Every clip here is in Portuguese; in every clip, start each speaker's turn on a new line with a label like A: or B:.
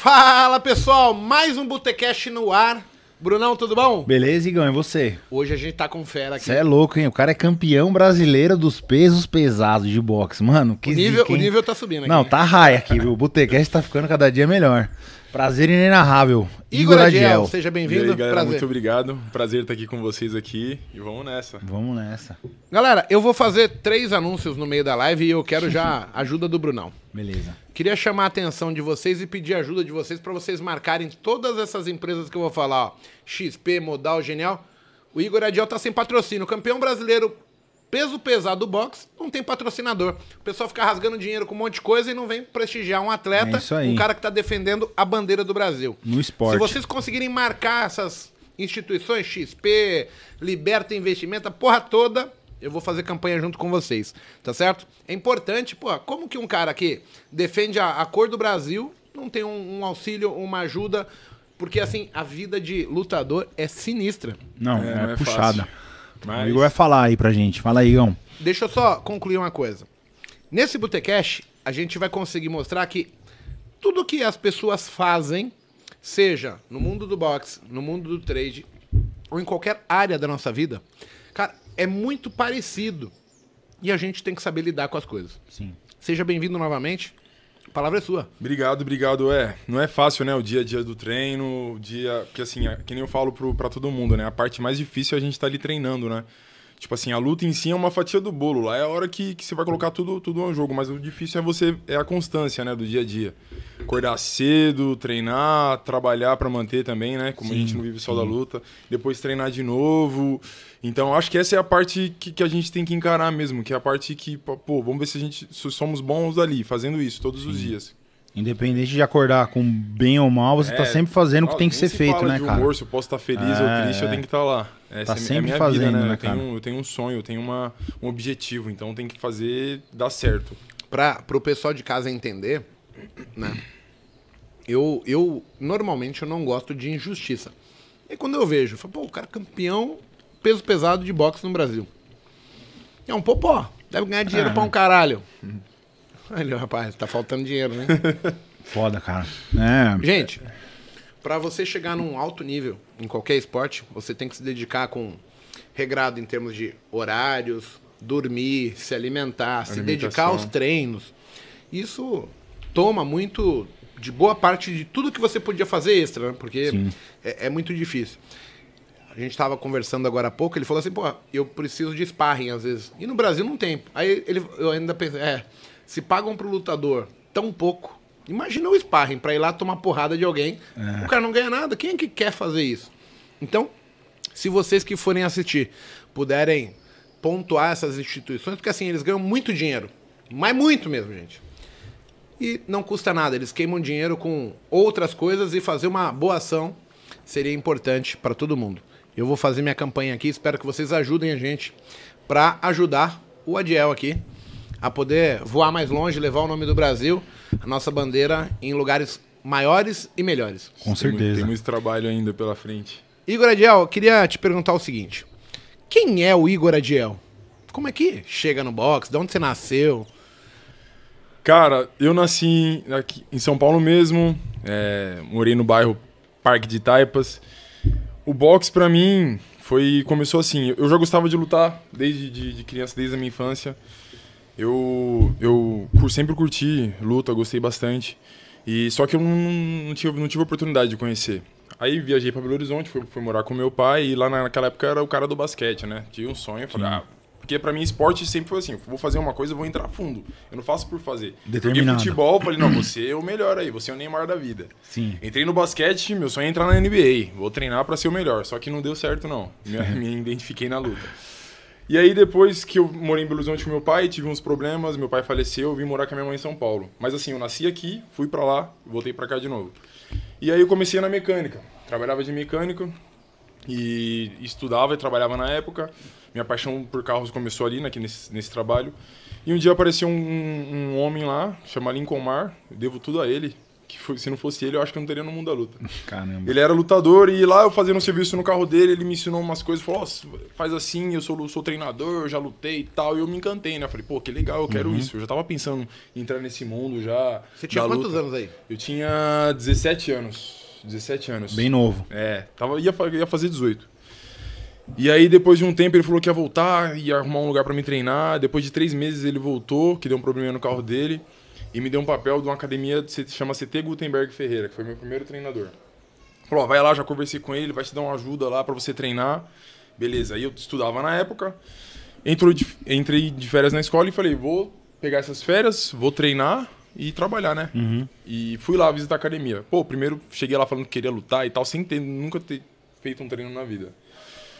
A: Fala pessoal, mais um Botecast no ar. Brunão, tudo bom?
B: Beleza, Igão, e você?
A: Hoje a gente tá com fera aqui.
B: Você é louco, hein? O cara é campeão brasileiro dos pesos pesados de boxe. Mano, que
A: o, nível,
B: zica,
A: o nível tá subindo aqui.
B: Não, tá raia aqui, viu? O Botecast tá ficando cada dia melhor. Prazer inenarrável.
A: Igor
B: Igor
A: Adiel,
B: Adiel.
A: seja bem-vindo. Prazer.
C: muito obrigado. Prazer estar aqui com vocês aqui e vamos nessa.
B: Vamos nessa.
A: Galera, eu vou fazer três anúncios no meio da live e eu quero já a ajuda do Brunão.
B: Beleza.
A: Queria chamar a atenção de vocês e pedir ajuda de vocês para vocês marcarem todas essas empresas que eu vou falar, ó. XP, Modal, Genial. O Igor Adiel tá sem patrocínio. O campeão brasileiro peso pesado do boxe não tem patrocinador. O pessoal fica rasgando dinheiro com um monte de coisa e não vem prestigiar um atleta,
B: É
A: um cara que tá defendendo a bandeira do Brasil.
B: No esporte.
A: Se vocês conseguirem marcar essas instituições, XP, Liberta Investimento, a porra toda, eu vou fazer campanha junto com vocês, tá certo? É importante, pô, como que um cara que defende a, a cor do Brasil não tem um, um auxílio, uma ajuda, porque assim, a vida de lutador é sinistra.
B: Não,
C: É,
B: é,
C: não é
B: puxada.
C: fácil.
B: O
C: Mas
B: Igor vai falar aí pra gente. Fala aí, Igão.
A: Deixa eu só concluir uma coisa. Nesse Botecash, a gente vai conseguir mostrar que tudo que as pessoas fazem, seja no mundo do boxe, no mundo do trade, ou em qualquer área da nossa vida, é muito parecido. E a gente tem que saber lidar com as coisas.
B: Sim.
A: Seja bem-vindo novamente. A palavra é sua.
C: obrigado, obrigado. É, não é fácil, né? O dia a dia do treino, o dia. Porque assim, é, que nem eu falo pro, pra todo mundo, né? A parte mais difícil é a gente tá ali treinando, né? Tipo assim, a luta em si é uma fatia do bolo. Lá é a hora que, que você vai colocar tudo, tudo no jogo. Mas o difícil é você. É a constância, né? Do dia a dia. Acordar cedo, treinar, trabalhar pra manter também, né? Como a
B: Sim,
C: gente não vive só da luta. Depois treinar de novo. Então, acho que essa é a parte que, que a gente tem que encarar mesmo. Que é a parte que, pô, vamos ver se a gente se somos bons ali, fazendo isso todos os dias.
B: Independente de acordar com bem ou mal, você tá
C: É,
B: sempre fazendo o que tem que ser
C: se
B: feito,
C: fala
B: né,
C: de
B: cara?
C: humor, se eu posso estar feliz
B: É,
C: ou triste, eu tenho que estar lá. Essa
B: Tá
C: é,
B: sempre
C: é minha
B: fazendo,
C: vida, né?
B: né,
C: eu, tenho,
B: cara?
C: eu tenho um sonho, eu tenho uma, um objetivo, então tem que fazer dar certo.
A: Para pro pessoal de casa entender, né? Eu, eu normalmente eu não gosto de injustiça. E quando eu vejo, eu falo, pô, o cara é campeão peso pesado de boxe no Brasil. É um popó. Deve ganhar dinheiro
B: Ah.
A: pra um caralho. Olha, rapaz, tá faltando dinheiro, né?
B: Foda, cara. É.
A: Gente, pra você chegar num alto nível em qualquer esporte, você tem que se dedicar com regrado em termos de horários, dormir, se alimentar, se dedicar aos treinos. Isso toma muito de boa parte de tudo que você podia fazer extra, né? Porque é, é muito difícil. A gente tava conversando agora há pouco, ele falou assim, pô, eu preciso de sparring às vezes. E no Brasil não tem. Aí ele, eu ainda pensei, é, se pagam pro lutador tão pouco, imagina o sparring pra ir lá tomar porrada de alguém. O cara não ganha nada. Quem é que quer fazer isso? Então, se vocês que forem assistir puderem pontuar essas instituições, porque assim, eles ganham muito dinheiro. Mas muito mesmo, gente. E não custa nada, eles queimam dinheiro com outras coisas e fazer uma boa ação seria importante para todo mundo. Eu vou fazer minha campanha aqui, espero que vocês ajudem a gente para ajudar o Adiel aqui a poder voar mais longe, levar o nome do Brasil, a nossa bandeira em lugares maiores e melhores.
B: Com
C: Tem, mu-
B: certeza.
C: tem muito trabalho ainda pela frente.
A: Igor Adiel, eu queria te perguntar o seguinte: quem é o Igor Adiel? Como é que chega no boxe? De onde você nasceu?
C: Cara, eu nasci aqui em São Paulo mesmo, é, morei no bairro Parque de Taipas. O boxe pra mim foi começou assim. Eu já gostava de lutar desde de, de criança, desde a minha infância. Eu eu sempre curti luta, gostei bastante. E só que eu não, não tive não tive oportunidade de conhecer. Aí viajei pra Belo Horizonte, fui, fui morar com meu pai e lá naquela época era o cara do basquete, né? Tinha um sonho, eu falei, ah, porque pra mim esporte sempre foi assim, vou fazer uma coisa, eu vou entrar fundo. Eu não faço por fazer. Porque futebol, falei, não, você é o melhor aí, você é o Neymar da vida.
B: Sim.
C: Entrei no basquete, meu sonho é entrar na NBA. Vou treinar pra ser o melhor. Só que não deu certo, não. Me, me identifiquei na luta. E aí, depois que eu morei em Belo Horizonte com meu pai, tive uns problemas, meu pai faleceu, eu vim morar com a minha mãe em São Paulo. Mas assim, eu nasci aqui, fui pra lá, voltei pra cá de novo. E aí eu comecei na mecânica. Trabalhava de mecânico e estudava e trabalhava na época. Minha paixão por carros começou ali, aqui nesse, nesse trabalho. E um dia apareceu um, um homem lá, chama Lincoln Mar, devo tudo a ele. Que foi- se não fosse ele, eu acho que eu não teria no mundo da luta.
B: Caramba.
C: Ele era lutador e lá eu fazendo um serviço no carro dele, ele me ensinou umas coisas, falou, ó, faz assim, eu sou, sou treinador, eu já lutei e tal, e eu me encantei, né? Falei, pô, que legal, eu quero isso. Eu já tava pensando em entrar nesse mundo já.
A: Você tinha
C: da
A: quantos
C: luta.
A: anos aí?
C: Eu tinha 17 anos. 17 anos.
B: Bem novo.
C: É, tava, ia, ia fazer 18. E aí, depois de um tempo, ele falou que ia voltar, ia arrumar um lugar pra me treinar. Depois de três meses, ele voltou, que deu um problema no carro dele. E me deu um papel de uma academia que se chama CT Gutenberg Ferreira, que foi meu primeiro treinador. Falou, vai lá, já conversei com ele, vai te dar uma ajuda lá pra você treinar. Beleza, aí eu estudava na época. Entrou de- entrei de férias na escola e falei, vou pegar essas férias, vou treinar e trabalhar, né? E fui lá visitar a academia. Pô, primeiro cheguei lá falando que queria lutar e tal, sem ter, nunca ter feito um treino na vida.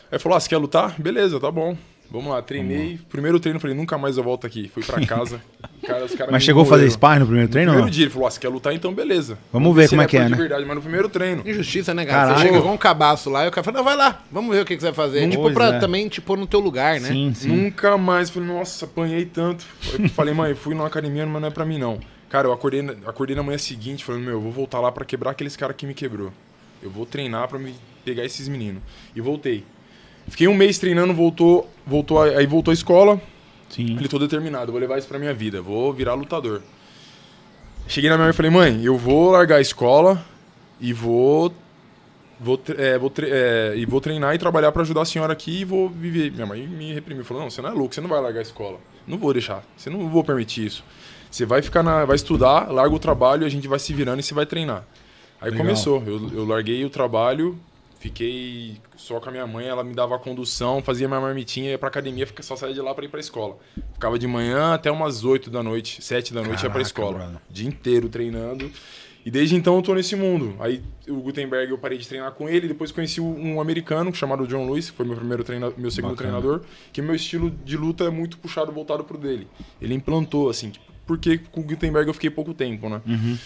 C: Aí falou, ah, você quer lutar? Beleza, tá bom. Vamos lá, treinei. Primeiro treino, falei, nunca mais eu volto aqui. Fui pra casa. Cara, os caras
B: Mas chegou a fazer sparring no primeiro treino ou
C: Primeiro
B: não?
C: dia, ele falou, ah, você quer lutar? Então beleza.
B: Vamos ver como é que é, né?
C: verdade, mas no primeiro treino.
A: Injustiça, né, cara?
B: Caralho.
A: Você chega igual um cabaço lá e o cara fala, não, vai lá, vamos ver o que, que você vai fazer.
B: Pois
A: tipo, pra
B: é.
A: também te pôr no teu lugar, né?
B: Sim, sim.
C: Nunca mais. Falei, nossa, apanhei tanto. Eu falei, mãe, fui numa academia, mas não é pra mim, não. Cara, eu acordei, na- acordei na manhã seguinte, falando, meu, eu vou voltar lá pra quebrar aqueles caras que me quebrou. Eu vou treinar pra me pegar esses meninos. E voltei. Fiquei um mês treinando, voltou, voltou, aí voltou à escola.
B: Sim.
C: Falei, tô determinado, vou levar isso pra minha vida, vou virar lutador. Cheguei na minha mãe e falei, mãe, eu vou largar a escola e vou. Vou, é, vou, tre- é, e vou treinar e trabalhar pra ajudar a senhora aqui e vou viver. Minha mãe me reprimiu, falou: Não, você não é louco, você não vai largar a escola. Não vou deixar, você não vou permitir isso. Você vai ficar na. vai estudar, larga o trabalho, a gente vai se virando e você vai treinar. Aí
B: Legal.
C: começou, eu, eu larguei o trabalho, fiquei só com a minha mãe, ela me dava a condução, fazia minha marmitinha, ia pra academia, só saía de lá pra ir pra escola. Ficava de manhã até umas 8 da noite, 7 da noite ia pra
B: Caraca,
C: escola.
B: brother.
C: O dia inteiro treinando. E desde então eu tô nesse mundo. Aí o Gutenberg eu parei de treinar com ele, depois conheci um americano chamado John Lewis, que foi meu primeiro treinador, meu segundo
B: Bacana.
C: treinador, que meu estilo de luta é muito puxado voltado pro dele. Ele implantou assim, tipo, porque com o Gutenberg eu fiquei pouco tempo, né?
B: Uhum.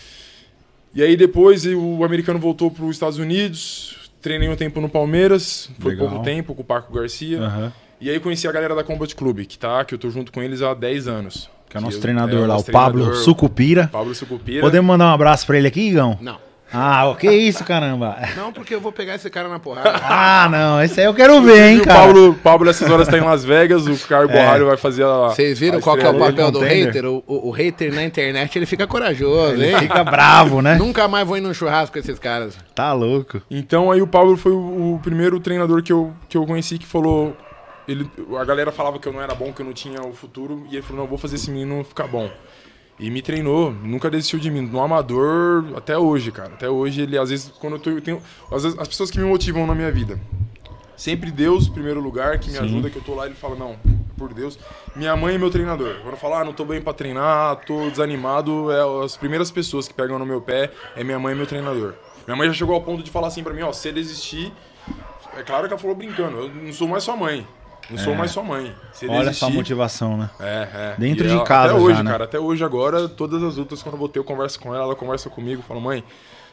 C: E aí depois o americano voltou para os Estados Unidos, treinei um tempo no Palmeiras, foi
B: Legal.
C: pouco tempo com o Paco Garcia.
B: Aham.
C: E aí conheci a galera da Combat Club, que tá, que eu tô junto com eles há 10 anos.
B: Que é o nosso
C: eu-
B: treinador
C: é,
B: lá, o
C: nosso
B: Pablo Sucupira.
C: Pablo Sucupira.
B: Podemos mandar um abraço pra ele aqui, Igão?
A: Não.
B: Ah, o que isso, caramba?
A: Não, porque eu vou pegar esse cara na porrada.
B: Ah, não, esse aí eu quero ver, hein,
C: E o
B: cara.
C: Pablo, Pablo nessas horas tá em Las Vegas, o Caio Borralho vai fazer a.
A: Vocês viram
C: a
A: qual que é o papel do hater? O, o- o hater na internet, ele fica corajoso,
B: Ele
A: hein?
B: fica bravo, né?
A: Nunca mais vou ir num churrasco com esses caras.
B: Tá louco.
C: Então aí o Pablo foi o, o primeiro treinador que eu, que eu conheci que falou. Ele, a galera falava que eu não era bom, que eu não tinha o futuro, e ele falou, não, eu vou fazer esse menino ficar bom. E me treinou, nunca desistiu de mim, no amador até hoje, cara. Até hoje ele, às vezes, quando eu, tô, eu tenho. Às vezes, as pessoas que me motivam na minha vida. Sempre Deus, primeiro lugar, que me
B: Sim.
C: ajuda, que eu tô lá, ele fala, não, é por Deus. Minha mãe é meu treinador. Quando eu falo, ah, não tô bem pra treinar, tô desanimado, é, as primeiras pessoas que pegam no meu pé é minha mãe e meu treinador. Minha mãe já chegou ao ponto de falar assim pra mim, ó, se você desistir, é claro que ela falou brincando, eu não sou mais sua mãe. Não sou mais sua mãe. Se
B: Olha
C: desistir,
B: só a motivação, né?
C: é, é.
B: Dentro
C: E
B: de
C: ela-
B: casa
C: Até
B: já,
C: hoje,
B: né?
C: cara. Até hoje, agora, todas as lutas, quando eu vou ter, eu converso com ela, ela conversa comigo, falo, mãe,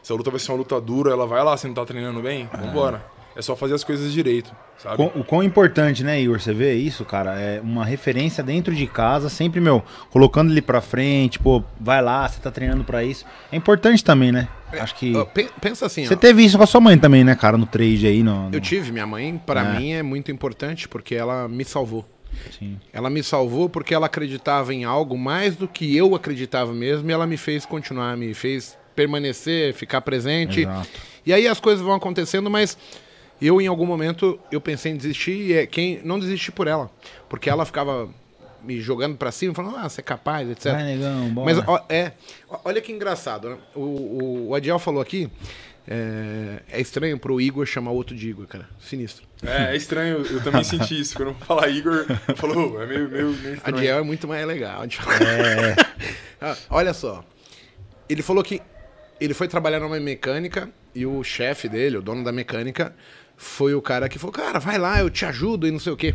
C: essa luta vai ser uma luta dura, ela vai lá, você não tá treinando bem? Vambora. É só fazer as coisas direito, sabe?
B: O quão importante, né, Igor? Você vê isso, cara? É uma referência dentro de casa, sempre, meu, colocando ele pra frente, pô, vai lá, você tá treinando pra isso. É importante também, né? Acho que.
A: Ó, Pensa assim,
B: Você
A: ó.
B: teve isso com a sua mãe também, né, cara, no trade aí, no. no-
A: Eu tive, minha mãe, pra
B: É.
A: mim, é muito importante porque ela me salvou.
B: Sim.
A: Ela me salvou porque ela acreditava em algo mais do que eu acreditava mesmo e ela me fez continuar, me fez permanecer, ficar presente.
B: Exato.
A: E aí as coisas vão acontecendo, mas eu em algum momento eu pensei em desistir e é quem não desisti por ela, porque ela ficava me jogando pra cima, falando: "Ah, você é capaz", etc.
B: Vai, negão, bora.
A: Mas ó, é, olha que engraçado, né? O, o, o Adiel falou aqui, é, é estranho pro Igor chamar outro de Igor, cara. Sinistro.
C: É, é estranho, eu também senti isso. Quando eu falar Igor, eu falo, "Oh, é meio, meio, meio estranho.
A: Adiel é muito mais legal.
B: É.
A: Ah, Olha só. Ele falou que ele foi trabalhar numa mecânica e o chefe dele, o dono da mecânica, foi o cara que falou: Cara, vai lá, eu te ajudo e não sei o quê.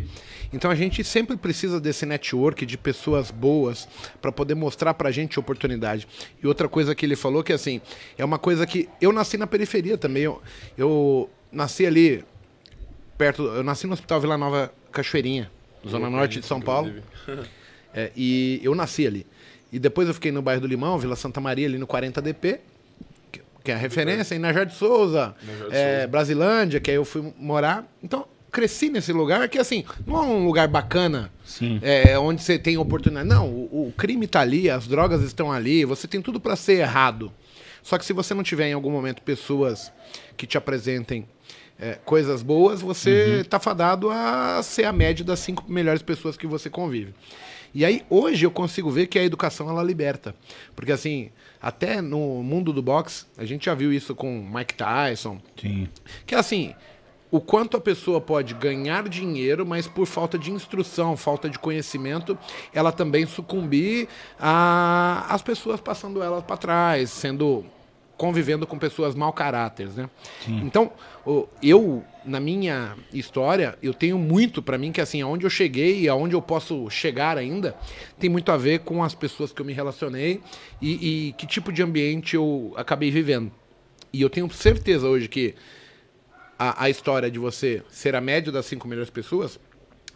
A: Então a gente sempre precisa desse network de pessoas boas para poder mostrar pra gente oportunidade. E outra coisa que ele falou que assim, é uma coisa que eu nasci na periferia também. Eu, eu nasci ali perto, eu nasci no Hospital Vila Nova Cachoeirinha, zona norte de São Paulo. É, e eu nasci ali. E depois eu fiquei no bairro do Limão, Vila Santa Maria, ali no 40DP. Que é a referência, em Najar de Souza,
C: Najar de
A: é,
C: Souza.
A: Brasilândia, que aí eu fui morar. Então, cresci nesse lugar que, assim, não é um lugar bacana,
B: Sim.
A: é, onde você tem oportunidade. Não, o, o crime tá ali, as drogas estão ali, você tem tudo para ser errado. Só que se você não tiver em algum momento pessoas que te apresentem é, coisas boas, você tá fadado a ser a média das cinco melhores pessoas que você convive. E aí, hoje, eu consigo ver que a educação, ela liberta. Porque, assim, até no mundo do boxe, a gente já viu isso com Mike Tyson,
B: Sim.
A: que é assim, o quanto a pessoa pode ganhar dinheiro, mas por falta de instrução, falta de conhecimento, ela também sucumbir a as pessoas passando ela para trás, sendo convivendo com pessoas mau caráteres, né? Então, o- eu na minha história, eu tenho muito para mim que assim, aonde eu cheguei e aonde eu posso chegar ainda, tem muito a ver com as pessoas que eu me relacionei e, e que tipo de ambiente eu acabei vivendo. E eu tenho certeza hoje que a, a história de você ser a média das cinco melhores pessoas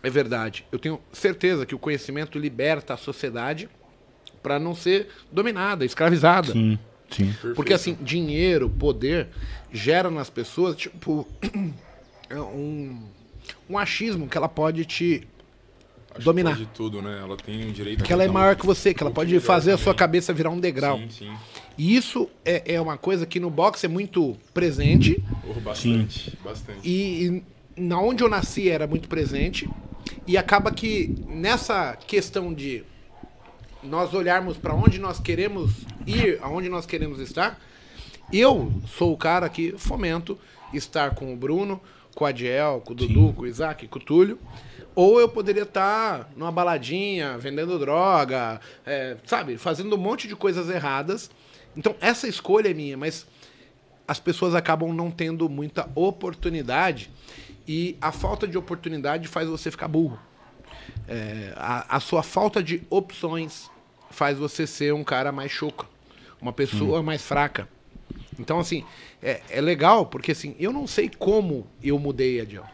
A: é verdade. Eu tenho certeza que o conhecimento liberta a sociedade para não ser dominada, escravizada.
B: Sim. Sim.
A: Porque assim, dinheiro, poder gera nas pessoas tipo é um, um achismo que ela pode te
C: Acho
A: dominar.
C: pode tudo, né? Ela tem o direito
A: que ela é
C: a-
A: maior que você, que ela
C: um
A: pode fazer a
C: melhor
A: sua
C: também.
A: cabeça virar um degrau.
C: Sim, sim.
A: E isso é, é uma coisa que no boxe é muito presente
C: Oh, bastante, bastante.
A: e, e na onde eu nasci era muito presente e acaba que nessa questão de nós olharmos para onde nós queremos ir, aonde nós queremos estar, eu sou o cara que fomento estar com o Bruno, com o Adiel, com o Dudu, com o Isaac, com o Túlio. Ou eu poderia estar numa baladinha, vendendo droga, é, sabe, fazendo um monte de coisas erradas. Então, essa escolha é minha, mas as pessoas acabam não tendo muita oportunidade e a falta de oportunidade faz você ficar burro. É, a, a sua falta de opções faz você ser um cara mais choco, uma pessoa mais fraca. Então, assim, é, é legal porque assim, eu não sei como eu mudei, Adiel.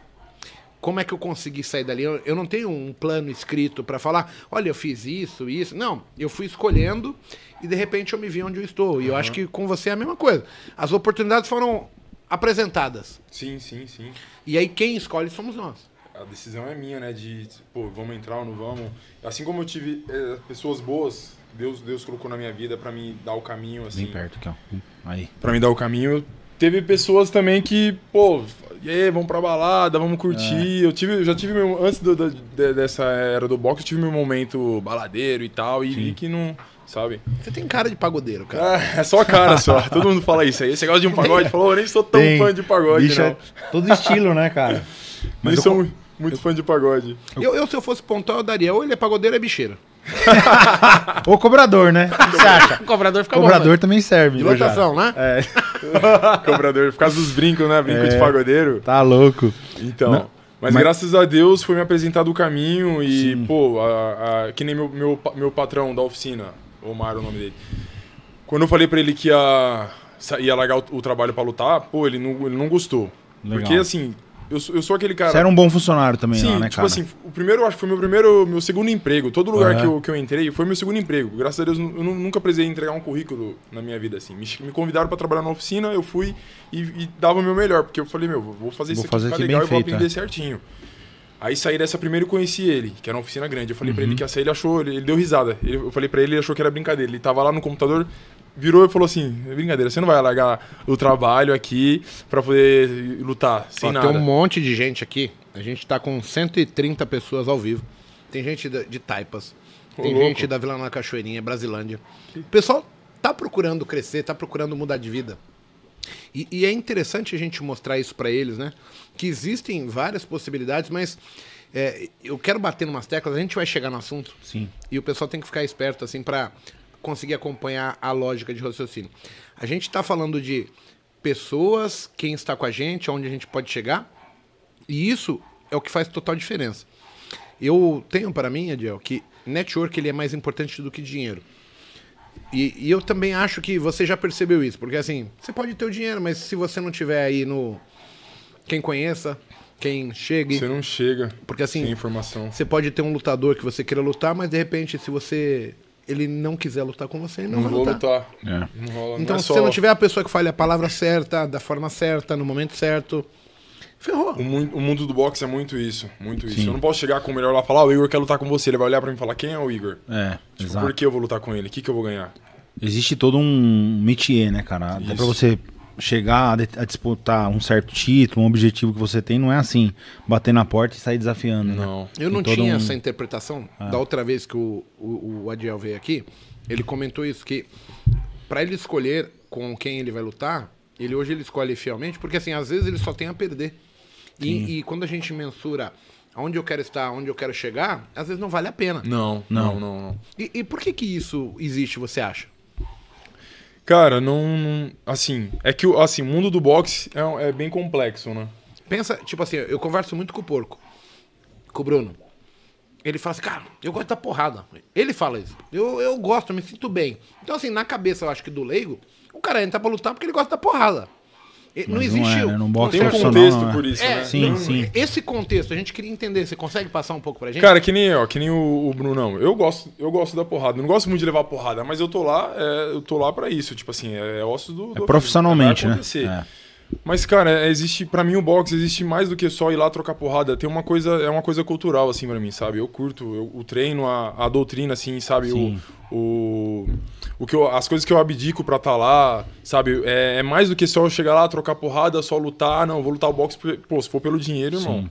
A: Como é que eu consegui sair dali? Eu, eu não tenho um plano escrito para falar, olha, eu fiz isso, isso. Não, eu fui escolhendo e de repente eu me vi onde eu estou. E eu acho que com você é a mesma coisa. As oportunidades foram apresentadas.
C: Sim, sim, sim.
A: E aí quem escolhe somos nós.
C: A decisão é minha, né? De, pô, vamos entrar ou não vamos. Assim como eu tive eh, pessoas boas, Deus, Deus colocou na minha vida pra me dar o caminho, assim.
B: Bem perto aqui, ó. Aí.
C: Pra me dar o caminho. Teve pessoas também que, pô, e aí, vamos pra balada, vamos curtir. Eu tive, eu já tive meu, antes do- da- dessa era do boxe, eu tive meu momento baladeiro e tal, e vi que não, sabe?
A: Você tem cara de pagodeiro, cara.
C: Ah, é só cara só. Todo mundo fala isso aí. Você gosta de um pagode? Falou, eu nem sou tão
B: Tem.
C: fã de pagode,
B: Bicho,
C: não.
B: é todo estilo, né, cara?
C: Nem
B: eu
C: mu- muito fã de pagode.
A: Eu, eu, se eu fosse pontual, eu daria ou ele é pagodeiro ou é bicheiro.
B: Ou cobrador, né? O que você acha?
A: O cobrador fica
B: Cobrador
A: bom.
B: também serve.
A: De
B: né,
A: né?
B: É,
C: Cobrador, por causa dos brincos, né? Brinco
B: É.
C: de pagodeiro.
B: tá louco.
C: Então.
B: Não,
C: mas,
B: mas-
C: graças a Deus foi me apresentado o caminho e, pô, a- a- que nem meu, meu, meu patrão da oficina, Omar é o nome dele. Quando eu falei pra ele que ia, ia largar o, o trabalho pra lutar, pô, ele não, ele não gostou.
B: Legal.
C: Porque assim, eu, sou- eu sou aquele cara.
B: Você era um bom funcionário também
C: Sim,
B: lá, né,
C: tipo
B: cara?
C: assim, o primeiro, acho que foi meu primeiro, meu segundo emprego. Todo lugar
B: Aham.
C: que, eu, que eu entrei foi meu segundo emprego. Graças a Deus, eu nu- nunca precisei entregar um currículo na minha vida, assim. Me, me convidaram pra trabalhar na oficina, eu fui e, e dava o meu melhor, porque eu falei, meu, vou fazer
B: Vou
C: isso
B: fazer
C: aqui
B: aqui
C: legal
B: bem
C: e vou aprender
B: é.
C: certinho. Aí saí dessa primeira e conheci ele, que era uma oficina grande. Eu falei pra ele
B: Uhum.
C: que essa ele achou, ele, ele deu risada. Ele- eu falei pra ele, ele achou que era brincadeira. Ele tava lá no computador, virou e falou assim: brincadeira, você não vai largar o trabalho aqui pra poder lutar sem
A: Ó,
C: nada.
A: Tem um monte de gente aqui. A gente tá com 130 pessoas ao vivo. Tem gente de Taipas.
C: Ô,
A: Tem
C: louco.
A: gente da Vila Nova Cachoeirinha, Brasilândia. O pessoal tá procurando crescer, tá procurando mudar de vida. E, e é interessante a gente mostrar isso pra eles, né? Que existem várias possibilidades, mas é, eu quero bater umas teclas, a gente vai chegar no assunto.
B: Sim.
A: E o pessoal tem que ficar esperto, assim, pra conseguir acompanhar a lógica de raciocínio. A gente tá falando de pessoas, quem está com a gente, onde a gente pode chegar. E isso é o que faz total diferença. Eu tenho para mim, Adiel, que network ele é mais importante do que dinheiro. E, e eu também acho que você já percebeu isso, porque assim, você pode ter o dinheiro, mas se você não tiver aí no quem conheça, quem chegue,
C: Você não chega
A: porque assim,
C: sem informação.
A: você pode ter um lutador que você queira lutar, mas de repente, se você ele não quiser lutar com você, ele não,
C: Não
A: vai
C: vou
A: lutar.
C: lutar.
B: É.
C: Não rola.
A: Então,
C: não é
A: se
C: só-
A: você não tiver a pessoa que fale a palavra certa, da forma certa, no momento certo, ferrou.
C: O, mu- o mundo do boxe é muito isso, muito isso.
B: Sim.
C: Eu não posso chegar com o melhor lá e falar, "Ah, o Igor quer lutar com você. Ele vai olhar pra mim e falar, quem é o Igor?
B: É,
C: Tipo,
B: exato.
C: por que eu vou lutar com ele? O que, que eu vou ganhar?
B: Existe todo um métier, né, cara? Até
C: Isso.
B: pra você chegar a, a disputar um certo título, um objetivo que você tem, não é assim, bater na porta e sair desafiando, né?
C: Não.
A: Eu não tinha
B: um-
A: essa interpretação. Da outra vez que o, o, o Adiel veio aqui, ele comentou isso, que pra ele escolher com quem ele vai lutar, ele hoje ele escolhe fielmente, porque assim, às vezes ele só tem a perder. E, e quando a gente mensura aonde eu quero estar, onde eu quero chegar, às vezes não vale a pena.
C: Não, não, não, não.
A: E, e por que que isso existe, você acha?
C: Cara, não, Assim, é que o assim, o mundo do boxe é, é bem complexo, né?
A: Pensa, tipo assim, eu converso muito com o porco, com o Bruno. Ele fala assim, cara, eu gosto da porrada. Ele fala isso. Eu, eu gosto, eu me sinto bem. Então, assim, na cabeça, eu acho que do leigo, o cara entra pra lutar porque ele gosta da porrada. Não
B: Mas não
A: existe.
B: é, né? Boxe
C: Tem um contexto
B: não é.
C: por isso,
A: É,
C: né?
B: Sim,
A: não-
B: sim.
A: Esse contexto, a gente queria entender. Você consegue passar um pouco pra gente?
C: Cara, que nem, ó, que nem o, o Brunão. Eu gosto, eu gosto da porrada. Não gosto muito de levar porrada, mas eu tô lá, é, eu tô lá para isso. Tipo assim, é, osso do. do
B: É profissionalmente, né?
C: acontecer.
B: É.
C: Mas, cara, é, existe. para mim, o boxe existe mais do que só ir lá trocar porrada. Tem uma coisa. É uma coisa cultural, assim, pra mim, sabe? Eu curto eu- o treino, a, a doutrina, assim, sabe?
B: Sim.
C: O. o o que eu- as coisas que eu abdico pra estar lá, sabe? É, é mais do que só eu chegar lá, trocar porrada, só lutar. Não, eu vou lutar o boxe. porque, Pô, se for pelo dinheiro, irmão.
B: Sim.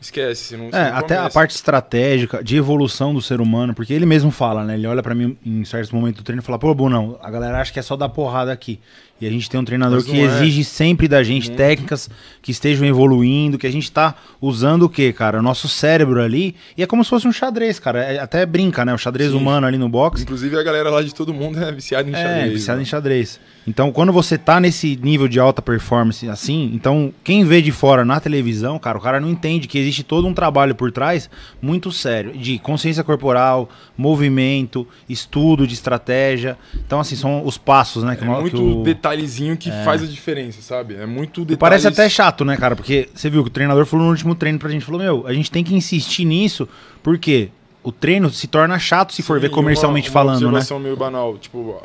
C: Esquece. Você não, você
B: É,
C: não
B: até a parte estratégica de evolução do ser humano, porque ele mesmo fala, né? Ele olha pra mim em certos momentos do treino e fala: pô, Bruno, a galera acha que é só dar porrada aqui. E a gente tem um treinador
C: Mas
B: que
C: é.
B: exige sempre da gente técnicas que estejam evoluindo, que a gente tá usando o quê, cara? O nosso cérebro ali. E é como se fosse um xadrez, cara. É- até brinca, né? O xadrez
C: Sim.
B: humano ali no boxe.
C: Inclusive a galera lá de todo mundo é viciada em
B: É,
C: xadrez.
B: viciado
C: né?
B: em xadrez. Então, quando você tá nesse nível de alta performance assim, então quem vê de fora na televisão, cara, o cara não entende que existe todo um trabalho por trás muito sério de consciência corporal, movimento, estudo de estratégia. Então, assim, são os passos, né? Que,
C: É muito
B: que o-
C: detalhezinho que faz a diferença, sabe? É muito detalhes...
B: Parece até chato, né, cara? Porque você viu que o treinador falou no último treino pra gente, falou, meu, a gente tem que insistir nisso, porque o treino se torna chato se for ver comercialmente
C: uma, uma
B: falando, né?
C: observação meio banal. Tipo,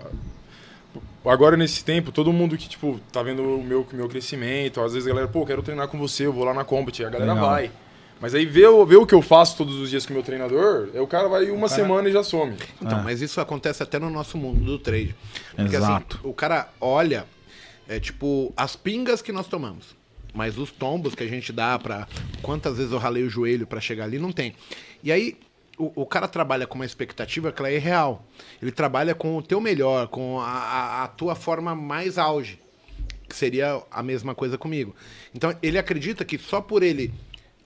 C: agora nesse tempo, todo mundo que, tipo, tá vendo o meu, meu crescimento, às vezes a galera, pô, quero treinar com você, eu vou lá na Combat, a galera
B: Legal.
C: vai. Mas aí vê, o- vê o que eu faço todos os dias com o meu treinador, aí o cara vai uma semana e já some.
A: Então, mas isso acontece até no nosso mundo do trade. Porque
B: Exato.
A: assim, o cara olha, é tipo, as pingas que nós tomamos. Mas os tombos que a gente dá pra. Quantas vezes eu ralei o joelho pra chegar ali, não tem. E aí, o, o cara trabalha com uma expectativa que ela é real. Ele trabalha com o teu melhor, com a, a- a tua forma mais auge. Que seria a mesma coisa comigo. Então, ele acredita que só por ele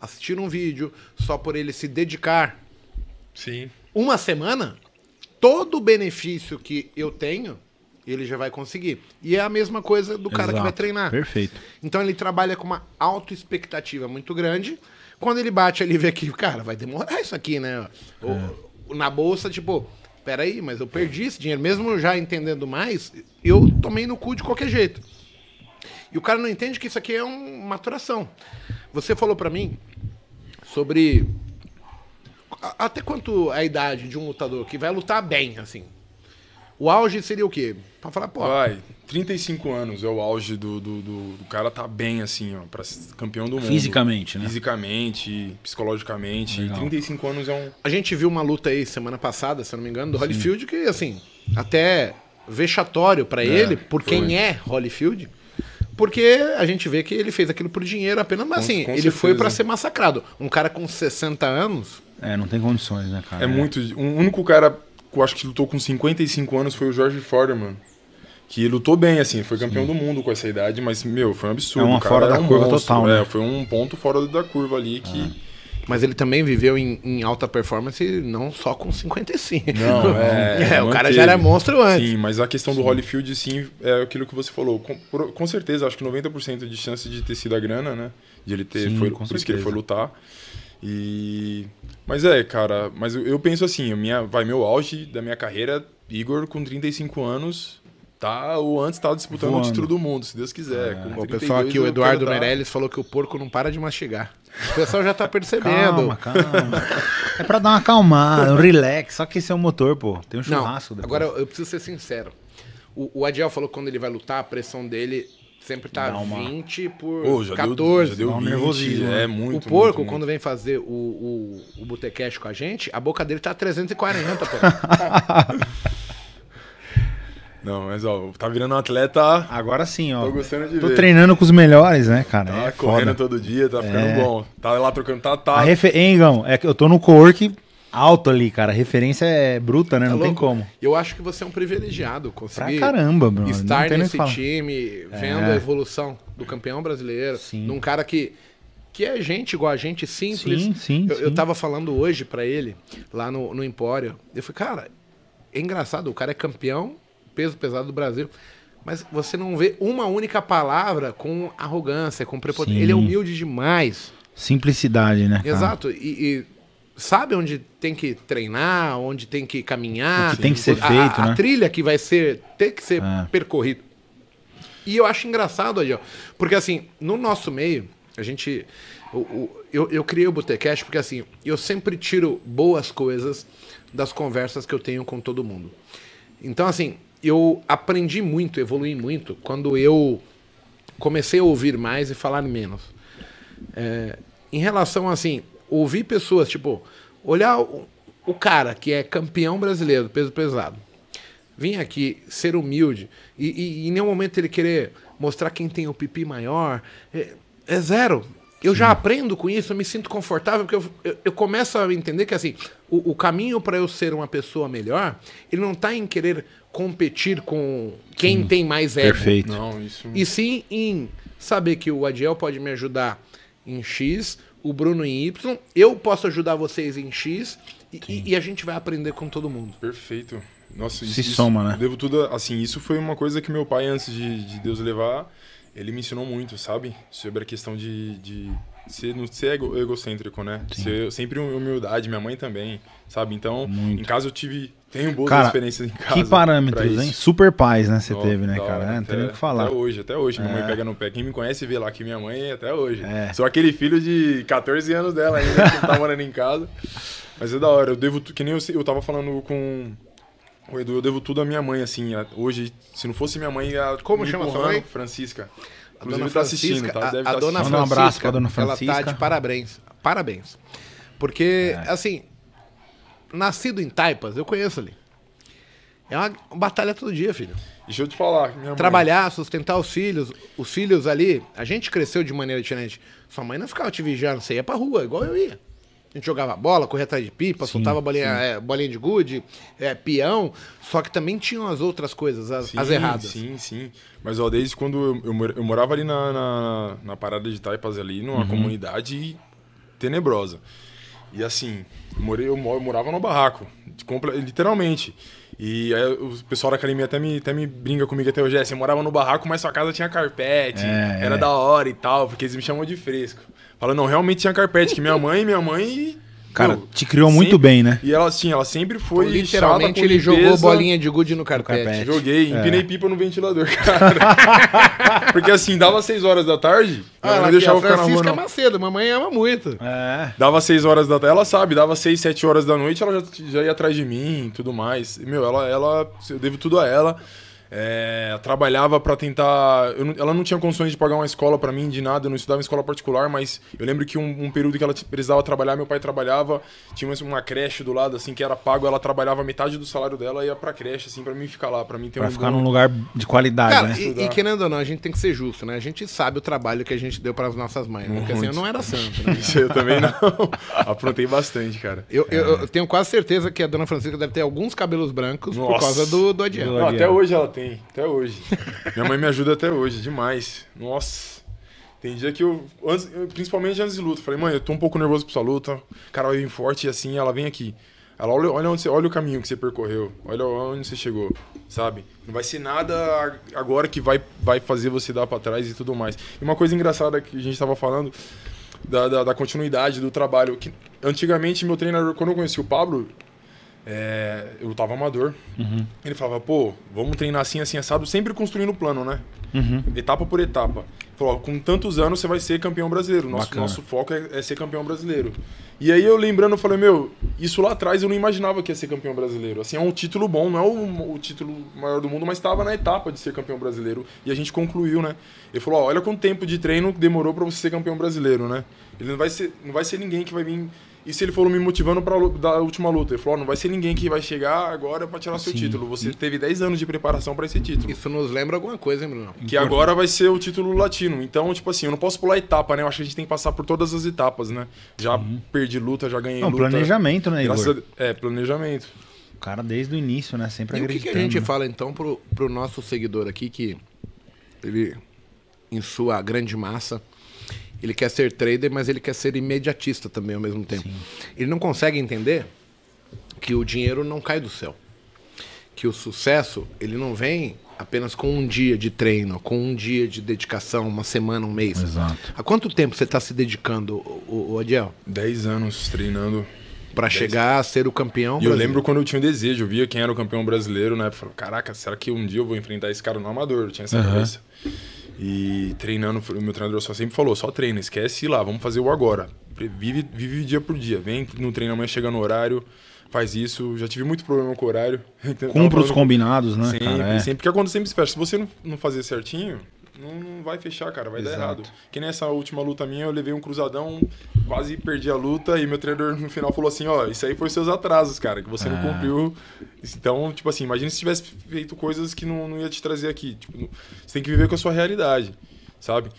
A: assistir um vídeo, só por ele se dedicar
C: Sim.
A: uma semana, todo o benefício que eu tenho, ele já vai conseguir. E é a mesma coisa do cara que vai
B: Exato.
A: treinar.
B: Perfeito.
A: Então ele trabalha com uma autoexpectativa muito grande. Quando ele bate ali e vê que, cara, vai demorar isso aqui, né? O- na bolsa, tipo, peraí, mas eu perdi esse dinheiro. Mesmo já entendendo mais, eu tomei no cu de qualquer jeito. E o cara não entende que isso aqui é um- uma maturação. Você falou pra mim sobre até quanto é a idade de um lutador que vai lutar bem, assim. O auge seria o quê? Pra falar, pô,
C: Vai, 35 anos é o auge do, do, do, do cara tá bem, assim, ó, pra ser campeão do mundo.
B: Fisicamente, né?
C: Fisicamente, psicologicamente.
B: Legal.
C: 35 anos é um...
A: a gente viu uma luta aí semana passada, se eu não me engano, do Holyfield, que, assim, até vexatório pra ele, por
C: foi.
A: quem é Holyfield. Porque a gente vê que ele fez aquilo por dinheiro apenas, mas
C: Com-
A: assim,
C: com
A: ele foi
C: certeza.
A: pra ser massacrado. Um cara com 60 anos,
B: É, não tem condições, né, cara?
C: É muito. O único cara que eu acho que lutou com 55 anos foi o George Foreman. Que lutou bem, assim, foi campeão do mundo com essa idade, mas, meu, foi um absurdo.
B: É uma
C: o cara
B: fora da
C: um
B: curva
C: monstro,
B: total,
C: é,
B: né?
C: Foi um ponto fora da curva ali que.
A: Mas ele também viveu em, em alta performance, não só com 55.
C: Não, é.
A: É, o cara já era monstro antes.
C: Sim, mas a questão do Holyfield, sim, é aquilo que você falou. Com, por- com certeza, acho que 90% de chance de ter sido a grana, né? De ele ter.
B: Sim,
C: foi, por isso que ele foi lutar. E. Mas é, cara, mas eu, eu penso assim, a minha, vai, meu auge da minha carreira, Igor com 35 anos, tá, ou antes tava disputando
B: Voando.
C: o título do mundo, se Deus quiser. Com
A: O
C: 32
A: pessoal aqui, o Eduardo
C: tá-
A: Meirelles, falou que o porco não para de mastigar. O pessoal já tá percebendo.
B: Calma, calma. é pra dar uma acalmada, um relax. Só que esse é o motor, pô. Tem um
A: Não,
B: churrasco depois.
A: agora eu preciso ser sincero. O, o Adiel falou que quando ele vai lutar, a pressão dele sempre tá
B: Dá uma-
A: 20 por
C: Pô, já
A: 14.
C: deu, já deu
B: Dá um
C: 20,
B: nervosismo, né?
C: é muito,
A: o porco,
C: muito,
A: quando vem fazer o, o, o Botecash com a gente, a boca dele tá 340, pô.
C: Não, mas ó, tá virando um atleta,
B: Agora sim, ó.
C: tô gostando de
B: Tô
C: ver.
B: treinando com os melhores, né, cara?
C: Tá
B: é
C: correndo
B: foda.
C: todo dia, tá ficando
B: É.
C: bom. Tá lá trocando tatá.
B: refer... Hein, Igão? É que eu tô no co-work alto ali, cara. A referência é bruta, né?
A: Tá
B: não tem
A: louco?
B: como.
A: Eu acho que você é um privilegiado
B: Pra
A: conseguir
B: caramba, Bruno. não
A: estar
B: tem
A: nesse time, vendo
B: É.
A: a evolução do campeão brasileiro,
B: Sim.
A: de um cara que que é gente igual a gente, simples.
B: Sim, sim,
A: eu, eu
B: sim.
A: tava falando hoje pra ele, lá no, no Empório, eu falei, cara, é engraçado, o cara é campeão, peso pesado do Brasil, mas você não vê uma única palavra com arrogância, com prepotência. Ele é humilde demais.
B: Simplicidade, né? cara?
A: Exato. E, e sabe onde tem que treinar, onde tem que caminhar.
B: O que tem que ser
A: A-
B: feito,
A: a,
B: né?
A: A trilha que vai ser, ter que ser
B: É.
A: percorrido. E eu acho engraçado aí, ó. Porque assim, no nosso meio, a gente. o- eu, eu criei o Botecast porque assim, eu sempre tiro boas coisas das conversas que eu tenho com todo mundo. Então, assim, eu aprendi muito, evolui muito quando eu comecei a ouvir mais e falar menos. É, em relação assim, ouvir pessoas, tipo, olhar o, o cara que é campeão brasileiro do peso pesado, vir aqui ser humilde e, e em nenhum momento ele querer mostrar quem tem o pipi maior, é, é zero. Eu já aprendo com isso, eu me sinto confortável, porque eu, eu, eu começo a entender que assim, o, o caminho para eu ser uma pessoa melhor, ele não está em querer competir com quem tem mais ego.
B: Perfeito.
C: Não, isso.
A: E sim em saber que o Adiel pode me ajudar em X, o Bruno em Y, eu posso ajudar vocês em X e, e- e a gente vai aprender com todo mundo.
C: Perfeito. Nossa,
B: Se soma, né?
C: eu Devo tudo, assim, isso foi uma coisa que meu pai, antes de, de Deus levar, ele me ensinou muito, sabe? Sobre a questão de, de ser, não ser ego- egocêntrico, né? Ser sempre humildade, minha mãe também, sabe? Então,
B: Muito.
C: em casa eu tive, tenho boas
B: Cara,
C: experiências em casa.
B: Que parâmetros, hein? Super pais, né? Você teve, né, cara?
C: hora,
B: É, não tem nem o que falar.
C: Até hoje, até hoje. Minha
B: É.
C: mãe pega no pé. Quem me conhece vê lá que minha mãe é até hoje.
B: É.
C: Sou aquele filho de 14 anos dela ainda, que tá morando em casa. Mas é da hora. Eu devo, que nem eu, eu tava falando com o Edu, eu devo tudo à minha mãe, assim. Hoje, se não fosse minha mãe, a,
A: Como
C: me
A: chama sua
C: empurrando,
A: mãe?
C: Francisca.
A: A
C: Inclusive
A: dona
C: tá assistindo,
A: Francisca,
C: tá?
A: a-
C: Deve
A: a,
C: tá
A: dona
C: assistindo.
B: Manda um abraço pra dona
A: Ela tá
B: Francisca.
A: de parabéns. Parabéns. Porque, assim, nascido em Taipas, eu conheço ali. É uma batalha todo dia, filho.
C: Deixa eu te falar. Minha mãe-
A: Trabalhar, sustentar os filhos. Os filhos ali, a gente cresceu de maneira diferente. Sua mãe não ficava te vigiando, você ia pra rua, igual eu ia. A gente jogava bola, corria atrás de pipa, soltava bolinha, é, bolinha de gude, é, peão. Só que também tinham as outras coisas, as, as
C: Sim,
A: erradas.
C: Sim, sim. Mas ó, desde quando eu, eu, eu morava ali na, na, na parada de Taipas ali,
A: Uhum.
C: numa comunidade tenebrosa. E assim, eu, morei, eu, mo- eu morava no barraco, literalmente. E aí o pessoal da academia até me, até me brinca comigo até hoje. É, você morava no barraco, mas sua casa tinha carpete,
B: É,
C: era
B: é.
C: da hora e tal, porque eles me chamam de fresco. Fala, não, realmente tinha carpete, que minha mãe, minha mãe.
B: Cara,
C: meu,
B: te criou muito
C: sempre-
B: bem, né?
C: E ela, assim, ela sempre foi.
A: Literalmente
C: chata com
A: ele jogou bolinha de gude no carpete.
B: carpete.
C: Joguei,
B: É.
C: empinei pipa no ventilador, cara. Porque assim, dava 6 horas da tarde,
A: Ah, ela
C: não deixava ficar na rua,
A: Francisca
C: não.
A: Macedo, mamãe ama muito.
B: É.
C: Dava 6 horas da tarde, ela sabe, dava 6, 7 horas da noite, ela já, já ia atrás de mim e tudo mais. Meu, ela, ela, eu devo tudo a ela. É, trabalhava pra tentar. eu não- ela não tinha condições de pagar uma escola pra mim, de nada, eu não estudava em escola particular, mas eu lembro que um, um período que ela precisava trabalhar, meu pai trabalhava, tinha uma, uma creche do lado, assim, que era pago, ela trabalhava metade do salário dela e ia pra creche, assim, pra mim ficar lá, pra mim ter
B: Pra
C: um
B: ficar
C: bom-
B: num lugar de qualidade,
A: Cara,
B: né?
A: e, e querendo ou não, a gente tem que ser justo, né? A gente sabe o trabalho que a gente deu para as nossas mães, né? Porque assim, eu não era santo, né?
C: Isso eu também não. Aprontei bastante, cara.
A: Eu, eu- eu tenho quase certeza que a dona Francisca deve ter alguns cabelos brancos por
C: Nossa.
A: causa do, do Adiel.
B: Do-
C: Não, até hoje ela tem, até hoje. Minha mãe me ajuda até hoje, demais. Nossa. Tem dia que eu, antes- principalmente antes de luta, falei, mãe, eu tô um pouco nervoso pra sua luta, o cara vai vir forte e assim, ela vem aqui. Ela olha, olha, onde você, olha o caminho que você percorreu, olha onde você chegou, sabe? Não vai ser nada agora que vai, vai fazer você dar pra trás e tudo mais. E uma coisa engraçada que a gente tava falando da, da, da continuidade do trabalho, que antigamente meu treinador, quando eu conheci o Pablo, é, eu tava amador. Ele falava, pô, vamos treinar assim, assim, assado, sempre construindo o plano, né? Etapa por etapa. Falou, com tantos anos você vai ser campeão brasileiro. Nosso,
B: Bacana.
C: nosso foco é, é ser campeão brasileiro. E aí eu lembrando, eu falei, meu, isso lá atrás eu não imaginava que ia ser campeão brasileiro. Assim, é um título bom, não é o, o título maior do mundo, mas estava na etapa de ser campeão brasileiro. E a gente concluiu, né? Ele falou, ó, olha quanto tempo de treino demorou pra você ser campeão brasileiro, né? Ele não vai ser, não vai ser ninguém que vai vir. Isso ele falou me motivando pra lu- da última luta. Ele falou, ó, não vai ser ninguém que vai chegar agora pra tirar seu
B: Sim.
C: título. Você teve 10 anos de preparação pra esse título.
A: Isso nos lembra alguma coisa, hein, Bruno?
C: Que agora vai ser o título latino. Então, tipo assim, eu não posso pular etapa, né? Eu acho que a gente tem que passar por todas as etapas, né? Já perdi luta, já ganhei
B: Não,
C: luta.
B: planejamento, né, Igor?
C: A... É, planejamento.
B: O cara desde o início, né? Sempre
A: E o que, que a
B: acreditando.
A: gente fala então pro, pro nosso seguidor aqui que ele, em sua grande massa, ele quer ser trader, mas ele quer ser imediatista também ao mesmo tempo. Ele não consegue entender que o dinheiro não cai do céu. Que o sucesso, ele não vem apenas com um dia de treino, com um dia de dedicação, uma semana, um mês.
B: Exato.
A: Há quanto tempo você está se dedicando, o, o, Adiel,
C: 10 anos treinando.
A: para chegar a ser o campeão?
C: E eu lembro quando eu tinha um desejo, eu via quem era o campeão brasileiro, né? Eu falei, caraca, será que um dia eu vou enfrentar esse cara no amador? Eu tinha essa cabeça. E treinando, o meu treinador só sempre falou, só treina, esquece ir lá, vamos fazer o agora. Vive, vive dia por dia. Vem no treino amanhã, chega no horário, faz isso. Já tive muito problema com o horário. Então,
B: Cumpra os combinados, né,
C: Sempre,
B: cara? É.
C: sempre. Porque a conta sempre se fecha. Se você não, não fazer certinho, não, não vai fechar, cara. Vai dar
B: Exato.
C: errado. Que nessa última luta minha, eu levei um cruzadão, quase perdi a luta. E meu treinador no final falou assim: Ó, isso aí foi seus atrasos, cara, que você não
B: Ah.
C: cumpriu. Então, tipo assim, imagina se tivesse feito coisas que não, não ia te trazer aqui. Tipo, não- você tem que viver com a sua realidade, sabe?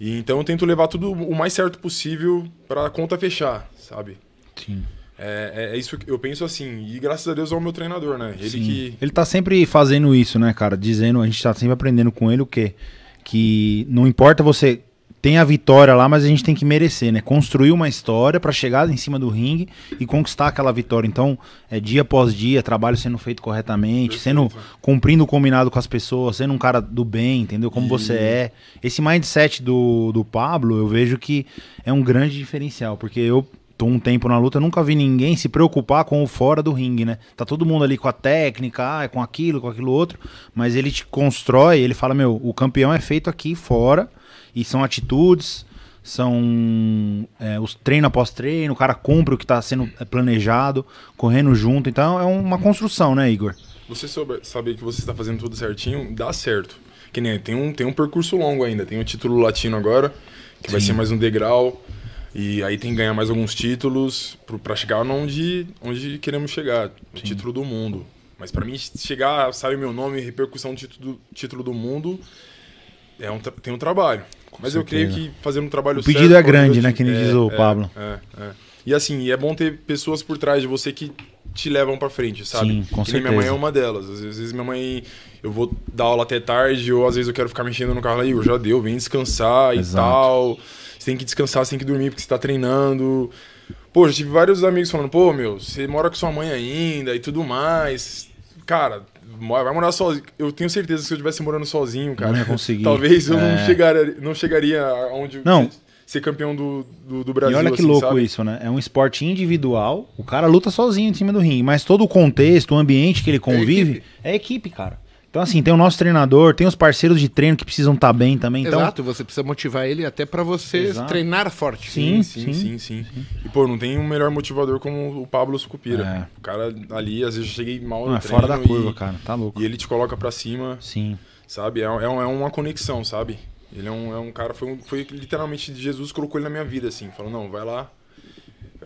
C: E então eu tento levar tudo o mais certo possível pra conta fechar, sabe?
B: Sim.
C: É, é- é isso que eu penso assim. E graças a Deus é o meu treinador, né? Ele
B: Sim.
C: que.
B: Ele tá sempre fazendo isso, né, cara? Dizendo, a gente tá sempre aprendendo com ele o quê? Que não importa você tem a vitória lá, mas a gente tem que merecer, né? Construir uma história pra chegar em cima do ringue e conquistar aquela vitória. Então, é dia após dia, trabalho sendo feito corretamente, sendo cumprindo o combinado com as pessoas, sendo um cara do bem, entendeu? Como você é. Esse mindset do, do Pablo, eu vejo que é um grande diferencial, porque eu tô um tempo na luta, nunca vi ninguém se preocupar com o fora do ringue, né? Tá todo mundo ali com a técnica, ah, com aquilo, com aquilo outro, mas ele te constrói, ele fala, meu, o campeão é feito aqui fora, e são atitudes, são é, os treino após treino, o cara cumpre o que tá sendo é, planejado, correndo junto, então é uma construção, né, Igor?
C: Você souber, saber que você está fazendo tudo certinho, dá certo. Que nem tem um, tem um percurso longo ainda. Tem o título latino agora, que vai
B: Sim.
C: ser mais um degrau. E aí tem que ganhar mais alguns títulos pra chegar onde, onde queremos chegar. O título do mundo. Mas pra mim, chegar, sabe meu nome, repercussão do título, título do mundo, é um, tem um trabalho. Mas eu creio
B: certeza.
C: que fazendo um trabalho
B: O pedido
C: certo,
B: é grande,
C: eu
B: né, que nem diz o
C: é,
B: Pablo.
C: É, é. E assim, e é bom ter pessoas por trás de você que te levam pra frente, sabe?
B: Sim, com
C: que nem minha mãe é
B: certeza.
C: uma delas. Às vezes, minha mãe, eu vou dar aula até tarde, ou às vezes eu quero ficar mexendo no carro lá, Igor, já deu, vem descansar e
B: Exato.
C: tal. Tem que descansar, você tem que dormir porque você tá treinando. Pô, já tive vários amigos falando, pô, meu, você mora com sua mãe ainda e tudo mais. Cara, vai morar sozinho. Eu tenho certeza que se eu estivesse morando sozinho, cara,
B: Não ia conseguir.
C: talvez eu não,
B: É.
C: chegaria, não chegaria aonde
B: Não.
C: ser, campeão do, do, do
B: E
C: Brasil.
B: olha que
C: assim,
B: louco
C: sabe?
B: isso, né? É um esporte individual, o cara luta sozinho em cima do ringue, mas todo o contexto, o ambiente que ele convive
A: equipe.
B: é equipe, cara. Então, assim, tem o nosso treinador, tem os parceiros de treino que precisam estar bem também. Então,
A: Exato, você precisa motivar ele até pra você
B: Exato.
A: treinar forte.
B: Sim.
C: Sim, sim, sim, E, pô, não tem um melhor motivador como o Pablo Sucupira.
B: É.
C: O cara ali, às vezes eu cheguei mal
B: não,
C: no
B: é fora da curva,
C: e,
B: cara. Tá louco.
C: E ele te coloca pra cima,
B: Sim.
C: sabe? É, é, é uma conexão, sabe? Ele é um, é um cara, foi, um- foi literalmente Jesus colocou ele na minha vida, assim. Falou, não, vai lá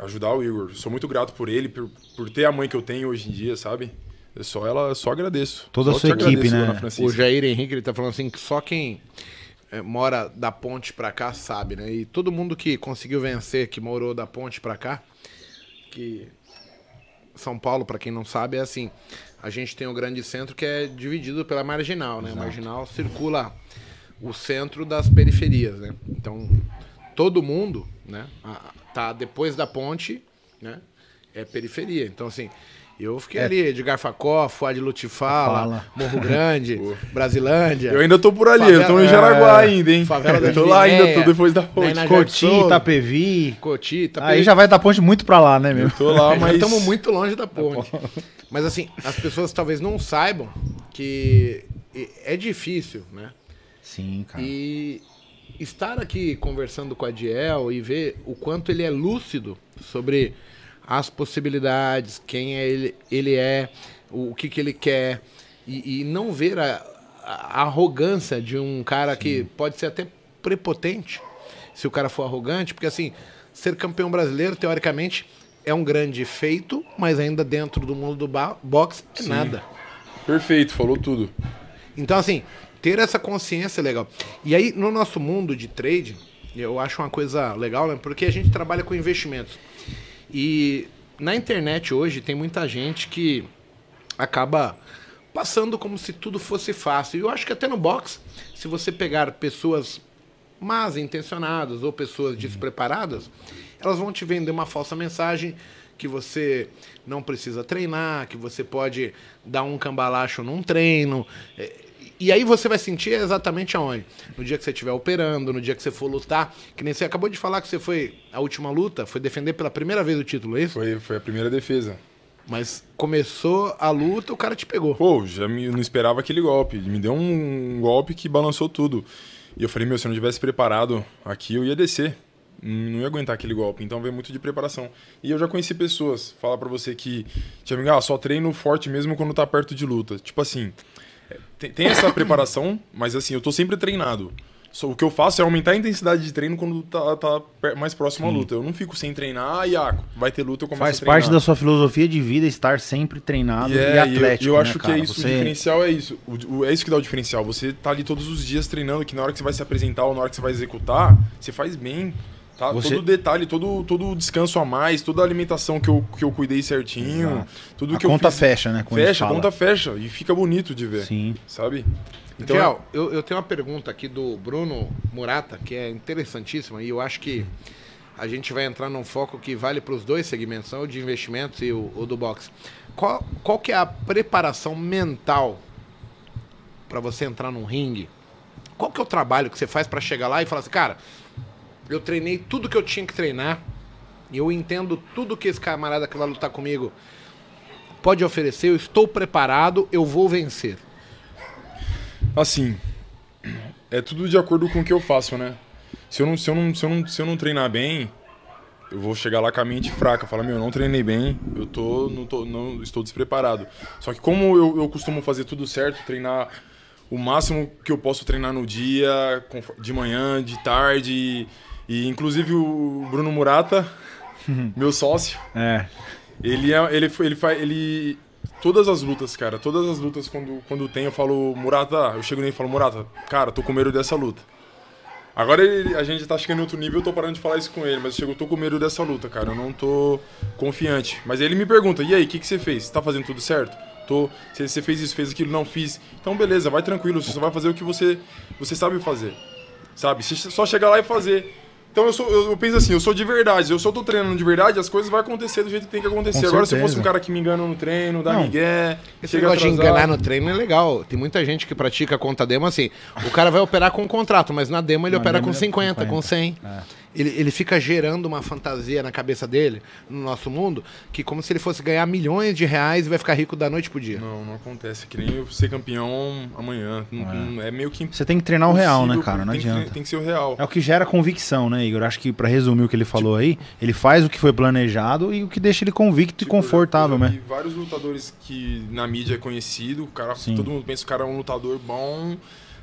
C: ajudar o Igor. Sou muito grato por ele, por, por ter a mãe que eu tenho hoje em dia, sabe? Eu só ela, só agradeço.
B: Toda a
C: Só
B: sua
C: te agradeço,
B: equipe, né?
C: dona Francisca.
A: O Jair Henrique, ele tá falando assim que só quem é, mora da ponte pra cá sabe, né? E todo mundo que conseguiu vencer, que morou da ponte pra cá, que São Paulo, pra quem não sabe, é assim, a gente tem o grande centro que é dividido pela marginal, né? A marginal circula o centro das periferias, né? Então, todo mundo, né, a- tá depois da ponte, né? É periferia. Então, assim, eu fiquei ali, Edgar Facó, Fuad Lutifala,
B: Fala.
A: Morro Grande, Brasilândia.
C: Eu ainda tô por ali,
A: Favela-
C: eu tô em Jaraguá
A: é,
C: ainda, hein?
A: favela da
C: eu tô lá ainda, tô depois da
A: né,
C: ponte.
B: Coti. Itapevi.
A: Coti, tá
B: Aí já vai dar ponte muito pra lá, né, meu?
C: Eu tô lá, mas...
A: estamos muito longe da ponte. Mas assim, as pessoas talvez não saibam que é difícil, né?
B: Sim, cara.
A: E estar aqui conversando com a Diel e ver o quanto ele é lúcido sobre as possibilidades, quem é ele, ele é, o, que, que ele quer, e, e não ver a, a arrogância de um cara Sim. que pode ser até prepotente, se o cara for arrogante, porque assim, ser campeão brasileiro, teoricamente, é um grande feito, mas ainda dentro do mundo do boxe é Sim. nada.
C: Perfeito, falou tudo.
A: Então, assim, ter essa consciência é legal. E aí, no nosso mundo de trade, eu acho uma coisa legal, né? Porque a gente trabalha com investimentos. E na internet hoje tem muita gente que acaba passando como se tudo fosse fácil. E eu acho que até no box, se você pegar pessoas más intencionadas ou pessoas despreparadas, elas vão te vender uma falsa mensagem que você não precisa treinar, que você pode dar um cambalacho num treino. E aí você vai sentir exatamente aonde? No dia que você estiver operando, no dia que você for lutar. Que nem você acabou de falar que você foi. A última luta foi defender pela primeira vez o título, é isso?
C: Foi, foi a primeira defesa.
A: Mas começou a luta, o cara te pegou.
C: Pô, já me, não esperava aquele golpe. Me deu um, um golpe que balançou tudo. E eu falei, meu, se eu não tivesse preparado aqui, eu ia descer. Não ia aguentar aquele golpe. Então veio muito de preparação. E eu já conheci pessoas, falar para você que, tipo, ah, só treino forte mesmo quando tá perto de luta. Tipo assim, tem, tem essa preparação, mas assim, eu tô sempre treinado. Só, o que eu faço é aumentar a intensidade de treino quando tá, tá mais próximo Sim. à luta. Eu não fico sem treinar, ah, Iaco, vai ter luta, eu começo
B: Faz parte da sua filosofia de vida estar sempre treinado e, é, e atlético.
C: E eu,
B: eu
C: né, acho
B: cara?
C: que é isso, Você... o diferencial é isso. O, o, é isso que dá o diferencial. Você tá ali todos os dias treinando, que na hora que você vai se apresentar ou na hora que você vai executar, você faz bem. Tá? Você... Todo detalhe, todo, todo descanso a mais, toda a alimentação que eu, que eu cuidei certinho. Exato. Tudo
B: a
C: que
B: conta
C: eu fiz,
B: fecha, né?
C: Fecha, a conta fecha. E fica bonito de ver.
B: Sim.
C: Sabe?
A: Então, Tiago, eu, eu tenho uma pergunta aqui do Bruno Murata, que é interessantíssima, e eu acho que a gente vai entrar num foco que vale para os dois segmentos, o de investimentos e o, o do boxe. Qual, qual que é a preparação mental para você entrar num ringue? Qual que é o trabalho que você faz para chegar lá e falar assim, cara, eu treinei tudo que eu tinha que treinar, e eu entendo tudo que esse camarada que vai lutar comigo pode oferecer, eu estou preparado, eu vou vencer.
C: Assim, é tudo de acordo com o que eu faço, né? Se eu não, se eu não, se eu não, se eu não treinar bem, eu vou chegar lá com a mente fraca. Falar, meu, eu não treinei bem, eu tô, não, tô, não estou despreparado. Só que como eu, eu costumo fazer tudo certo, treinar o máximo que eu posso treinar no dia, de manhã, de tarde. E inclusive o Bruno Murata, meu sócio,
B: é.
C: ele, é, ele, ele, ele, ele Todas as lutas, cara, todas as lutas, quando, quando tem, eu falo, Murata, eu chego nele e falo, Murata, cara, tô com medo dessa luta. Agora ele, a gente tá chegando em outro nível, eu tô parando de falar isso com ele, mas eu chego, tô com medo dessa luta, cara, eu não tô confiante. Mas ele me pergunta, e aí, o que, que você fez? Tá fazendo tudo certo? Tô, você, você fez isso, fez aquilo, não fiz. Então beleza, vai tranquilo, você só vai fazer o que você, você sabe fazer. Sabe? Você só chegar lá e fazer. Então eu, sou, eu, eu, penso assim, eu sou de verdade. Eu só tô treinando de verdade, as coisas vão acontecer do jeito que tem que acontecer. Com Agora, certeza. se eu fosse um cara que me engana no treino, dá migué.
A: Esse negócio de enganar no treino é legal. Tem muita gente que pratica conta demo assim. O cara vai operar com um contrato, mas na demo ele na opera demo com 50, 50, com 100. É ele, ele fica gerando uma fantasia na cabeça dele, no nosso mundo, que como se ele fosse ganhar milhões de reais e vai ficar rico da noite pro dia.
C: Não, não acontece. Que nem eu ser campeão amanhã. É, é meio que.
B: Você tem que treinar o real, né, cara? Não
C: tem
B: adianta.
C: Que, tem que ser o real.
B: É o que gera convicção, né, Igor? Acho que para resumir o que ele falou aí, ele faz o que foi planejado e o que deixa ele convicto tipo, e confortável, né?
C: vários lutadores que na mídia é conhecido, o cara, todo mundo pensa que o cara é um lutador bom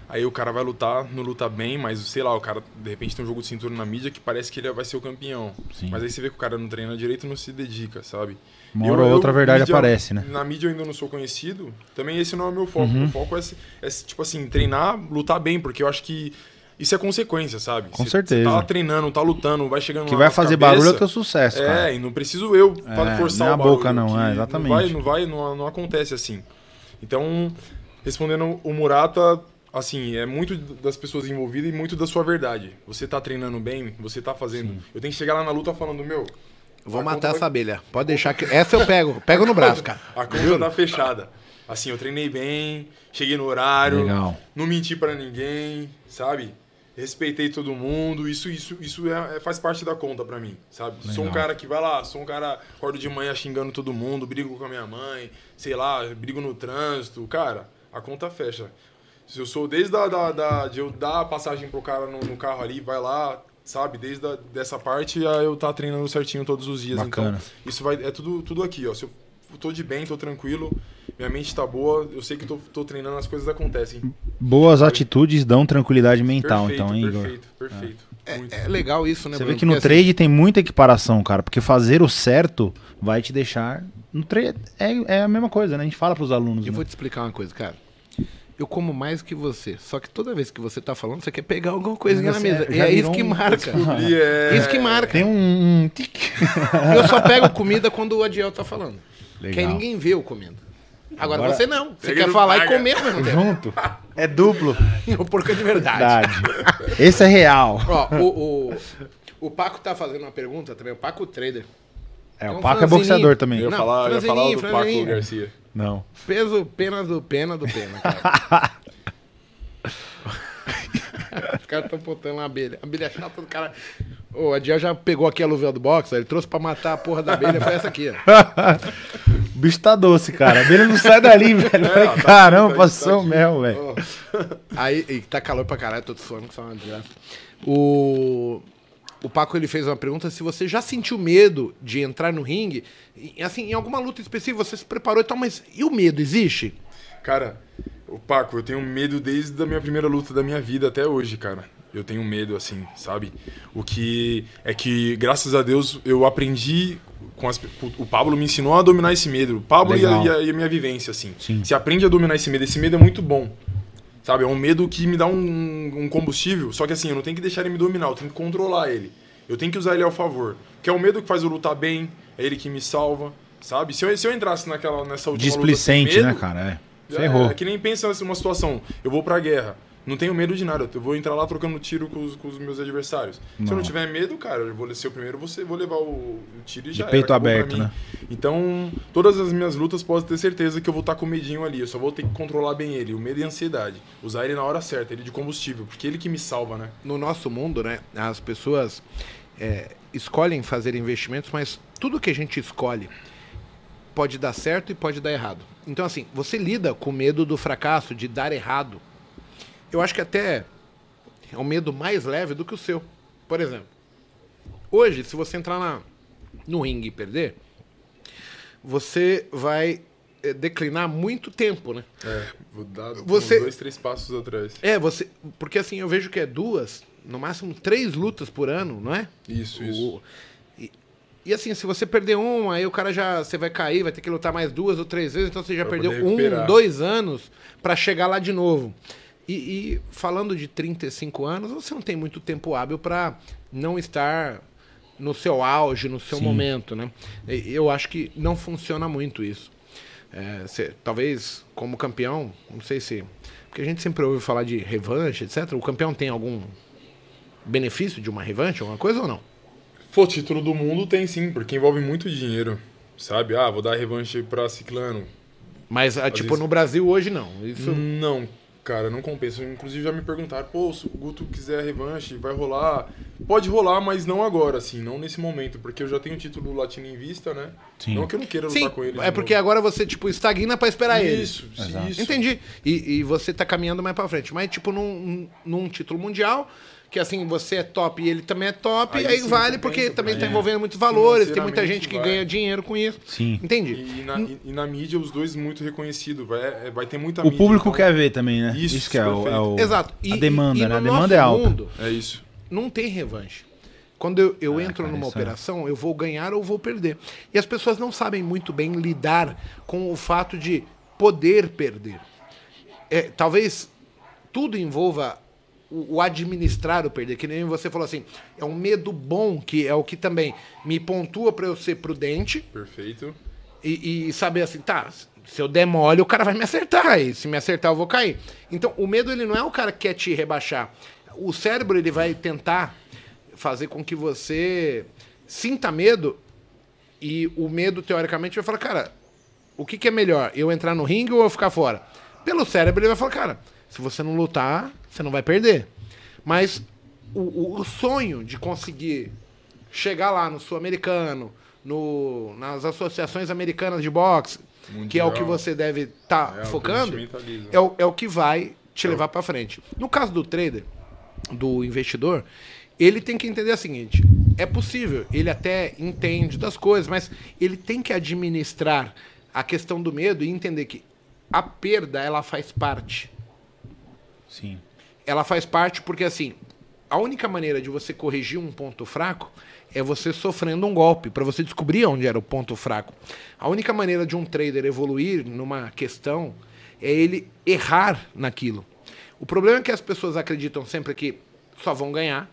C: Aí o cara vai lutar, não luta bem, mas sei lá, o cara de repente tem um jogo de cintura na mídia que parece que ele vai ser o campeão. Sim. Mas aí você vê que o cara não treina direito não se dedica, sabe?
B: Uma hora ou outra verdade mídia, aparece, né?
C: Na mídia eu ainda não sou conhecido. Também esse não é o meu foco. Uhum. Meu foco é, é, tipo assim, treinar, lutar bem, porque eu acho que isso é consequência, sabe?
B: Com certeza.
C: tá treinando, tá lutando, vai chegando
B: que vai fazer cabeça, barulho é o teu sucesso,
C: cara. É, e não preciso eu é, forçar
B: o barulho. boca não, é, exatamente.
C: Não vai, não vai, não, não acontece assim. Então, respondendo o Murata, assim, é muito das pessoas envolvidas e muito da sua verdade. Você tá treinando bem, você tá fazendo. Sim. Eu tenho que chegar lá na luta falando, meu.
A: Vou matar essa abelha. Pode deixar que. Essa eu pego. Pego no braço, cara.
C: A conta tá fechada. Assim, eu treinei bem, cheguei no horário,
B: Legal.
C: não menti para ninguém, sabe? Respeitei todo mundo, isso isso isso é, é faz parte da conta para mim, sabe? Legal. Sou um cara que vai lá, sou um cara acordo de manhã xingando todo mundo, brigo com a minha mãe, sei lá, brigo no trânsito, cara, a conta fecha. Se eu sou desde a, da, da- de eu dar a passagem pro cara no, no carro ali, vai lá, sabe? Desde a, dessa parte a eu tá treinando certinho todos os dias.
B: Bacana.
C: Então, isso vai é tudo, tudo aqui, ó. Se eu tô de bem, tô tranquilo, minha mente tá boa, eu sei que tô, tô treinando, as coisas acontecem.
B: Boas atitudes dão tranquilidade mental,
C: perfeito,
B: então, hein, Igor?
C: perfeito, perfeito. Muito.
A: É legal isso, né,
B: Você vê
A: Bruno?
B: que no
A: Porque, assim,
B: trade tem muita equiparação, cara, porque fazer o certo vai te deixar. No trade é, é a mesma coisa, né? A gente fala pros alunos.
A: Eu
B: né?
A: vou te explicar uma coisa, cara. Eu como mais que você. Só que toda vez que você tá falando, você quer pegar alguma coisa aqui na mesa. E
B: já
A: é isso que marca.
C: E é...
A: Isso que marca.
B: Tem um. um tic.
A: Eu só pego comida quando o Adiel tá falando.
B: Legal.
A: Que aí ninguém vê eu comendo. Agora,
B: Agora-
A: você não. Você quer
C: não
A: falar e
C: paga.
A: comer ao mesmo tempo.
B: Junto. É duplo.
A: O porco é de verdade.
B: Verdade. Esse é real.
A: Ó, o, o, o Paco tá fazendo uma pergunta também. O Paco Trader.
B: É,
A: É
B: o
A: um
B: Paco é boxeador também.
C: Eu ia
A: Não,
C: falar, eu ia falar do
A: franzininho,
C: Paco. Garcia.
B: Não.
A: Peso, pena do pena do pena, cara. Os caras estão botando uma abelha. A abelha chata do cara. O Adiel já pegou aqui a luva do boxe, ele trouxe pra matar a porra da abelha, foi essa aqui, ó.
B: O bicho tá doce, cara. A abelha não sai dali, velho.
C: ó,
B: Falei,
C: tá
B: Caramba,
C: tá
B: passou
C: aqui.
B: mel, velho.
A: Aí, tá calor pra caralho, tô suando, que só uma desgraça. O, o Paco, ele fez uma pergunta se você já sentiu medo de entrar no ringue, assim, em alguma luta específica, você se preparou e tal, mas e o medo, existe?
C: Cara, o Paco, eu tenho medo desde a minha primeira luta da minha vida até hoje, cara. Eu tenho medo, assim, sabe? O que é que, graças a Deus, eu aprendi com as. O Pablo me ensinou a dominar esse medo. O Pablo e e a- e a minha vivência, assim.
B: Sim.
C: Se aprende a dominar esse medo. Esse medo é muito bom. Sabe? É um medo que me dá um, um combustível. Só que assim, eu não tenho que deixar ele me dominar, eu tenho que controlar ele. Eu tenho que usar ele ao favor. Que é o medo que faz eu lutar bem, é ele que me salva. Sabe? Se eu, se eu entrasse naquela, nessa última luta
B: Displicente, né,
C: medo,
B: cara? É.
C: é,
B: Ferrou.
C: É que nem pensa assim, uma situação. Eu vou pra guerra. Não tenho medo de nada. Eu vou entrar lá trocando tiro com os, com os meus adversários. Se eu
B: Não.
C: não tiver medo, cara, eu vou ser o primeiro, você vou levar o, o tiro e
B: De
C: já era,
B: peito
C: pra
B: aberto,
C: mim.
B: né?
C: Então, todas as minhas lutas pode ter certeza que eu vou estar com medinho ali. Eu só vou ter que controlar bem ele. O medo e a ansiedade. Usar ele na hora certa, ele de combustível. Porque ele que me salva, né?
A: No nosso mundo, né, as pessoas é, escolhem fazer investimentos, mas tudo que a gente escolhe pode dar certo e pode dar errado. Então, assim, você lida com o medo do fracasso, de dar errado. Eu acho que até é um medo mais leve do que o seu. Por exemplo, hoje, se você entrar na, no ringue e perder, você vai é, declinar muito tempo, né?
C: É, vou dar
A: Você-
C: dois, três passos atrás.
A: É, você. Porque assim, eu vejo que é duas, no máximo três lutas por ano, não é?
C: Isso, isso.
A: O- e, e assim, se você perder uma, aí o cara já. Você vai cair, vai ter que lutar mais duas ou três vezes, então você já
C: Pra
A: perdeu um, dois anos pra chegar lá de novo. E, e falando de 35 anos, você não tem muito tempo hábil pra não estar no seu auge, no seu
B: Sim.
A: momento, né? Eu acho que não funciona muito isso. É, cê- talvez como campeão, não sei se. Porque a gente sempre ouve falar de revanche, etc. O campeão tem algum benefício de uma revanche, alguma coisa ou não?
C: Pô, título do mundo tem sim, porque envolve muito dinheiro. Sabe? Ah, vou dar revanche pra Ciclano.
A: Mas, ah, tipo,
C: vezes-
A: no Brasil hoje não. Isso.
C: Não, cara, não compensa. Inclusive já me perguntaram, pô, se o Guto quiser revanche, vai rolar. Pode rolar, mas não agora, assim, não nesse momento, porque eu já tenho o título latino em vista, né?
B: Sim.
C: Não que eu não queira lutar
A: Sim,
C: com ele.
A: é porque
C: novo.
A: agora você, tipo, estagna pra esperar ele.
C: Isso, isso.
A: Entendi. E, e você tá caminhando mais pra frente. Mas, tipo, num, num título mundial, que assim, você é top e ele também é top, aí,
C: Aí sim,
A: vale
C: compensa,
A: porque também tá
C: é.
A: envolvendo muitos valores, tem muita gente que
C: vai.
A: ganha dinheiro com isso.
B: Sim.
A: Entendi.
C: E, na, e- e na mídia, os dois muito reconhecidos. Vai, é- vai ter muita
B: O
C: mídia.
B: público
C: então-
B: quer ver também, né?
C: Isso,
B: Isso, que é o, é o-
A: Exato. E,
B: a demanda,
A: e, e
B: né? A demanda é alta.
A: mundo,
C: É isso.
A: não tem revanche. Quando eu, eu
B: Ah,
A: entro
B: cara,
A: numa
B: isso é-
A: operação, eu vou ganhar ou vou perder. E as pessoas não sabem muito bem lidar com o fato de poder perder. É, talvez tudo envolva o, o administrar o perder, que nem você falou assim, é um medo bom, que é o que também me pontua para eu ser prudente
C: Perfeito.
A: e, e saber assim, tá, se eu der mole, o cara vai me acertar, e se me acertar eu vou cair. Então, o medo ele não é o cara que quer te rebaixar. O cérebro ele vai tentar fazer com que você sinta medo e o medo teoricamente vai falar, cara, o que, que é melhor, eu entrar no ringue ou eu ficar fora? Pelo cérebro ele vai falar, cara, se você não lutar, você não vai perder. Mas o, o- sonho de conseguir chegar lá no sul-americano, no, nas associações americanas de boxe, que é o que
C: Mundial.
A: você deve estar
C: É, o que a
A: focando,
C: gente mentaliza.
A: é o, é o que vai te levar para frente. No caso do trader, do investidor, ele tem que entender o seguinte: é possível, ele até entende das coisas, mas ele tem que administrar a questão do medo e entender que a perda ela faz parte.
B: Sim.
A: Ela faz parte porque assim, a única maneira de você corrigir um ponto fraco é você sofrendo um golpe, para você descobrir onde era o ponto fraco. A única maneira de um trader evoluir numa questão é ele errar naquilo. O problema é que as pessoas acreditam sempre que só vão ganhar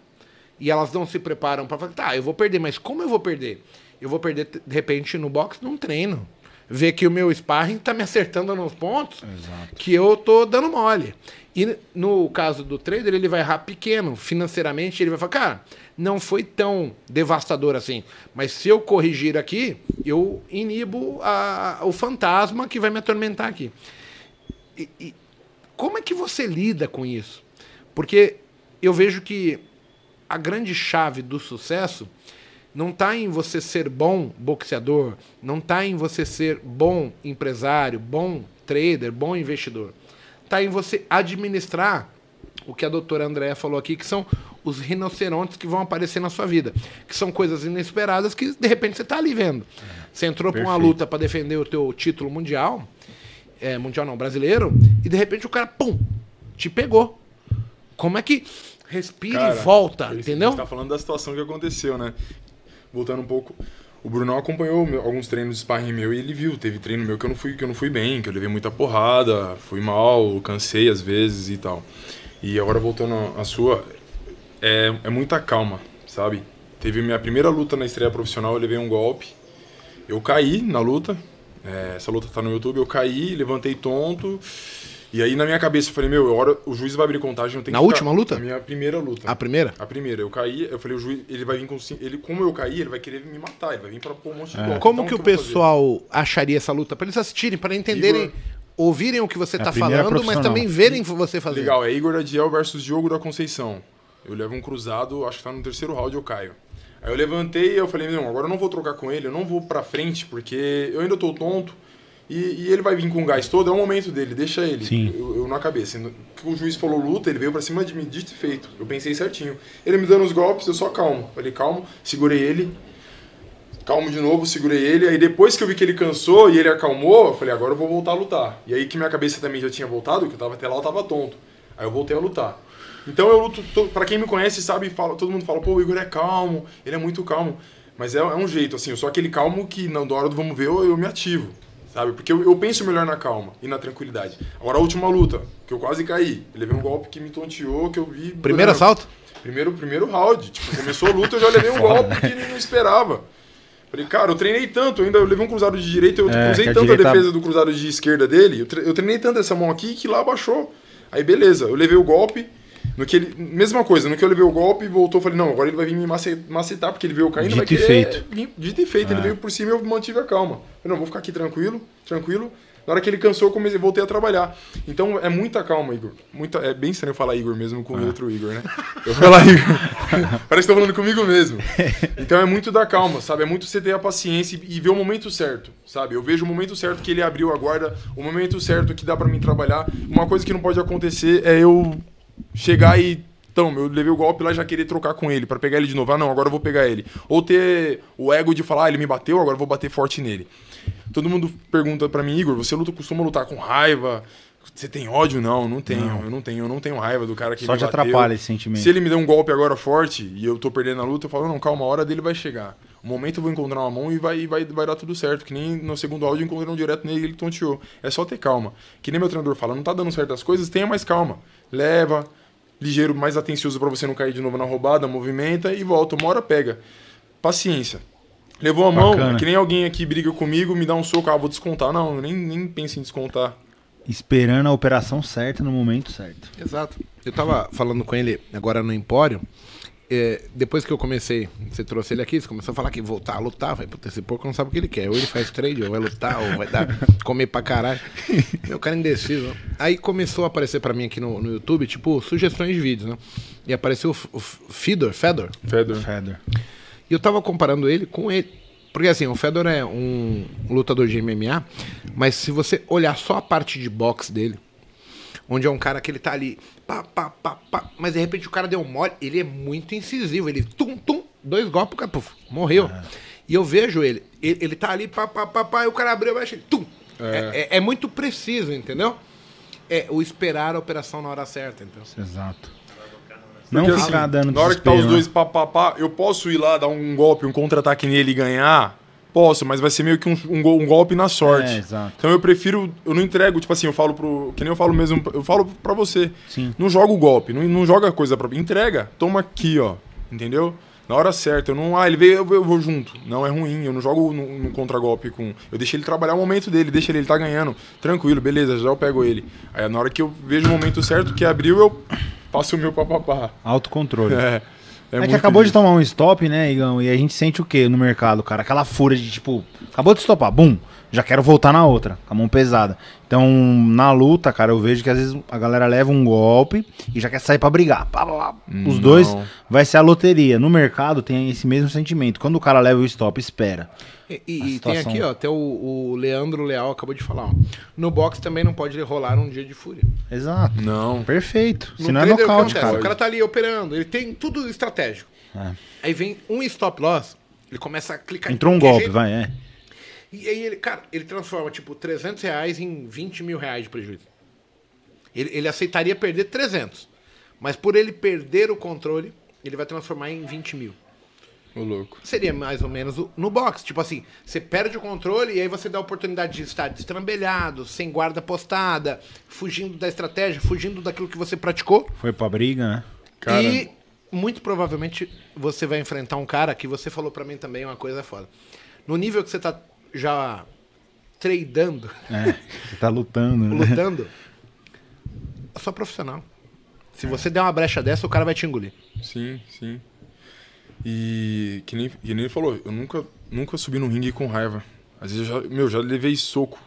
A: e elas não se preparam para falar, tá, eu vou perder, mas como eu vou perder? Eu vou perder de repente no box num treino. Ver que o meu sparring tá me acertando nos pontos
B: Exato.
A: que eu tô dando mole. E no caso do trader, ele vai errar pequeno financeiramente, ele vai falar, cara, não foi tão devastador assim. Mas se eu corrigir aqui, eu inibo a, o fantasma que vai me atormentar aqui. E, e como é que você lida com isso? Porque eu vejo que a grande chave do sucesso não está em você ser bom boxeador, não está em você ser bom empresário, bom trader, bom investidor. Está em você administrar o que a doutora Andréa falou aqui, que são os rinocerontes que vão aparecer na sua vida. Que são coisas inesperadas que, de repente, você está ali vendo. Você entrou para uma luta para defender o teu título mundial, é, mundial não, brasileiro, e de repente o cara, pum, te pegou. Como é que respira e volta, entendeu?
C: A gente tá falando da situação que aconteceu, né? Voltando um pouco. O Brunão acompanhou meu- alguns treinos de sparring meu e ele viu. Teve treino meu que eu não fui, que eu não fui bem, que eu levei muita porrada, fui mal, cansei às vezes e tal. E agora voltando à sua, é, é muita calma, sabe? Teve minha primeira luta na estreia profissional, eu levei um golpe. Eu caí na luta. é, essa luta tá no YouTube, eu caí, levantei tonto. E aí na minha cabeça eu falei, meu, agora o juiz vai abrir contagem, eu tenho
A: Na
C: que
A: última
C: ficar-
A: luta?
C: Na minha primeira luta.
A: A primeira?
C: A primeira, eu caí, eu falei, o juiz, ele vai vir com. Ele, como eu caí, ele vai querer me matar, ele vai vir pra pôr um monte de golpe.
A: Como
C: Então,
A: que o pessoal acharia essa luta? Para eles assistirem, para entenderem,
C: Igor-
A: ouvirem o que você
B: É
A: tá falando, mas também verem você fazer.
C: Legal, é Igor Adiel versus Diogo da Conceição. Eu levo um cruzado, acho que tá no terceiro round, eu caio. Aí eu levantei e eu falei, não, agora eu não vou trocar com ele, eu não vou pra frente, porque eu ainda tô tonto. E, e ele vai vir com o gás todo, é o momento dele, deixa ele.
B: Sim.
C: Eu, eu na cabeça. O juiz falou luta, ele veio pra cima de mim, dito e feito. Eu pensei certinho. Ele me dando os golpes, eu só calmo. Falei, calmo, segurei ele. Calmo de novo, segurei ele. Aí depois que eu vi que ele cansou e ele acalmou, eu falei, agora eu vou voltar a lutar. E aí que minha cabeça também já tinha voltado, que eu tava até lá, eu tava tonto. Aí eu voltei a lutar. Então eu luto, to- pra quem me conhece sabe, fala, todo mundo fala, pô, o Igor é calmo, ele é muito calmo. Mas é, é um jeito, assim, eu sou aquele calmo que na hora do vamos ver eu, eu me ativo, sabe? Porque eu, eu penso melhor na calma e na tranquilidade. Agora a última luta, que eu quase caí, levei um golpe que me tonteou, que eu vi...
A: Primeiro assalto?
C: Primeiro, primeiro round. Tipo, começou a luta, eu já levei um golpe que não esperava. Falei, cara, eu treinei tanto, eu ainda levei um cruzado de direita, eu
B: É,
C: cruzei
B: que a
C: tanto a defesa do cruzado de esquerda dele, eu, tre- eu treinei tanto essa mão aqui que lá abaixou. Aí beleza, eu levei o golpe, no que ele, mesma coisa, no que eu levei o golpe, voltou, falei, não, agora ele vai vir me mace- macetar, porque ele veio caindo, vai
B: Dito e
C: querer
B: feito.
C: Dito e feito, ele
B: É.
C: veio por cima e eu mantive a calma. Falei, não, vou ficar aqui tranquilo, tranquilo. Na hora que ele cansou, eu comecei, voltei a trabalhar. Então é muita calma, Igor. Muita, é bem estranho falar Igor mesmo com o outro Igor, né? Eu vou falar Igor. Parece que tô falando comigo mesmo. Então é muito da calma, sabe? É muito você ter a paciência e e ver o momento certo, sabe? Eu vejo o momento certo que ele abriu a guarda, o momento certo que dá pra mim trabalhar. Uma coisa que não pode acontecer é eu chegar e então, eu levei o golpe lá e já querer trocar com ele, pra pegar ele de novo. Ah, não, agora eu vou pegar ele. Ou ter o ego de falar, ah, ele me bateu, agora eu vou bater forte nele. Todo mundo pergunta pra mim, Igor, você luta, costuma lutar com raiva? Você tem ódio? Não, não tenho. Eu não tenho, eu não tenho raiva do cara que
B: Só
C: me
B: te
C: bateu.
B: atrapalha esse sentimento.
C: Se ele me der um golpe agora forte e eu tô perdendo a luta, eu falo, não, calma, a hora dele vai chegar. O momento eu vou encontrar uma mão e vai, vai, vai dar tudo certo. Que nem no segundo áudio eu encontrei um direto nele e ele tonteou. É só ter calma. Que nem meu treinador fala, não tá dando certo as coisas, tenha mais calma. Leva, ligeiro, mais atencioso pra você não cair de novo na roubada, movimenta e volta. Uma hora pega. Paciência. Levou a mão,
B: Bacana.
C: que nem alguém aqui briga comigo, me dá um soco, ah, vou descontar. Não, eu nem, nem penso em descontar.
B: Esperando a operação certa no momento certo.
A: Exato. Eu tava falando com ele agora no Empório. É, depois que eu comecei, você trouxe ele aqui, você começou a falar que voltar a lutar. Vai, puta, esse porco não sabe o que ele quer. Ou ele faz trade, ou vai lutar, ou vai dar, comer pra caralho. Meu cara é indeciso. Aí começou a aparecer pra mim aqui no, no YouTube, tipo, sugestões de vídeos, né? E apareceu o, o Fedor, Fedor.
C: Fedor.
B: Fedor.
A: E eu tava comparando ele com ele. Porque assim, o Fedor é um lutador de MMA, mas se você olhar só a parte de boxe dele, onde é um cara que ele tá ali, pá, pá, pá, pá, mas de repente o cara deu um mole, ele é muito incisivo, ele tum, tum, dois golpes, o cara, puf, morreu. E eu vejo ele, ele, ele tá ali, pá, pá, pá, pá, e o cara abriu, ele, tum. É. é- é muito preciso, entendeu? É o esperar a operação na hora certa, então.
B: Exato. Não
C: Porque,
B: ficar
C: assim,
B: dando
C: Na hora que tá os dois pá, pá, pá, eu posso ir lá, dar um golpe, um contra-ataque nele e ganhar? Posso, mas vai ser meio que um, um um golpe na sorte.
B: É.
C: Então eu prefiro, eu não entrego, tipo assim, eu falo pro. Que nem eu falo mesmo, eu falo pra você.
B: Sim.
C: Não joga o golpe, não, não joga coisa pra. Entrega, toma aqui, ó. Entendeu? Na hora certa, eu não. Ah, ele veio, eu vou, junto. Não é ruim, eu não jogo no, no contra-golpe com. Eu deixo ele trabalhar o momento dele, deixa ele, ele tá ganhando. Tranquilo, beleza, já eu pego ele. Aí na hora que eu vejo o momento certo que abriu, eu passo o meu papapá.
B: Autocontrole.
C: É.
B: É,
C: muito
B: que acabou de tomar um stop, né, Igão? E a gente sente o quê no mercado, cara? Aquela fúria de tipo, acabou de stopar, bum, já quero voltar na outra, com a mão pesada. Então, na luta, cara, eu vejo que às vezes a galera leva um golpe e já quer sair pra brigar. Pá, pá, pá. Os
C: Não.
B: dois vai ser a loteria. No mercado tem esse mesmo sentimento. Quando o cara leva o stop, espera.
A: E, e- e tem
B: situação.
A: aqui, ó, até o, o Leandro Leal acabou de falar, ó. No box também não pode rolar um dia de fúria.
B: Exato.
C: Não.
B: Perfeito.
A: No
B: Se não é
A: trader, o que
B: nocaute,
A: acontece?
B: cara.
A: O cara tá ali operando, ele tem tudo estratégico.
B: É.
A: Aí vem um stop loss, ele começa a clicar
B: Entrou um golpe,
A: jeito.
B: vai, é.
A: E aí ele, cara, ele transforma, tipo, 300 reais em 20 mil reais de prejuízo. Ele, ele aceitaria perder 300. Mas por ele perder o controle, ele vai transformar em 20 mil.
C: Ô, louco.
A: Seria mais ou menos o- no box. Tipo assim, você perde o controle e aí você dá a oportunidade de estar destrambelhado, sem guarda postada, fugindo da estratégia, fugindo daquilo que você praticou.
B: Foi pra briga, né?
C: Cara-
A: E muito provavelmente você vai enfrentar um cara que você falou pra mim também uma coisa foda. No nível que você tá já tradando,
B: É. Você tá lutando, né?
A: lutando, é só profissional. Se você der uma brecha dessa, o cara vai te engolir.
C: Sim, sim. E que nem, que nem ele falou, eu nunca, nunca subi no ringue com raiva. Às vezes eu já, meu, já levei soco.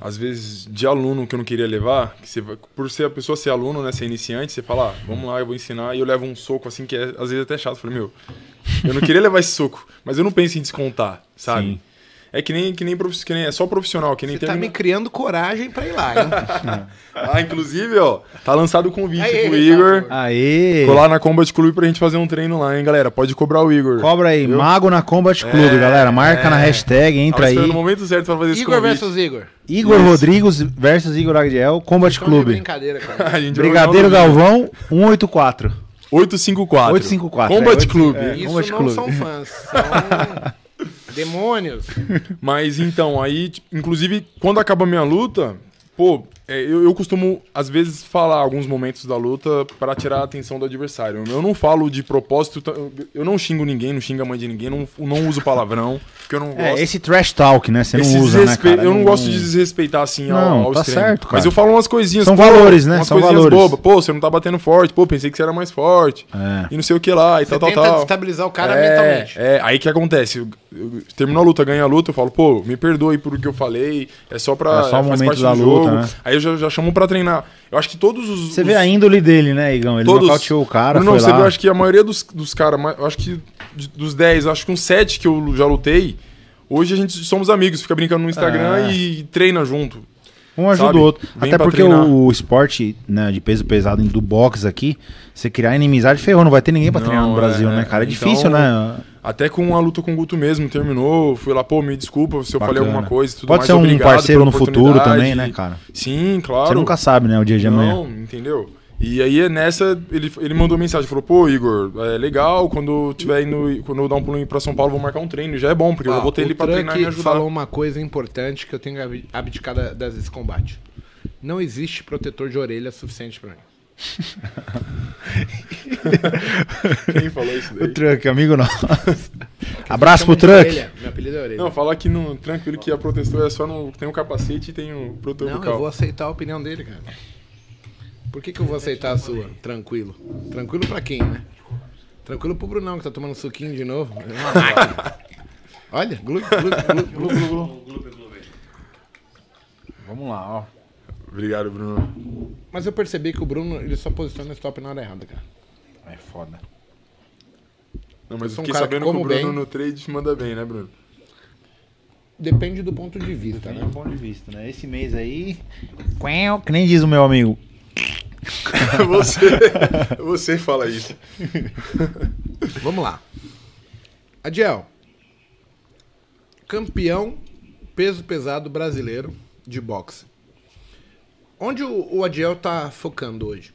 C: Às vezes de aluno que eu não queria levar, que você por ser a pessoa ser aluno, né, ser iniciante, você fala, ah, vamos lá, eu vou ensinar, e eu levo um soco assim que é às vezes até chato. Eu falei, meu, eu não queria levar esse soco, mas eu não penso em descontar, sabe?
B: Sim.
C: É que nem, que nem, profi- que nem é só profissional, que nem
A: Você tá
C: termina-
A: me criando coragem pra ir lá, hein?
C: Ah, inclusive, ó, tá lançado o convite
A: Aí,
C: pro
A: tá,
C: Igor.
B: Aê!
C: Colar na Combat Club pra gente fazer um treino lá, hein, galera? Pode cobrar o Igor.
B: Cobra aí,
C: Viu?
B: Mago na Combat Club, galera. Marca na hashtag, entra aí.
C: esperando o momento certo pra fazer esse
A: Igor versus Igor.
B: Igor Rodrigues versus Igor Agdiel, Combat Club.
A: brincadeira, cara.
C: A gente vai
B: Brigadeiro
C: no.
B: Galvão, 184.
C: 854.
B: 854,
C: Combat
B: é,
C: Club.
B: é.
A: Isso
B: Combat
A: não
B: Club.
A: são fãs, são demônios.
C: Mas então, aí, inclusive, quando acaba a minha luta, pô, eu, eu costumo, às vezes, falar alguns momentos da luta pra tirar a atenção do adversário. Eu não falo de propósito, eu- não xingo ninguém, não xingo a mãe de ninguém, não, não uso palavrão, porque eu não gosto.
B: É, esse trash talk, né? Você não
C: Esse
B: usa, né, cara?
C: eu não, gosto de desrespeitar assim ao,
B: Não,
C: ao
B: tá
C: extremo.
B: certo, cara.
C: Mas eu falo umas coisinhas.
B: São
C: pô,
B: valores, né?
C: Umas
B: São
C: coisinhas
B: valores.
C: bobas. Pô, você não tá batendo forte. Pô, pensei que você era mais forte.
B: É.
C: E não sei o que lá, e
A: Você
C: tal, tal,
A: tenta
C: tal.
A: destabilizar o cara
C: é,
A: mentalmente.
C: É, aí que acontece. Eu, eu, terminou a luta, ganha a luta, eu falo, pô, me perdoe por o que eu falei. É só pra.
B: É só o
C: faz
B: momento
C: parte
B: da
C: do
B: luta,
C: jogo.
B: né?
C: Aí eu já, já chamo pra treinar. Eu acho que todos os.
B: Você
C: os-
B: vê a índole dele, né, Igão? Ele
C: todos,
B: nocauteou o cara,
C: não, não,
B: foi
C: você
B: lá.
C: vê, eu acho que a maioria dos, dos caras, eu acho que de- dos 10, eu acho que uns 7 que eu já lutei, hoje a gente somos amigos, fica brincando no Instagram
B: É.
C: e treina junto.
B: Um ajuda
C: sabe?
B: o outro.
C: Vem
B: Até porque
C: treinar.
B: o, esporte né, de peso pesado do boxe aqui, você criar inimizade ferrou, não vai ter ninguém pra
C: Não,
B: treinar no
C: é,
B: Brasil,
C: é.
B: né, cara? É
C: Então,
B: difícil, né?
C: Até com a luta com o Guto mesmo, terminou, fui lá, pô, me desculpa se eu falei
B: Bacana.
C: alguma coisa, e tudo
B: Pode
C: mais,
B: ser um
C: obrigado
B: parceiro no futuro também, né, cara?
C: Sim, claro.
B: Você nunca sabe, né, o dia de amanhã.
C: Não, entendeu? E aí nessa, ele, ele mandou mensagem, falou, pô, Igor, é legal, quando tiver indo, quando eu dar um pulo pra São Paulo, vou marcar um treino. Já é bom, porque eu já
A: Ó,
C: vou ter ele pra treinar e me ajudar.
A: falou uma coisa importante que eu tenho que ab- abdicar da- das- desse combate. Não existe protetor de orelha suficiente pra mim.
C: Quem falou isso
B: O
C: daí?
B: Truck, amigo nosso. Abraço pro
A: orelha. Meu apelido é orelha.
C: Não, falar que no, tranquilo que a proteção é só no. Tem o capacete e tem o protetor
A: Não, eu vou aceitar a opinião dele, cara. Por que, que eu vou aceitar a sua? Tranquilo. Tranquilo pra quem, né? Tranquilo pro Brunão, que tá tomando suquinho de novo. É uma máquina. Olha, glu, glu, glu, glu, glu.
B: Vamos lá, ó.
C: Obrigado, Bruno.
A: Mas eu percebi que o Bruno, ele só posiciona o stop na hora errada, cara.
B: É foda.
C: Não, mas
A: Eu um
C: fiquei
A: cara que
C: sabendo que,
A: como
C: o Bruno
A: bem.
C: no trade manda bem, né, Bruno?
A: depende do ponto de vista,
B: Tem
A: né?
B: um ponto de vista, né? Esse mês aí. Que nem diz o meu amigo.
C: você, você fala isso.
A: Vamos lá. Adiel, campeão peso pesado brasileiro de boxe. Onde o, o Adiel tá focando hoje?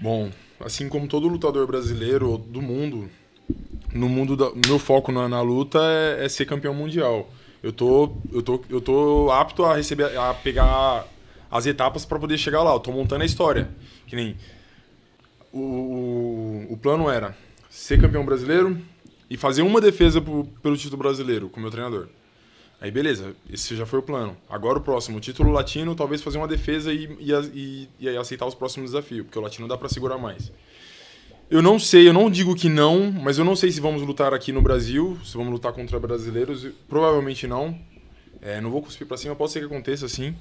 C: Bom, assim como todo lutador brasileiro do mundo, no mundo da, meu foco na, na luta é, é ser campeão mundial. Eu tô, eu tô, eu tô apto a receber, a pegar as etapas para poder chegar lá. Eu tô montando a história. Que nem o, o, o plano era ser campeão brasileiro e fazer uma defesa pro- pelo título brasileiro com meu treinador. Aí beleza, esse já foi o plano. Agora o próximo, título latino, talvez fazer uma defesa e, e, e, e aceitar os próximos desafios, porque o latino dá pra segurar mais. Eu não sei, eu não digo que não, mas eu não sei se vamos lutar aqui no Brasil, se vamos lutar contra brasileiros, provavelmente não. É, não vou cuspir pra cima, pode ser que aconteça assim,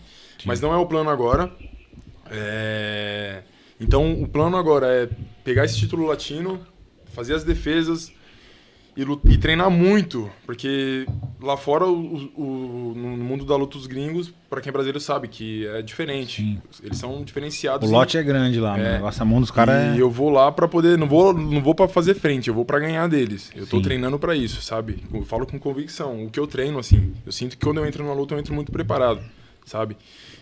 C: mas não é o plano agora. É, Então o plano agora é pegar esse título latino, fazer as defesas e, e treinar muito, porque lá fora, o, o- no mundo da luta, os gringos, pra quem é brasileiro sabe que é diferente.
B: Sim.
C: Eles são
B: O
C: diferenciados. em-
B: lote é grande lá,
C: É.
B: é. Nossa, a mão dos caras
C: e
B: é.
C: eu vou lá pra poder. Não vou, não vou para fazer frente, eu vou pra ganhar deles. Eu tô
B: Sim.
C: treinando pra isso, sabe? Eu falo com convicção. O que eu treino, assim, eu sinto que quando eu entro numa luta, eu entro muito preparado, sabe?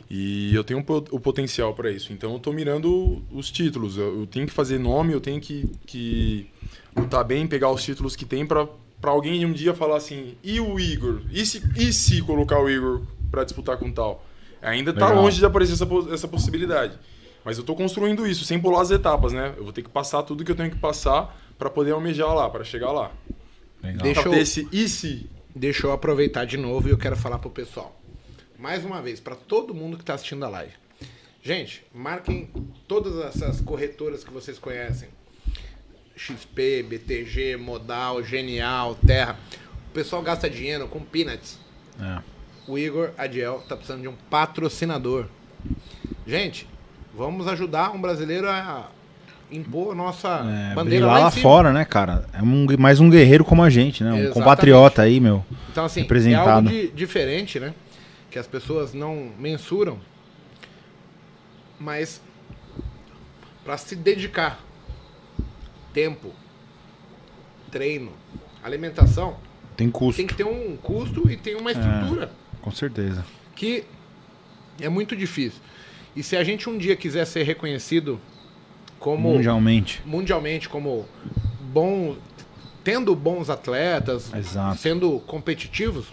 C: E eu tenho o potencial pra isso. Então eu tô mirando os títulos. Eu, tenho que fazer nome, eu tenho que, que lutar bem, pegar os títulos que tem pra, pra alguém um dia falar assim: e o Igor? E se, e se colocar o Igor pra disputar com tal? Ainda tá
B: Legal.
C: longe de aparecer essa, essa possibilidade. Mas eu tô construindo isso, sem pular as etapas, né? Eu vou ter que passar tudo que eu tenho que passar pra poder almejar lá, pra chegar lá.
B: Legal.
A: Deixa eu-
C: ter esse e se.
A: Deixa eu aproveitar de novo e eu quero falar pro pessoal. Mais uma vez, para todo mundo que tá assistindo a live. Gente, marquem todas essas corretoras que vocês conhecem. XP, BTG, Modal, Genial, Terra. O pessoal gasta dinheiro com peanuts.
B: É.
A: O Igor Adiel tá precisando de um patrocinador. Gente, vamos ajudar um brasileiro a impor a nossa
B: É,
A: bandeira lá,
B: lá, fora, né, cara? É um, mais um guerreiro como a gente, né? Um
A: Exatamente.
B: compatriota aí, meu.
A: Então, assim, é
B: representado.
A: algo de- diferente, né? Que as pessoas não mensuram. Mas para se dedicar tempo, treino, alimentação,
B: Tem custo,
A: tem que ter um custo e tem uma estrutura
B: com certeza.
A: que é muito difícil. E se a gente um dia quiser ser reconhecido como
B: Mundialmente.
A: mundialmente como bom, tendo bons atletas,
B: Exato.
A: sendo competitivos,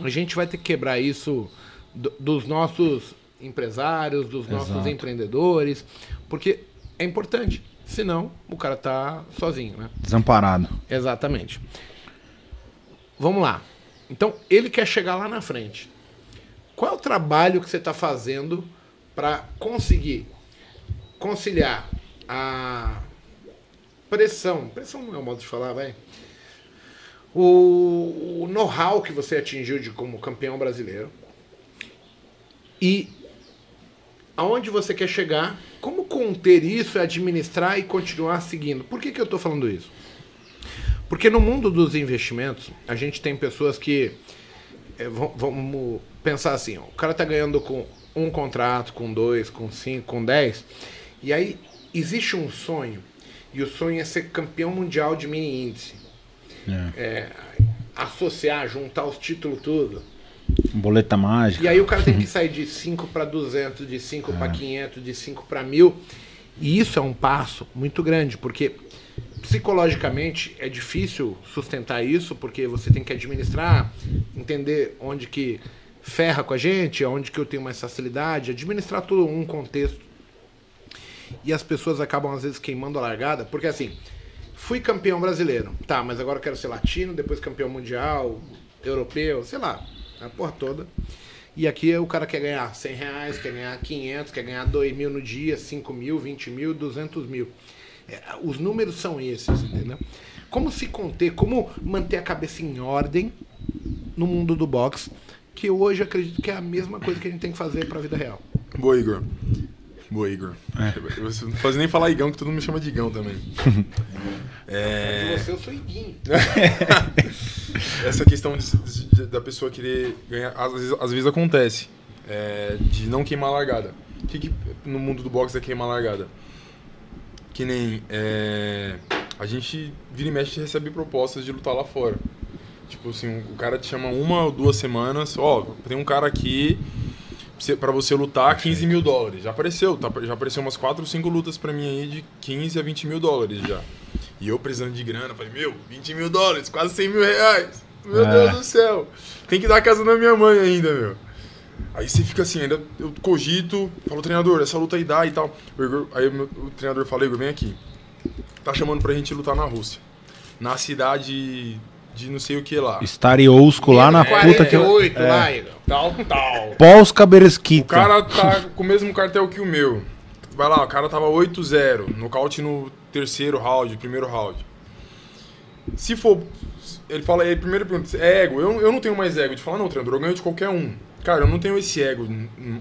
A: a gente vai ter que quebrar isso do- dos nossos empresários, dos nossos
B: Exato.
A: empreendedores, porque é importante. Senão, o cara tá sozinho, né?
B: Desamparado.
A: Exatamente. Vamos lá. Então, ele quer chegar lá na frente. Qual é o trabalho que você está fazendo para conseguir conciliar a pressão? Pressão não é o modo de falar, vai. O, o know-how que você atingiu de como campeão brasileiro e aonde você quer chegar, como conter isso, administrar e continuar seguindo. Por que, que eu estou falando isso? Porque no mundo dos investimentos, a gente tem pessoas que. va- vamos pensar assim: ó, o cara tá ganhando com um contrato, com dois, com cinco, com dez, e aí existe um sonho, e o sonho é ser campeão mundial de mini índice.
B: É.
A: É, associar, juntar os títulos tudo.
B: Boleta mágica.
A: E aí o cara tem que sair de 5 para 200, de 5 para 500, de 5 para 1000. E isso é um passo muito grande, porque psicologicamente é difícil sustentar isso, porque você tem que administrar, entender onde que ferra com a gente, onde que eu tenho mais facilidade, administrar tudo um contexto. E as pessoas acabam às vezes queimando a largada, porque assim, fui campeão brasileiro, tá, mas agora eu quero ser latino, depois campeão mundial, europeu, sei lá, a porra toda. E aqui o cara quer ganhar 100 reais, quer ganhar 500, quer ganhar 2 mil no dia, 5 mil, 20 mil, 200 mil. É, os números são esses, entendeu? Como se conter, como manter a cabeça em ordem no mundo do boxe, que hoje eu acredito que é a mesma coisa que a gente tem que fazer para a vida real.
C: Boa, Igor. Boa, Igor. Eu não faz nem falar Igão, que todo mundo me chama de Igão também. É,
A: Você, eu sou iguinho.
C: essa questão de- de- da pessoa querer ganhar, às vezes, às vezes acontece, é, de não queimar a largada. O que, que no mundo do boxe é queimar a largada? Que nem é, a gente vira e mexe recebe propostas de lutar lá fora. Tipo assim, o cara te chama uma ou duas semanas, ó, tem um cara aqui pra você lutar 15 mil dólares. Já apareceu, tá- já apareceu umas 4 ou 5 lutas pra mim aí de 15 a 20 mil dólares já. E eu precisando de grana, falei, meu, 20 mil dólares, quase 100 mil reais. Meu
B: É.
C: Deus do céu. Tem que dar a casa da minha mãe ainda, meu. Aí você fica assim, ainda eu cogito, falo, treinador, essa luta aí dá e tal. O Igor- aí o, meu- o treinador fala, Igor, vem aqui. Tá chamando pra gente lutar na Rússia. Na cidade de não sei o que lá.
B: Stariosco lá na puta que. eu-
A: 48 lá, Igor.
C: Tal, tal.
B: Polska
C: O
B: Bereskita.
C: cara tá com o mesmo cartel que o meu. Vai lá, o cara tava 8-0, nocaute no terceiro round, primeiro round. Se for. Ele fala, ele primeiro pergunta, é ego? Eu, eu não tenho mais ego. De falar, não, treinador, eu ganho de qualquer um. Cara, eu não tenho esse ego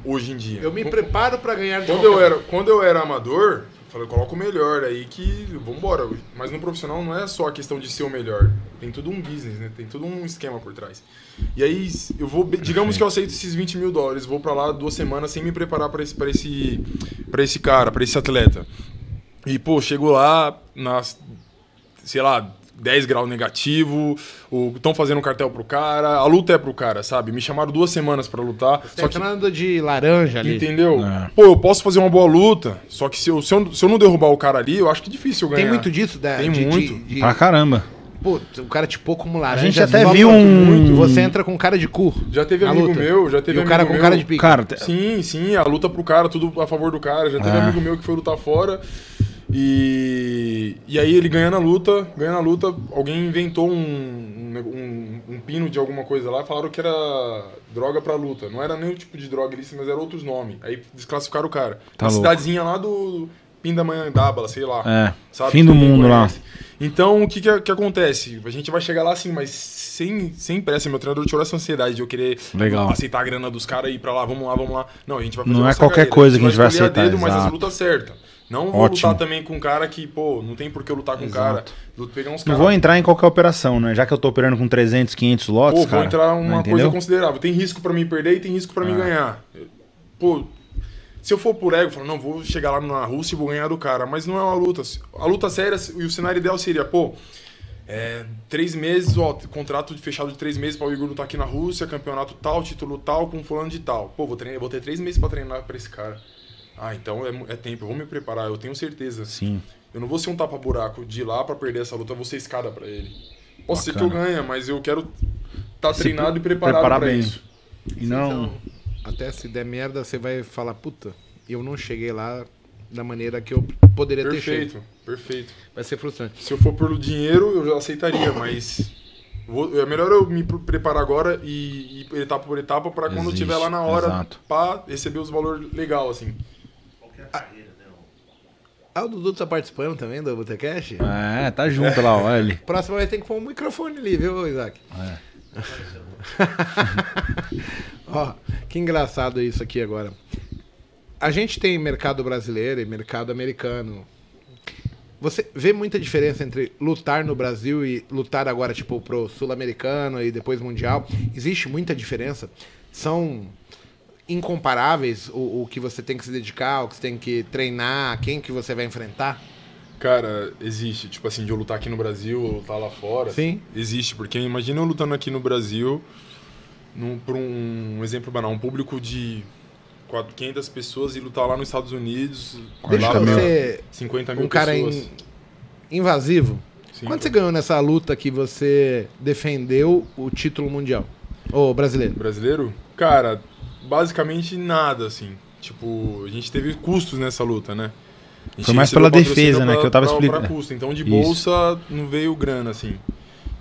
C: hoje em dia.
A: Eu me preparo pra ganhar de
C: Quando
A: qualquer
C: eu era, quando eu era amador, eu falei, coloca o melhor aí que vambora. Mas no profissional não é só a questão de ser o melhor. Tem tudo um business, né? Tem todo um esquema por trás. E aí, eu vou. Digamos que eu aceito esses 20 mil dólares, vou pra lá duas semanas sem me preparar pra esse, pra esse, pra esse cara, pra esse atleta. E, pô, chego lá, nas, sei lá, 10 graus negativo, estão fazendo um cartel pro cara, a luta é pro cara, sabe? Me chamaram duas semanas pra lutar.
A: Tá
C: Só que
A: entrando de laranja ali.
C: Entendeu?
B: É.
C: Pô, eu posso fazer uma boa luta, só que se eu, se eu, se eu não derrubar o cara ali, eu acho que é difícil eu ganhar.
A: Tem muito disso, da,
C: Tem
A: de,
C: muito.
A: De, de,
B: Pra caramba.
A: pô, o cara te pôr como laranja.
B: gente até viu um-
A: muito. Você entra com cara de cu.
C: Já teve amigo
A: luta.
C: meu, já teve
A: E o cara com
C: meu-
A: cara de pica.
B: Cara, te-
C: Sim, sim, a luta pro cara, tudo a favor do cara. Já teve
B: É.
C: amigo meu que foi lutar fora. E, e aí ele ganhando a luta, ganhando a luta, alguém inventou um, um, um- um pino de alguma coisa lá falaram que era droga pra luta. Não era nenhum tipo de droga ilícita, mas era outros nomes. Aí desclassificaram o cara.
B: Tá
C: Uma
B: louco.
C: cidadezinha lá do Pindamonhangaba, sei lá.
B: É.
C: Sabe?
B: Fim do mundo lá.
C: Então, o que, que que acontece? A gente vai chegar lá assim, mas sem, sem pressa. Meu treinador tirou essa ansiedade de eu querer
B: Legal.
C: aceitar a grana dos caras e ir pra lá, vamos lá, vamos lá. Não, a gente vai fazer
B: Não é qualquer
C: carreira.
B: coisa que a gente vai aceitar,
C: mas as lutas certas. Não vou
B: Ótimo.
C: lutar também com um cara que, pô, não tem por que eu lutar com um cara. Pegar uns
B: Não vou entrar em qualquer operação, né? Já que eu tô operando com 300, 500 lotes,
C: Pô,
B: cara.
C: vou entrar uma coisa considerável. Tem risco pra mim perder e tem risco pra mim
B: Ah.
C: ganhar. Pô, se eu for por ego, eu falo, não, vou chegar lá na Rússia e vou ganhar do cara. Mas não é uma luta. A luta séria e o cenário ideal seria, pô, é, três meses, ó, contrato fechado de três meses pra o Igor lutar aqui na Rússia, campeonato tal, título tal, com fulano de tal. Pô, vou, treinar, vou ter três meses pra treinar pra esse cara. Ah, então é, é tempo, eu vou me preparar, eu tenho certeza.
B: Sim.
C: Eu não vou ser um tapa-buraco de ir lá pra perder essa luta, eu vou ser escada pra ele. Posso ser que eu ganhe, mas eu quero estar
B: Se
C: treinado e
B: pre-
C: preparado
B: preparar
C: pra
B: bem.
C: isso.
B: E não.
A: Então, até se der merda, você vai falar, puta, eu não cheguei lá da maneira que eu poderia ter chegado.
C: Perfeito, perfeito.
A: Vai ser frustrante.
C: Se eu for pelo dinheiro, eu já aceitaria, mas vou- é melhor eu me pre- preparar agora e, e etapa por etapa pra quando eu
B: Existe,
C: estiver lá na hora
B: exato.
C: pra receber os valores legal assim.
A: Ah, o Dudu tá participando também do Botecast?
B: É, tá junto lá, olha ali.
A: Próximo vai ter que pôr um microfone ali, viu, Isaac?
B: É.
A: Ó, que engraçado isso aqui agora. A gente tem mercado brasileiro e mercado americano. Você vê muita diferença entre lutar no Brasil e lutar agora, tipo, pro sul-americano e depois mundial? Existe muita diferença? São incomparáveis o, o que você tem que se dedicar, o que você tem que treinar, quem que você vai enfrentar?
C: Cara, existe, tipo assim, de eu lutar aqui no Brasil ou lutar lá fora.
A: Sim.
C: Existe, porque imagina eu lutando aqui no Brasil, num, por um, um exemplo banal, um público de 400, 500 pessoas e lutar lá nos Estados Unidos,
A: Deixa
C: lá
A: eu ser
C: 50 mil
A: um cara
C: pessoas.
A: in- invasivo.
C: Sim,
A: Quanto
C: pô.
A: você ganhou nessa luta que você defendeu o título mundial? Ô, brasileiro.
C: Brasileiro? Cara, basicamente nada, assim. Tipo, a gente teve custos nessa luta, né? A gente
B: Foi mais pela defesa, né, que eu tava
C: pra,
B: explicando.
C: Pra custo. Então, de
B: Isso.
C: bolsa, não veio grana, assim.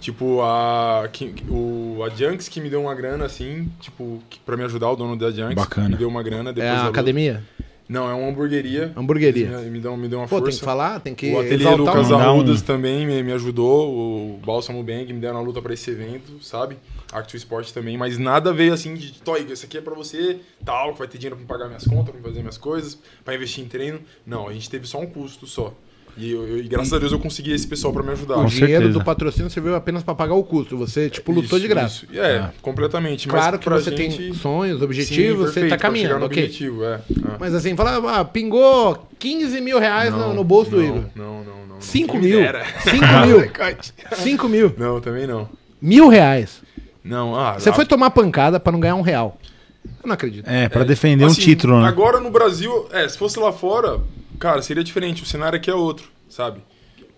C: Tipo, a, que- o, a Junks que me deu uma grana, assim, tipo, que, pra me ajudar, o dono da Junks.
B: Bacana.
C: Me deu uma grana
A: É
C: depois da
A: a
C: luta.
A: academia?
C: Não, é uma hamburgueria.
A: Hamburgueria.
C: Eles Me, me, dão, me deu uma
A: Pô,
C: força.
A: tem que falar, tem que
C: O ateliê Lucas. Arrudas
B: um-
C: também me, me ajudou, o Bálsamo Bang me deram a luta pra esse evento, sabe? Actu Sport também, mas nada veio assim de, Toy, isso aqui é pra você, tal, que vai ter dinheiro pra pagar minhas contas, pra fazer minhas coisas, pra investir em treino. Não, a gente teve só um custo só. E, eu- eu- e graças a Deus eu consegui esse pessoal pra me ajudar.
A: O dinheiro
B: certeza.
A: do patrocínio serviu apenas pra pagar o custo. Você, tipo, lutou
C: Isso,
A: de graça.
C: isso. É, completamente. Mas
A: Claro que você tem
C: gente-
A: sonhos,
C: Sim,
A: objetivos, você
C: perfeito,
A: tá
C: pra chegar
A: caminhando,
C: no
A: ok.
C: objetivo, é. é.
A: Mas assim, fala, ah, pingou 15 mil reais no, no bolso do
C: não,
A: Igor.
C: Não, não, não.
A: 5
C: Quem me
A: mil.
C: dera.
A: 5 mil. 5 mil.
C: Não, também não.
A: Mil reais.
C: Não, ah,
A: Você
C: a-
A: foi tomar pancada pra não ganhar um real. Eu não acredito.
B: É, pra defender um
C: assim,
B: título, né?
C: Agora no Brasil, é, se fosse lá fora, cara, seria diferente. O cenário aqui é outro, sabe?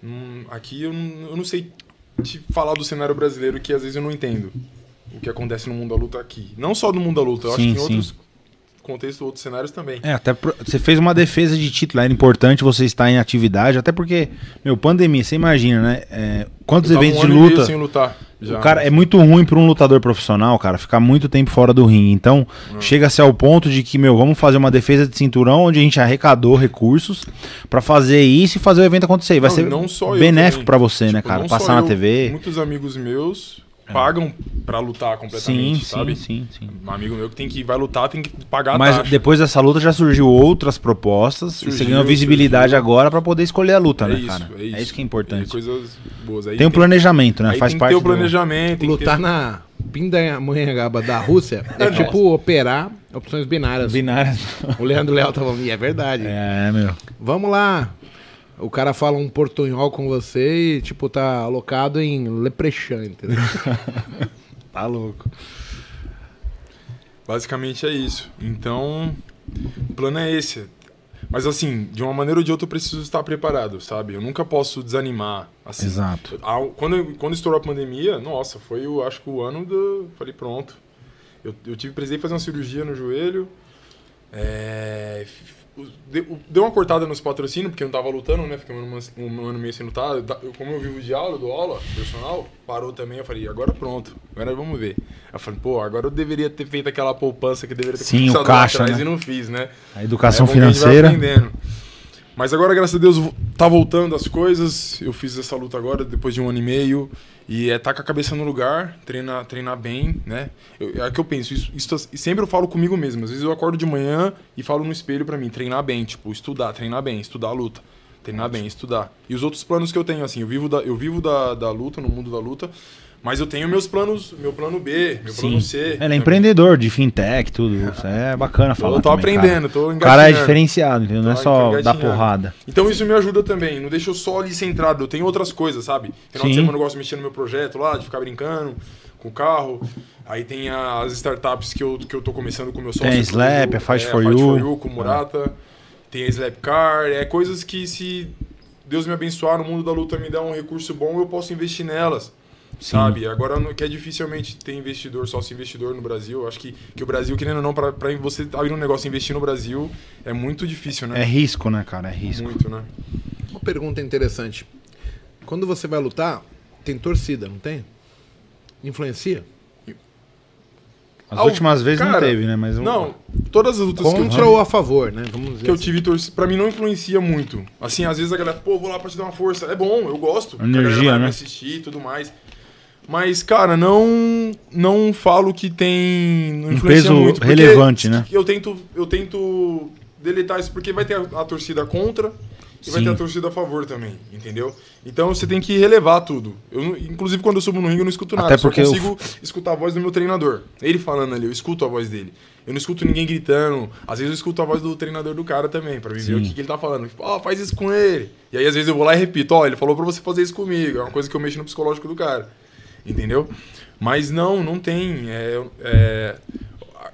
C: Hum, aqui eu não, eu não sei te falar do cenário brasileiro que às vezes eu não entendo o que acontece no mundo da luta aqui. Não só no mundo da luta, eu
B: Sim,
C: acho que em
B: sim.
C: outros contextos, outros cenários também.
B: É, até pro- você fez uma defesa de título, era importante você estar em atividade, até porque, meu, pandemia, você imagina, né? É, quantos eventos
C: um
B: de luta.
C: sem lutar. Já,
B: O cara é muito ruim para um lutador profissional, cara, ficar muito tempo fora do ringue. Então, chega-se ao ponto de que, meu, vamos fazer uma defesa de cinturão onde a gente arrecadou recursos pra fazer isso e fazer o evento acontecer. E Vai
C: Não,
B: ser
C: não
B: benéfico pra você, né,
C: Tipo,
B: cara?
C: não só
B: Passar na
C: eu,
B: TV.
C: Muitos amigos meus pagam pra lutar
B: Sim,
C: completamente,
B: sim,
C: sabe?
B: sim, sim.
C: Um amigo meu que tem que vai lutar tem que pagar a
B: Mas
C: taxa.
B: depois dessa luta já surgiu outras propostas e você
C: Surgiu,
B: ganhou visibilidade
C: surgiu.
B: agora pra poder escolher a luta,
C: é
B: né,
C: isso,
B: cara?
C: é isso.
B: É isso que é importante.
C: É coisas boas. Aí
B: Tem um planejamento, né?
C: aí
B: Faz
C: tem
B: parte
C: que ter o
B: do-
C: planejamento. tem que
A: Lutar
C: ter-
A: na Pindamonhangaba da Rússia é tipo operar opções binárias.
B: binárias.
A: O Leandro Leal tava falando, e é verdade.
B: É, meu.
A: Vamos lá. O cara fala um portunhol com você e, tipo, tá alocado em Leprechaun, entendeu?
B: Tá louco.
C: Basicamente é isso. Então, o plano é esse. Mas assim, de uma maneira ou de outra eu preciso estar preparado, sabe? Eu nunca posso desanimar. Assim.
B: Exato.
C: Quando, eu- quando estourou a pandemia, nossa, foi o, acho que o ano do. Falei, pronto. Eu, eu tive precisei fazer uma cirurgia no joelho. É, deu, uma cortada nos patrocínios, porque eu não tava lutando, né? Fiquei um, ano- meio sem lutar. Eu- como eu vivo de aula, do aula personal, parou também. Eu falei, agora pronto, agora vamos ver. Eu falei, pô, agora eu deveria ter feito aquela poupança que deveria ter
B: Sim, o caixa,
C: atrás
B: né?
C: e não fiz, né?
B: A educação
C: É que a Mas agora, graças a Deus, tá voltando as coisas. Eu fiz essa luta agora, depois de um ano e meio. E é tá com a cabeça no lugar, treinar, treinar bem, né? Eu, é que eu penso, isso, isso- e sempre eu falo comigo mesmo. Às vezes eu acordo de manhã e falo no espelho pra mim, treinar bem, tipo, estudar, treinar bem, estudar a luta. Treinar bem, estudar. E os outros planos que eu tenho, assim, eu vivo da, eu vivo da, da luta, no mundo da luta, mas eu tenho meus planos, meu plano B, meu plano C.
B: Ele é empreendedor de fintech, tudo. Isso é bacana falar.
C: Eu tô
B: também,
C: aprendendo,
B: tô
C: tô
B: O cara é diferenciado, entendeu? Não é só dar porrada.
C: Então isso me ajuda também, não deixa eu só ali centrado, eu tenho outras coisas, sabe? Final de
B: Sim.
C: semana eu gosto de mexer no meu projeto lá, de ficar brincando com o carro. Aí tem as startups que eu, que eu tô começando com o meu sócio.
B: Tem a Slap,
C: eu-
B: a Fight
C: é,
B: for
C: Fight
B: You.
C: for You com o Murata. Tem a Slap Car, é coisas que se Deus me abençoar no mundo da luta me dar um recurso bom, eu posso investir nelas. Sabe? Agora não- que é dificilmente ter investidor, sócio investidor no Brasil. Eu acho que, que o Brasil, querendo ou não, pra, pra você abrir um negócio e investir no Brasil, é muito difícil, né?
B: É risco, né, cara? É risco.
C: Muito, né?
A: Uma pergunta interessante. Quando você vai lutar, tem torcida, não tem? Influencia?
B: As
C: Ah,
B: últimas vezes não
C: cara,
B: teve, né? Mas
C: Não, todas as lutas que eu
A: Contra ou a favor, né? Vamos dizer
C: que eu
A: assim.
C: tive torcida, pra mim não influencia muito. Assim, às vezes a galera, pô, vou lá pra te dar uma força. É bom, eu gosto. que a galera
B: Energia,
C: vai me
B: né?
C: assistir e tudo mais. Mas, cara, não não falo que tem não
B: Um peso
C: muito,
B: relevante, né?
C: Eu tento eu tento deletar isso porque vai ter a, a torcida contra e vai
B: Sim.
C: ter a torcida a favor também, entendeu? Então você tem que relevar tudo. Eu, inclusive quando eu subo no ringue eu não escuto nada,
B: Até
C: eu
B: porque eu-
C: consigo escutar a voz do meu treinador. Ele falando ali, eu escuto a voz dele. Eu não escuto ninguém gritando. Às vezes eu escuto a voz do treinador do cara também, pra mim ver o que, que ele tá falando. Tipo, ó, faz isso com ele. E aí às vezes eu vou lá e repito, ó, ele falou pra você fazer isso comigo. É uma coisa que eu mexo no psicológico do cara. Entendeu? Mas não, não tem. É, é,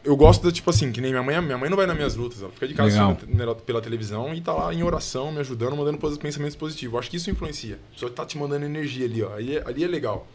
C: eu gosto da, tipo assim, que nem minha mãe, minha mãe não vai nas minhas lutas, ela fica de casa
B: Legal.
C: pela televisão e tá lá em oração, me ajudando, mandando pensamentos positivos. Eu acho que isso influencia. A pessoa tá te mandando energia ali, ó. Ali é, ali é legal.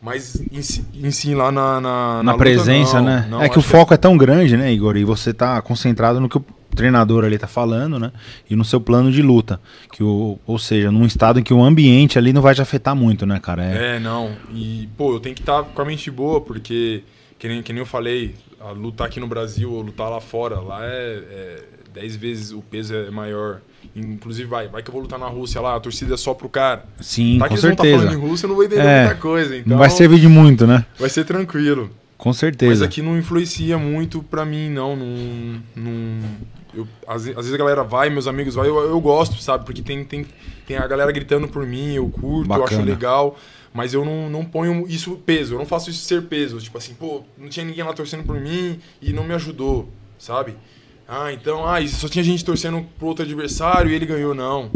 C: Mas em si, em si lá na, na,
B: na
C: luta,
B: presença,
C: não,
B: né?
C: não,
B: é que o
C: acho
B: foco é tão grande, né, Igor? E você tá concentrado no que o treinador ali tá falando, né? E no seu plano de luta. Que o, ou seja, num estado em que o ambiente ali não vai te afetar muito, né, cara? É,
C: É, não. E, pô, eu tenho que estar com a mente boa, porque, que nem, que nem eu falei, a lutar aqui no Brasil ou lutar lá fora, lá é, é 10 vezes o peso é maior. Inclusive, vai, vai que eu vou lutar na Rússia lá, a torcida é só pro cara.
B: sim,
C: tá
B: com
C: vão tá
B: certeza.
C: falando em russo, eu não vou entender
B: É,
C: muita coisa. Então
B: Não vai servir de muito, né?
C: vai ser tranquilo.
B: Com
C: Mas
B: certeza.
C: aqui não influencia muito pra mim, não. não, não eu, às, às vezes a galera vai, meus amigos vai, eu, eu gosto, sabe? Porque tem, tem, tem a galera gritando por mim, eu curto, eu acho
B: Bacana.
C: legal. Mas eu não, não ponho isso peso, eu não faço isso ser peso. Tipo assim, pô, não tinha ninguém lá torcendo por mim e não me ajudou, sabe? Ah, então, ah, só tinha gente torcendo pro outro adversário e ele ganhou, não.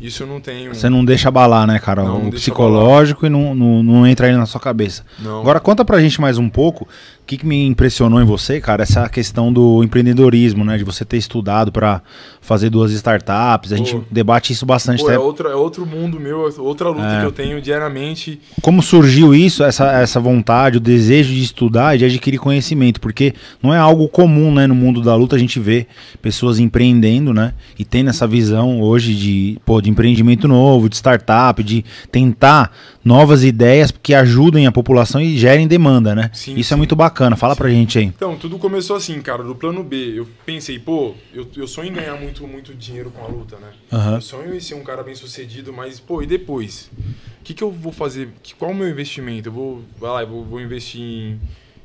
C: Isso eu não tenho.
B: Você não deixa abalar, né, cara?
C: Não,
B: o
C: não
B: psicológico e não, não, não entra aí na sua cabeça.
C: Não.
B: Agora conta pra gente mais um pouco o que, que me impressionou em você, cara, essa questão do empreendedorismo, né? De você ter estudado pra fazer duas startups. A gente
C: Pô.
B: debate isso bastante.
C: Pô,
B: até
C: é, outro, é outro mundo meu, outra luta
B: É.
C: que eu tenho diariamente.
B: Como surgiu isso, essa, essa vontade, o desejo de estudar e de adquirir conhecimento? Porque não é algo comum, né? No mundo da luta a gente vê pessoas empreendendo, né? E tendo essa visão hoje de, pô, de empreendimento novo, de startup, de tentar novas ideias que ajudem a população e gerem demanda, né?
C: Sim,
B: isso é
C: sim.
B: muito bacana. Fala pra gente aí.
C: Então, tudo começou assim, cara, do plano B. Eu pensei, pô, eu, eu sonho em ganhar muito, muito dinheiro com a luta, né?
B: Aham.
C: Eu sonho em ser um cara bem sucedido, mas, pô, e depois? O que, que eu vou fazer? Qual é o meu investimento? Eu vou, vai lá, eu vou, vou investir em,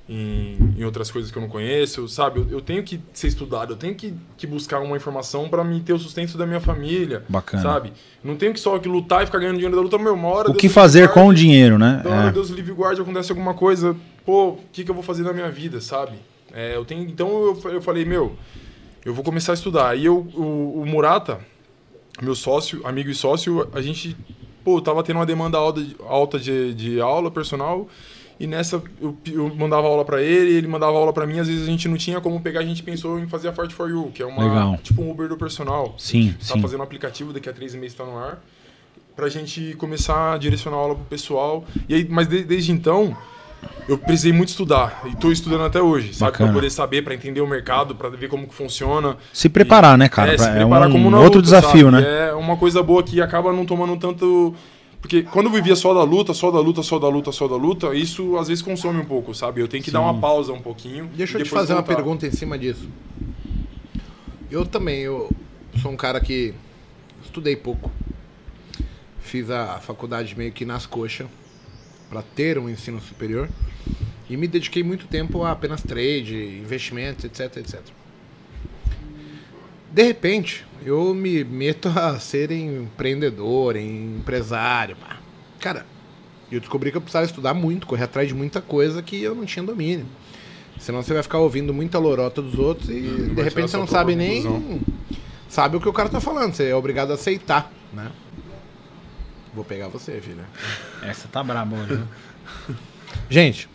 C: em, em outras coisas que eu não conheço, sabe? Eu, eu tenho que ser estudado, eu tenho que, que buscar uma informação pra me ter o sustento da minha família.
B: Bacana.
C: Sabe? Não tenho que só que lutar e ficar ganhando dinheiro da luta, meu, uma hora.
B: O
C: Deus
B: que fazer
C: guarde.
B: com o dinheiro, né?
C: Então,
B: É.
C: Deus livre e guarde, acontece alguma coisa, pô, o que, que eu vou fazer na minha vida, sabe? É, eu tenho, então eu, eu falei, meu, eu vou começar a estudar. Aí eu, o, o Murata, meu sócio, amigo e sócio, a gente, pô, tava tendo uma demanda alta, de- alta de, de aula personal. E nessa eu, eu mandava aula pra ele, ele mandava aula pra mim. Às vezes a gente não tinha como pegar, a gente pensou em fazer a Fort for You, que é uma
B: Legal.
C: tipo um Uber do personal.
B: Sim,
C: Tá
B: sim.
C: fazendo um aplicativo, daqui a três meses tá no ar. Pra gente começar a direcionar a aula pro pessoal. E aí, mas de- desde então, eu precisei muito estudar. E tô estudando até hoje, sabe? Pra poder saber, pra entender o mercado, pra ver como que funciona.
B: Se preparar, né, cara?
C: É, se
B: Pra-
C: preparar
B: um
C: como na
B: outro
C: luta,
B: desafio,
C: sabe?
B: né?
C: É uma coisa boa que acaba não tomando tanto. Porque quando eu vivia só da luta, só da luta, só da luta, só da luta, isso às vezes consome um pouco, sabe? Eu tenho que dar uma pausa um pouquinho.
A: Deixa eu te fazer uma
C: voltar.
A: pergunta em cima disso. Eu também, eu sou um cara que estudei pouco. Fiz a faculdade meio que nas coxas para ter um ensino superior e me dediquei muito tempo a apenas trade, investimentos, etc, etc. De repente, eu me meto a ser empreendedor, empresário. pá. Cara, eu descobri que eu precisava estudar muito, correr atrás de muita coisa que eu não tinha domínio. Senão você vai ficar ouvindo muita lorota dos outros e de
C: vai tirar
A: repente você não sabe nem. Sabe o que o cara tá falando, você é obrigado a aceitar, né? Vou pegar você, filha.
B: Essa tá braba hoje.
A: Gente,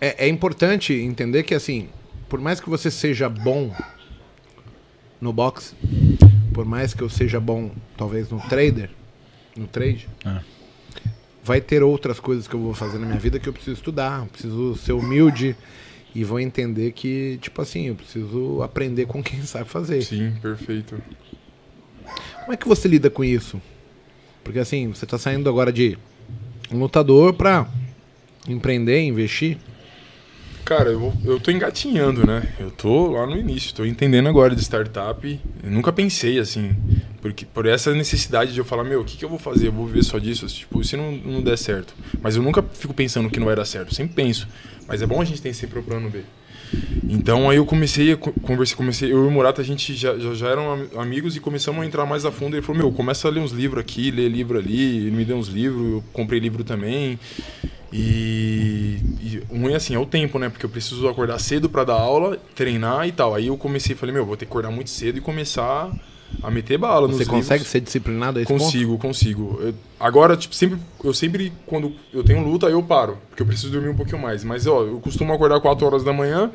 A: é, é importante entender que, assim, por mais que você seja bom no boxe, por mais que eu seja bom, talvez, no trader, no trade,
B: É.
A: vai ter outras coisas que eu vou fazer na minha vida que eu preciso estudar, eu preciso ser humilde e vou entender que, tipo assim, eu preciso aprender com quem sabe fazer.
C: Sim, perfeito.
A: Como é que você lida com isso? Porque assim, você tá saindo agora de um lutador pra empreender, investir.
C: Cara, eu, eu tô engatinhando, né? Eu tô lá no início, tô entendendo agora de startup. Eu nunca pensei assim, porque por essa necessidade de eu falar, meu, o que, que eu vou fazer? Eu vou viver só disso? Tipo, se não, não der certo. Mas eu nunca fico pensando que não vai dar certo, sempre penso. Mas é bom a gente ter sempre o plano B. Então aí eu comecei a co- conversar, comecei, eu e o Murata, a gente já, já, já eram am- amigos e começamos a entrar mais a fundo. Ele falou, meu, começa a ler uns livros aqui, ler livro ali. Ele me deu uns livros, eu comprei livro também. E, e o ruim assim é o tempo, né? Porque eu preciso acordar cedo pra dar aula, treinar e tal. Aí eu comecei falei, meu, vou ter que acordar muito cedo e começar a meter bala nos
A: Você consegue
C: livros.
A: ser disciplinado a esse ponto?
C: Consigo, consigo. Eu- agora, tipo, sempre, eu sempre, quando eu tenho luta, eu paro, porque eu preciso dormir um pouquinho mais. Mas, ó, eu costumo acordar 4 horas da manhã,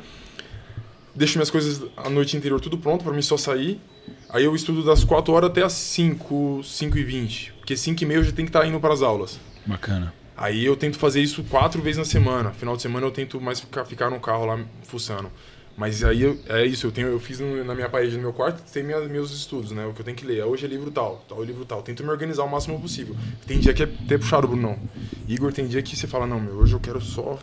C: deixo minhas coisas a noite inteira tudo pronto pra mim só sair. Aí eu estudo das 4 horas até as 5, 5 e 20. Porque 5 e meia eu já tenho que estar indo para as aulas.
B: Bacana.
C: Aí eu tento fazer isso quatro vezes na semana. Final de semana eu tento mais ficar, ficar no carro lá fuçando. Mas aí eu- é isso, eu tenho, eu fiz no- na minha parede do meu quarto, tem minha, meus estudos, né? O que eu tenho que ler. Hoje é livro tal, tal é livro tal. Tento me organizar o máximo possível. Tem dia que é até puxado, Brunão. Igor, tem dia que você fala, não, meu, hoje eu quero só,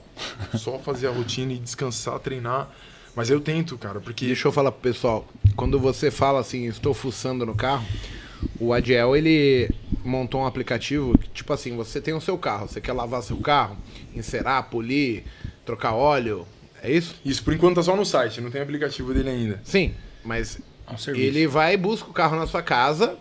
C: só fazer a rotina e descansar, treinar. Mas eu tento, cara, porque.
A: Deixa eu falar pro pessoal. Quando você fala assim, estou fuçando no carro, o Adiel, ele montou um aplicativo que, tipo assim, você tem o seu carro, você quer lavar seu carro, encerar, polir, trocar óleo, é isso?
C: Isso, por enquanto tá só no site, não tem aplicativo dele ainda.
A: Sim, mas
B: É um
A: ele vai e busca o carro na sua casa,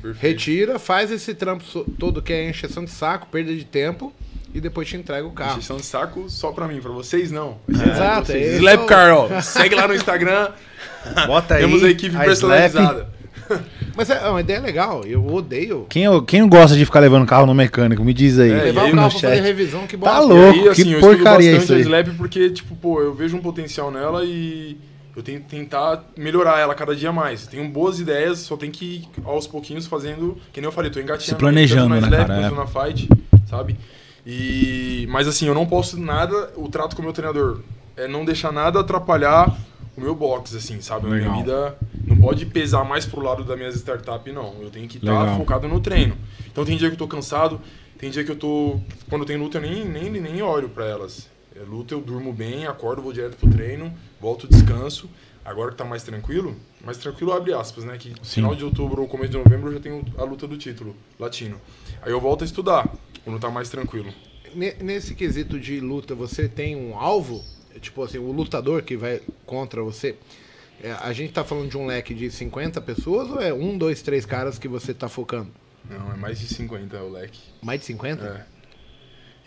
C: Perfeito.
A: retira, faz esse trampo todo que é encheção de saco, perda de tempo e depois te entrega o carro.
C: Encheção de saco só pra mim, pra vocês não.
A: Exato,
C: Vocês.
A: esse é
C: Slap
A: o-
C: Car, ó. Segue lá no Instagram.
B: Bota aí.
C: Temos a equipe
B: a Slap.
A: Mas é uma ideia legal, eu odeio.
B: Quem, quem não gosta de ficar levando carro no mecânico? Me diz aí.
C: É,
A: Levar o carro pra fazer revisão, que
B: Tá
A: bosta.
B: louco.
C: E aí,
B: que
C: assim, eu
B: porcaria isso
C: bastante
B: aí.
C: a Slap porque, tipo, pô, eu vejo um potencial nela e eu tenho que tentar melhorar ela cada dia mais. Tenho boas ideias, só tem que ir aos pouquinhos fazendo, que nem eu falei, tô engatinhando.
B: Se planejando,
C: aí, tanto
B: né,
C: na Slap
B: cara?
C: na Fight, sabe? E, mas assim, eu não posso nada, o trato com o meu treinador é não deixar nada atrapalhar o meu box, assim, sabe? A minha vida não pode pesar mais pro lado das minhas startups, não. Eu tenho que estar
B: Legal.
C: focado no treino. Então tem dia que eu tô cansado, tem dia que eu tô. Quando tem luta, eu nem, nem, nem olho pra elas. É luta, eu durmo bem, acordo, vou direto pro treino, volto, descanso. Agora que tá mais tranquilo, mais tranquilo abre aspas, né? Que final de outubro ou começo de novembro eu já tenho a luta do título latino. Aí eu volto a estudar, quando tá mais tranquilo.
A: Ne- Nesse quesito de luta, você tem um alvo? Tipo assim, o lutador que vai contra você. é, a gente tá falando de um leque de 50 pessoas ou é um, dois, três caras que você tá focando?
C: Não, é mais de 50 o leque.
A: Mais de 50?
C: É.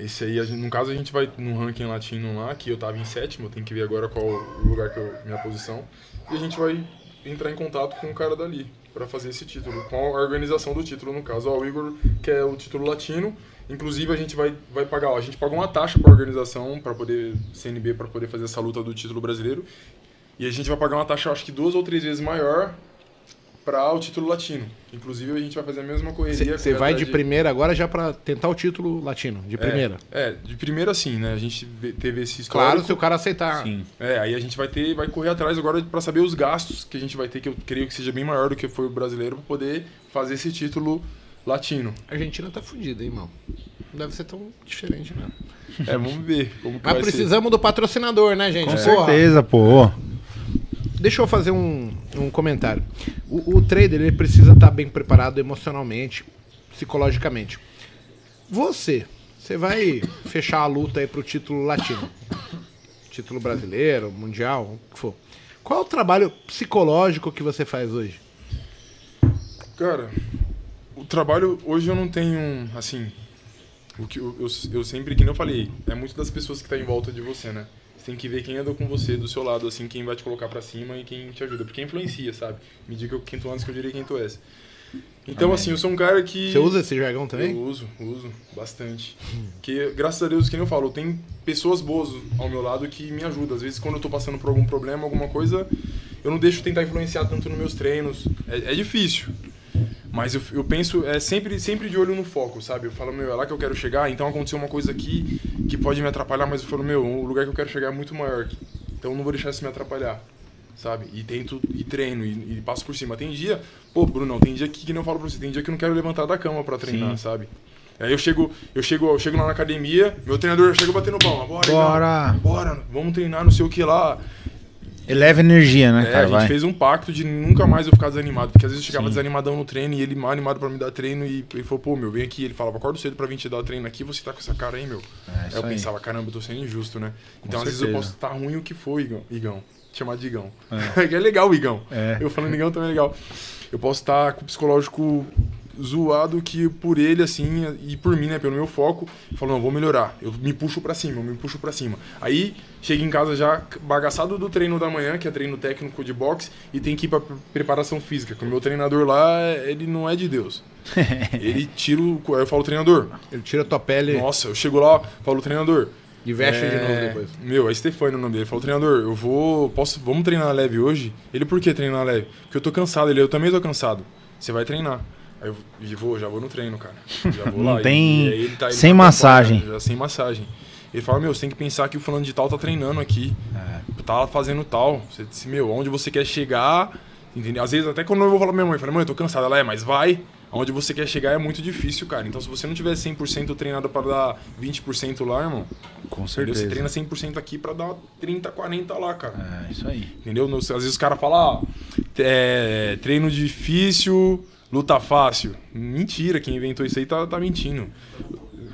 C: Esse aí, gente- no caso, a gente vai no ranking latino lá, que eu tava em sétimo, tenho que ver agora qual o lugar que eu, minha posição. E a gente vai entrar em contato com o cara dali pra fazer esse título, com a organização do título, no caso. Ó, o Igor quer o título latino, inclusive a gente vai, vai pagar, ó, a gente pagou uma taxa pra organização, para poder, CNB, para poder fazer essa luta do título brasileiro. E a gente vai pagar uma taxa, acho que duas ou três vezes maior para o título latino. Inclusive a gente vai fazer a mesma correria.
A: Você vai de primeira agora já pra tentar o título latino, de primeira.
C: É, é, de primeira sim, né? A gente teve esse histórico.
A: Claro, se o cara aceitar.
B: Sim.
C: É, aí a gente vai ter, vai correr atrás agora para saber os gastos que a gente vai ter, que eu creio que seja bem maior do que foi o brasileiro, para poder fazer esse título latino.
A: A Argentina tá fudida, hein, irmão? Não deve ser tão diferente, não.
C: É, vamos ver como que
A: Mas
C: vai ser.
A: precisamos do patrocinador, né, gente?
B: Com
A: Porra.
B: certeza, pô.
A: Deixa eu fazer um, um comentário. O, o trader ele precisa estar bem preparado emocionalmente, psicologicamente. Você, você vai fechar a luta aí pro título latino, título brasileiro, mundial, o que for. Qual é o trabalho psicológico que você faz hoje?
C: Cara, o trabalho hoje eu não tenho, assim, o que eu, eu, eu sempre, que eu falei, é muito das pessoas que estão em volta de você, né? Você tem que ver quem anda com você do seu lado, assim, quem vai te colocar pra cima e quem te ajuda. Porque influencia, sabe? Me diga quem tu andas que eu direi quem tu és. Então, assim, eu sou um cara que.
A: Você usa esse jargão também?
C: Eu uso, uso bastante. Que, graças a Deus, que eu falo, tem pessoas boas ao meu lado que me ajudam. Às vezes, quando eu tô passando por algum problema, alguma coisa, eu não deixo tentar influenciar tanto nos meus treinos. É, é difícil. Mas eu, eu penso, é sempre, sempre de olho no foco, sabe? Eu falo, meu, é lá que eu quero chegar, então aconteceu uma coisa aqui que pode me atrapalhar, mas eu falo, meu, o lugar que eu quero chegar é muito maior. Então eu não vou deixar isso me atrapalhar, sabe? E tento, e treino, e, e passo por cima. Tem dia, pô, Bruno, tem dia que, que eu falo pra você, tem dia que eu não quero levantar da cama pra treinar,
B: Sim.
C: sabe? Aí eu chego, eu chego, eu chego lá na academia, meu treinador chega batendo palma, bora,
B: Bora.
C: Igão, bora, vamos treinar, não sei o que lá.
B: Eleva energia, né,
C: É,
B: cara?
C: a gente
B: Vai.
C: fez um pacto de nunca mais eu ficar desanimado. Porque às vezes eu chegava
B: Sim.
C: desanimadão no treino e ele mal animado pra me dar treino e ele falou, pô, meu, vem aqui. Ele falava, acorda cedo pra vir te dar treino aqui, você tá com essa cara aí, meu.
B: É,
C: aí eu
B: aí.
C: pensava, caramba, eu tô sendo injusto, né? Então às vezes
B: certeza.
C: eu posso estar ruim o que foi, Igão. Igão. Chamar de Igão. É, legal o Igão.
B: É.
C: Eu falando Igão também é legal. Eu posso estar com o psicológico zoado que por ele, assim, e por mim, né, pelo meu foco, eu falo, não, vou melhorar. Eu me puxo pra cima, eu me puxo pra cima. Aí, chego em casa já bagaçado do treino da manhã, que é treino técnico de boxe, e tem que ir pra pre- preparação física, que o meu treinador lá, ele não é de Deus. ele tira o... Aí eu falo, treinador,
A: Ele tira a tua pele
C: nossa, eu chego lá, falo, treinador...
A: e veste de
C: é,
A: novo depois.
C: Meu, é Stefano o nome dele. Ele falou, treinador, eu vou. Posso, vamos treinar leve hoje? Ele, por que treinar leve? Porque eu tô cansado. Ele, eu também tô cansado. Você vai treinar. Aí eu e vou, já vou no treino, cara. Já vou
B: Não
C: lá.
B: tem-
C: E- e ele tá- ele
B: sem
C: tá
B: massagem.
C: Já sem massagem. Ele fala, meu, você tem que pensar que o fulano de tal tá treinando aqui.
B: É.
C: Tá fazendo tal. Você disse, meu, onde você quer chegar. Entendeu? Às vezes, até quando eu vou falar pra minha mãe, eu falo, mãe, eu tô cansado. Ela é, mas vai. Onde você quer chegar é muito difícil, cara. Então, se você não tiver 100% treinado para dar 20% lá, irmão,
B: Com
C: Entendeu? Você
B: certeza.
C: treina 100% aqui pra dar 30, 40 lá, cara.
B: É, isso aí.
C: Entendeu? Às vezes os caras falam, ah, é, treino difícil, Luta fácil. Mentira, quem inventou isso aí tá, tá mentindo.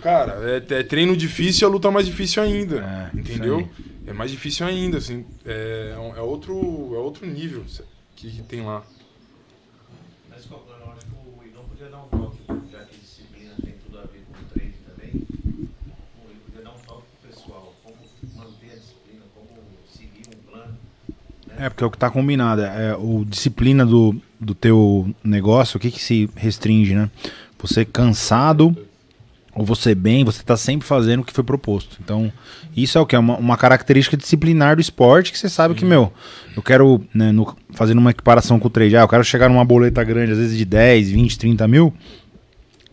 C: Cara, é, é treino difícil, a luta mais difícil ainda.
B: É,
C: entendeu? É mais difícil ainda, assim. É, é, outro, é outro nível que, que tem lá.
D: Mas eu acho que o Igor podia dar um toque, já que disciplina tem tudo a ver com o treino também. O Igor podia dar um toque pro pessoal, como manter a disciplina, como seguir um plano. Né?
B: É, porque é o que tá combinado. É, o disciplina do, do teu negócio, o que que se restringe, né? Você cansado ou você bem, você tá sempre fazendo o que foi proposto. Então, isso é o que? É uma, uma característica disciplinar do esporte que você sabe que, meu, eu quero, né, no, fazendo uma equiparação com o trade, ah, eu quero chegar numa boleta grande, às vezes de 10, 20, 30 mil.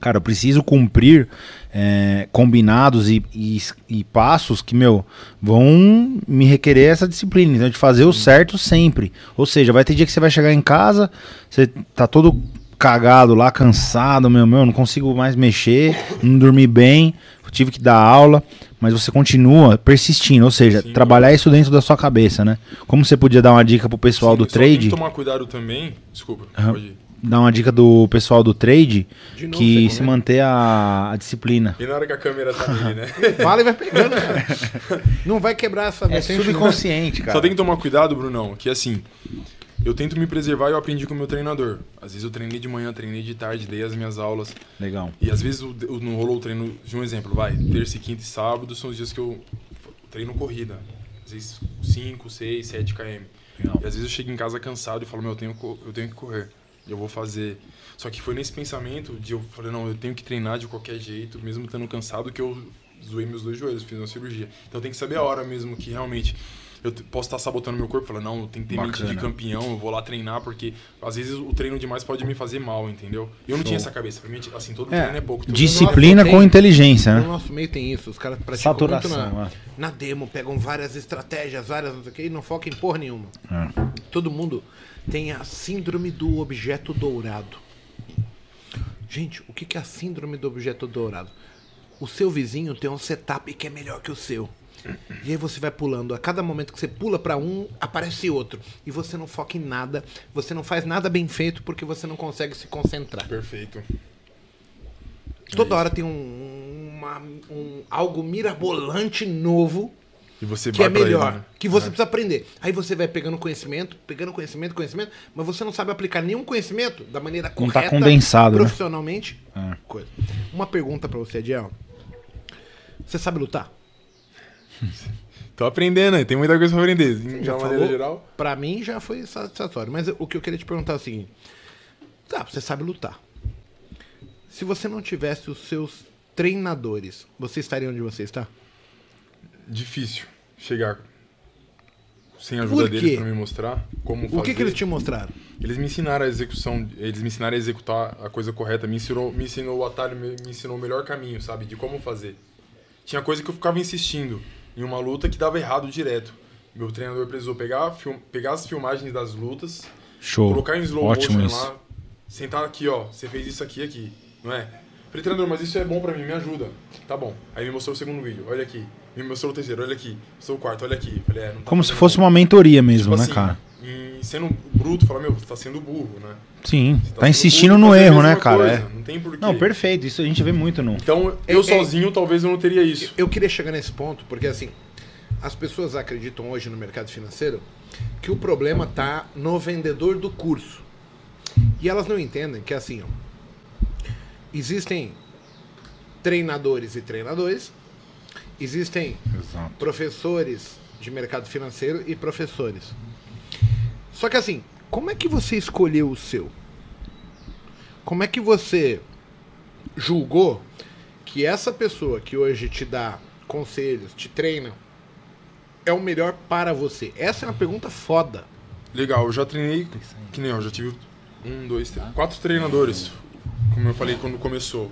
B: Cara, eu preciso cumprir é, combinados e, e, e, passos que, meu, vão me requerer essa disciplina. Então, de fazer o certo sempre. Ou seja, vai ter dia que você vai chegar em casa, você tá todo cagado lá, cansado, meu, meu, não consigo mais mexer, não dormi bem, tive que dar aula, mas você continua persistindo, ou seja, Sim, trabalhar isso dentro da sua cabeça, né? Como você podia dar uma dica pro pessoal Sim, do trade? Tem que
C: tomar cuidado também, desculpa,
B: uhum. pode ir dar uma dica do pessoal do trade novo, que se manter a, a, disciplina.
C: E na hora que a câmera tá nele, né?
A: Fala e vai pegando, cara. Não vai quebrar essa
B: É subconsciente, cara.
C: Só tem que tomar cuidado, Brunão, que assim, eu tento me preservar e eu aprendi com o meu treinador. Às vezes eu treinei de manhã, treinei de tarde, dei as minhas aulas.
B: Legal.
C: E às vezes não rolou o treino, de um exemplo, vai, terça, quinta e sábado são os dias que eu treino corrida. Às vezes 5, 6, 7 km. Legal. E às vezes eu chego em casa cansado e falo, meu, eu tenho, eu tenho que correr. Eu vou fazer. Só que foi nesse pensamento de eu falei, não, eu tenho que treinar de qualquer jeito, mesmo estando cansado, que eu zoei meus dois joelhos, fiz uma cirurgia. Então tem que saber a hora mesmo que realmente eu posso estar sabotando meu corpo, falando, não, tem que ter Bacana. mente de campeão, eu vou lá treinar, porque às vezes o treino demais pode me fazer mal, entendeu? Eu não Show. tinha essa cabeça, pra mim, assim, todo é, treino é pouco.
B: Disciplina com inteligência, né?
A: No nosso meio tem isso, os caras praticam
B: Saturação,
A: muito na, é. na, demo, pegam várias estratégias, várias, não sei o que, e não focam em porra nenhuma. É. Todo mundo tem a síndrome do objeto dourado. Gente, o que é a síndrome do objeto dourado? O seu vizinho tem um setup que é melhor que o seu. E aí você vai pulando. A cada momento que você pula para um, aparece outro. E você não foca em nada. Você não faz nada bem feito porque você não consegue se concentrar.
C: Perfeito.
A: Toda é hora tem um, uma, um, algo mirabolante novo
C: e você
A: que é melhor, ele, né? que você é. precisa aprender. Aí você vai pegando conhecimento, pegando conhecimento, conhecimento, mas você não sabe aplicar nenhum conhecimento da maneira não tá correta,
B: tá condensado,
A: né? profissionalmente. Né? Coisa. Uma pergunta para você, Adiel. Você sabe lutar?
C: Tô aprendendo, tem muita coisa pra aprender. de
A: já maneira geral. Pra mim já foi satisfatório. Mas o que eu queria te perguntar é o seguinte: tá, você sabe lutar. Se você não tivesse os seus treinadores, você estaria onde você está?
C: Difícil chegar sem a ajuda deles para me mostrar como fazer.
A: O que, que eles te mostraram?
C: Eles me ensinaram a execução, eles me ensinaram a executar a coisa correta, me ensinou, me ensinou o atalho, me, me ensinou o melhor caminho, sabe, de como fazer. Tinha coisa que eu ficava insistindo em uma luta que dava errado direto. Meu treinador precisou pegar, film, pegar as filmagens das lutas,
B: Show.
C: colocar em slow
B: Ótimo
C: motion isso. lá, sentar aqui, ó, você fez isso aqui aqui, não é? Falei, treinador, mas isso é bom pra mim, me ajuda. Tá bom. Aí me mostrou o segundo vídeo, olha aqui. Me mostrou o terceiro, olha aqui. Mostrou o quarto, olha aqui. Falei, é, tá
B: Como se fosse bom. uma mentoria mesmo, tipo né, assim, cara?
C: E sendo bruto, falar, meu, você tá sendo burro, né?
B: Sim, tá, tá insistindo no erro, né, cara? É.
C: Não tem porquê.
B: Não, perfeito, isso a gente vê muito no.
C: Então, eu é, sozinho, é, talvez eu não teria isso.
A: Eu, eu queria chegar nesse ponto, porque assim, as pessoas acreditam hoje no mercado financeiro que o problema está no vendedor do curso. E elas não entendem que assim, ó, existem treinadores e treinadores, existem Exato. professores de mercado financeiro e professores. Só que assim, como é que você escolheu o seu? Como é que você julgou que essa pessoa que hoje te dá conselhos, te treina, é o melhor para você? Essa é uma pergunta foda.
C: Legal, eu já treinei, que nem eu, já tive um, dois, três, quatro treinadores. Como eu falei quando começou.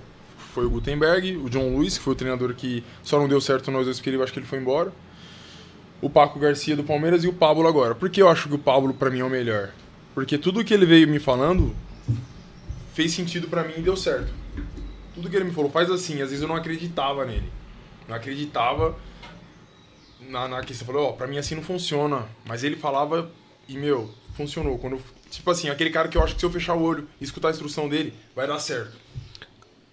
C: Foi o Gutenberg, o John Lewis, que foi o treinador que só não deu certo nós dois, porque ele, acho que ele foi embora. O Paco Garcia do Palmeiras e o Pablo agora. Por que eu acho que o Pablo para mim é o melhor? Porque tudo que ele veio me falando fez sentido para mim e deu certo. Tudo que ele me falou, faz assim. Às vezes eu não acreditava nele. Não acreditava na, na que você falou, ó, oh, pra mim assim não funciona. Mas ele falava e, meu, funcionou. Quando eu tipo assim, aquele cara que eu acho que se eu fechar o olho e escutar a instrução dele, vai dar certo.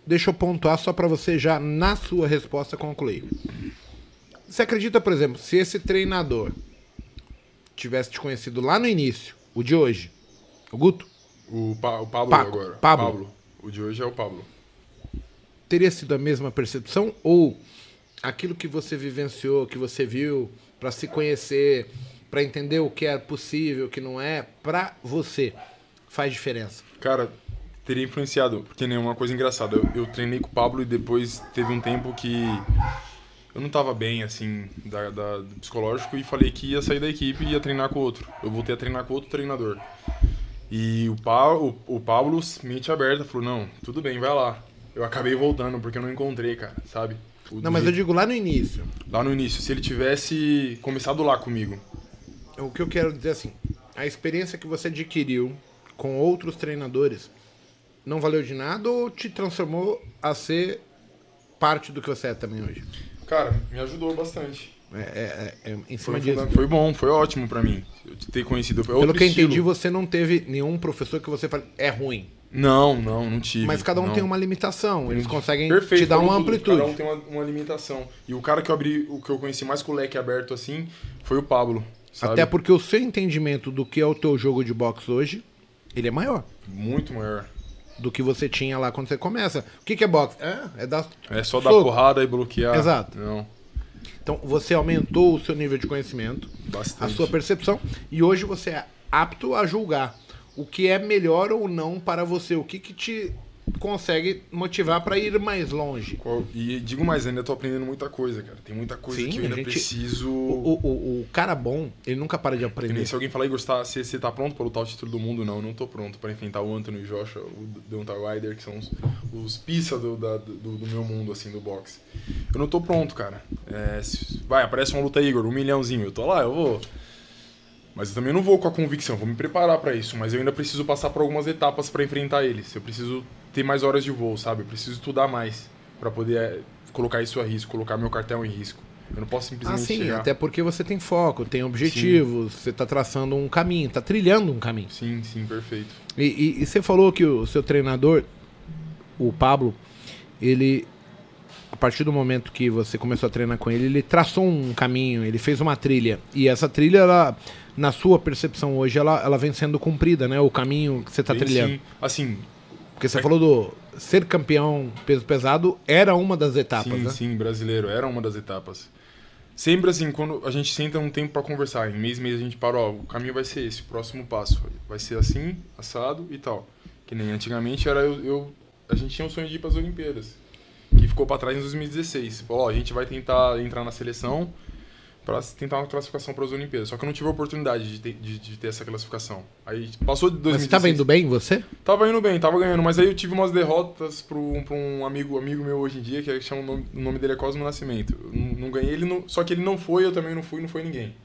A: Deixa eu pontuar só pra você já, na sua resposta, concluir. Você acredita, por exemplo, se esse treinador tivesse te conhecido lá no início, o de hoje, o Guto,
C: O, pa, o Pablo
A: Paco,
C: agora.
A: Pablo.
C: O de hoje é o Pablo.
A: teria sido a mesma percepção? Ou aquilo que você vivenciou, que você viu, pra se conhecer, pra entender o que é possível, o que não é, pra você, faz diferença?
C: Cara, teria influenciado, porque nem uma coisa engraçada. Eu, eu treinei com o Pablo e depois teve um tempo que eu não tava bem, assim, da, da- do psicológico e falei que ia sair da equipe e ia treinar com outro. Eu voltei a treinar com outro treinador. E o, pa, o, o Pablo, mente aberta, falou: Não, tudo bem, vai lá. Eu acabei voltando porque eu não encontrei, cara, sabe? O
A: Não, mas eu digo lá no início.
C: Lá no início, se ele tivesse começado lá comigo.
A: O que eu quero dizer assim, a experiência que você adquiriu com outros treinadores não valeu de nada ou te transformou a ser parte do que você é também hoje?
C: Cara, me ajudou bastante.
A: É, é- é- é em
C: Foi,
A: cima disso.
C: foi bom, foi ótimo pra mim. Eu ter conhecido. Foi
A: Pelo que eu entendi, você não teve nenhum professor que você fala, é ruim.
C: Não, não, não tive.
A: Mas cada um
C: não.
A: tem uma limitação. Eles conseguem
C: Perfeito,
A: te dar uma
C: tudo.
A: amplitude.
C: Cada um tem uma, uma limitação. E o cara que eu abri, o que eu conheci mais com o leque aberto assim, foi o Pablo. Sabe?
A: Até porque o seu entendimento do que é o teu jogo de boxe hoje, ele é maior
C: Muito maior.
A: Do que você tinha lá quando você começa. O que, que é boxe? É, é dar
C: É só dar
A: soco.
C: porrada e bloquear.
A: Exato.
C: Não,
A: Então você aumentou o seu nível de conhecimento,
C: bastante.
A: a sua percepção, e hoje você é apto a julgar o que é melhor ou não para você, o que, que te consegue motivar para ir mais longe.
C: E digo mais, ainda tô aprendendo muita coisa, cara. Tem muita coisa
A: Sim,
C: que eu ainda
A: gente-
C: preciso.
A: O, o, o, cara bom, ele nunca para de
C: Que nem
A: aprender.
C: se alguém falar, Igor, você tá, você, tá pronto para lutar o título do mundo? Não, eu não tô pronto para enfrentar o Anthony Joshua, o Deontay Wilder, que são os, os pisa do, da- do, do meu mundo, assim, do boxe. Eu não tô pronto, cara. É, se- vai, aparece uma luta, Igor, um milhãozinho. Eu tô lá, eu vou. Mas eu também não vou com a convicção, vou me preparar para isso. Mas eu ainda preciso passar por algumas etapas para enfrentar eles. Eu preciso ter mais horas de voo, sabe? Eu preciso estudar mais para poder é, colocar isso a risco, colocar meu cartel em risco. Eu não posso
A: Ah,
C: simplesmente
A: sim,
C: chegar.
A: até porque você tem foco, tem objetivos, você tá traçando um caminho, tá trilhando um caminho.
C: Sim, sim, perfeito.
A: E, e- e você falou que o seu treinador, o Pablo, ele, a partir do momento que você começou a treinar com ele, ele traçou um caminho, ele fez uma trilha. E essa trilha, ela, na sua percepção hoje, ela, ela vem sendo cumprida, né? O caminho que você tá
C: Bem,
A: trilhando.
C: sim. Assim,
A: Porque você falou do ser campeão peso pesado era uma das etapas,
C: sim,
A: né?
C: sim, brasileiro, era uma das etapas. Sempre assim, quando a gente senta um tempo pra conversar, em mês mês a gente para, ó, o caminho vai ser esse, o próximo passo vai ser assim, assado e tal. Que nem antigamente era eu, eu- a gente tinha o sonho de ir para as Olimpíadas, que ficou pra trás em 2016. Falou, ó, a gente vai tentar entrar na seleção para tentar uma classificação para as Olimpíadas. Só que eu não tive a oportunidade de ter, de, de ter essa classificação. Aí passou de 2016.
A: Mas você tava indo bem, você?
C: Tava indo bem, tava ganhando, mas aí eu tive umas derrotas pra um, um amigo, amigo meu hoje em dia, que chama o nome, o nome dele é Cosmo Nascimento. Não, não ganhei ele, não- só que ele não foi, eu também não fui, não foi ninguém.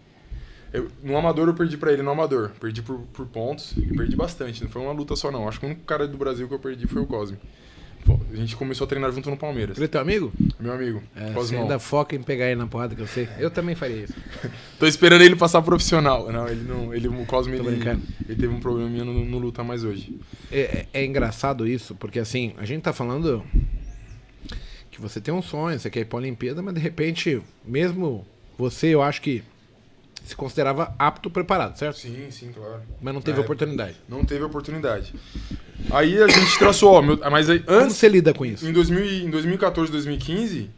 C: Eu- no amador eu perdi pra ele, no amador. Perdi por, por pontos e perdi bastante, não foi uma luta só não. Acho que o único cara do Brasil que eu perdi foi o Cosme. A gente começou a treinar junto no Palmeiras.
A: Ele é teu amigo?
C: Meu amigo,
A: É, você ainda foca em pegar ele na porrada que eu sei. Eu também faria isso.
C: Tô esperando ele passar profissional. Não, ele não. Ele, o Cosme, ele, ele teve um probleminha no, no luta mais hoje.
A: É, é- é engraçado isso, porque assim, a gente tá falando que você tem um sonho, você quer ir pra Olimpíada, mas de repente, mesmo você, eu acho que se considerava apto preparado, certo?
C: Sim, sim, claro.
A: Mas não teve
C: É.
A: oportunidade.
C: Não teve oportunidade. Aí a gente traçou, ó, meu- mas aí,
A: Como
C: antes,
A: você lida com isso?
C: em, 2000, e- em 2014, 2015,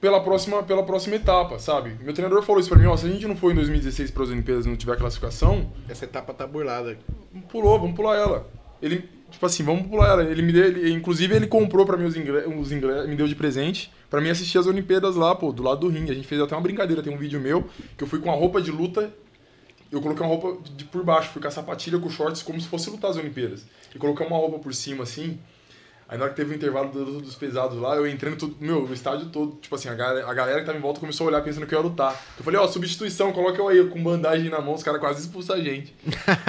C: pela próxima, pela próxima etapa, sabe? Meu treinador falou isso pra mim, ó, se a gente não for em 2016 para as Olimpíadas e não tiver classificação,
A: Essa etapa tá burlada.
C: pulou, vamos pular ela. Ele, tipo assim, vamos pular ela. Ele me deu, ele- inclusive ele comprou pra mim os ingressos, os ingressos me deu de presente pra mim assistir as Olimpíadas lá, pô, do lado do ringue. A gente fez até uma brincadeira, tem um vídeo meu que eu fui com a roupa de luta, eu coloquei uma roupa de, de por baixo, fui com a sapatilha com shorts como se fosse lutar as Olimpíadas. E coloquei uma roupa por cima assim. Aí na hora que teve o intervalo do- dos pesados lá, eu entrei no, tudo, meu, no estádio todo, tipo assim, a galera, a galera que tava em volta começou a olhar pensando que eu ia lutar. Eu falei, ó, substituição, coloca eu aí, com bandagem na mão, os caras quase expulsam a gente.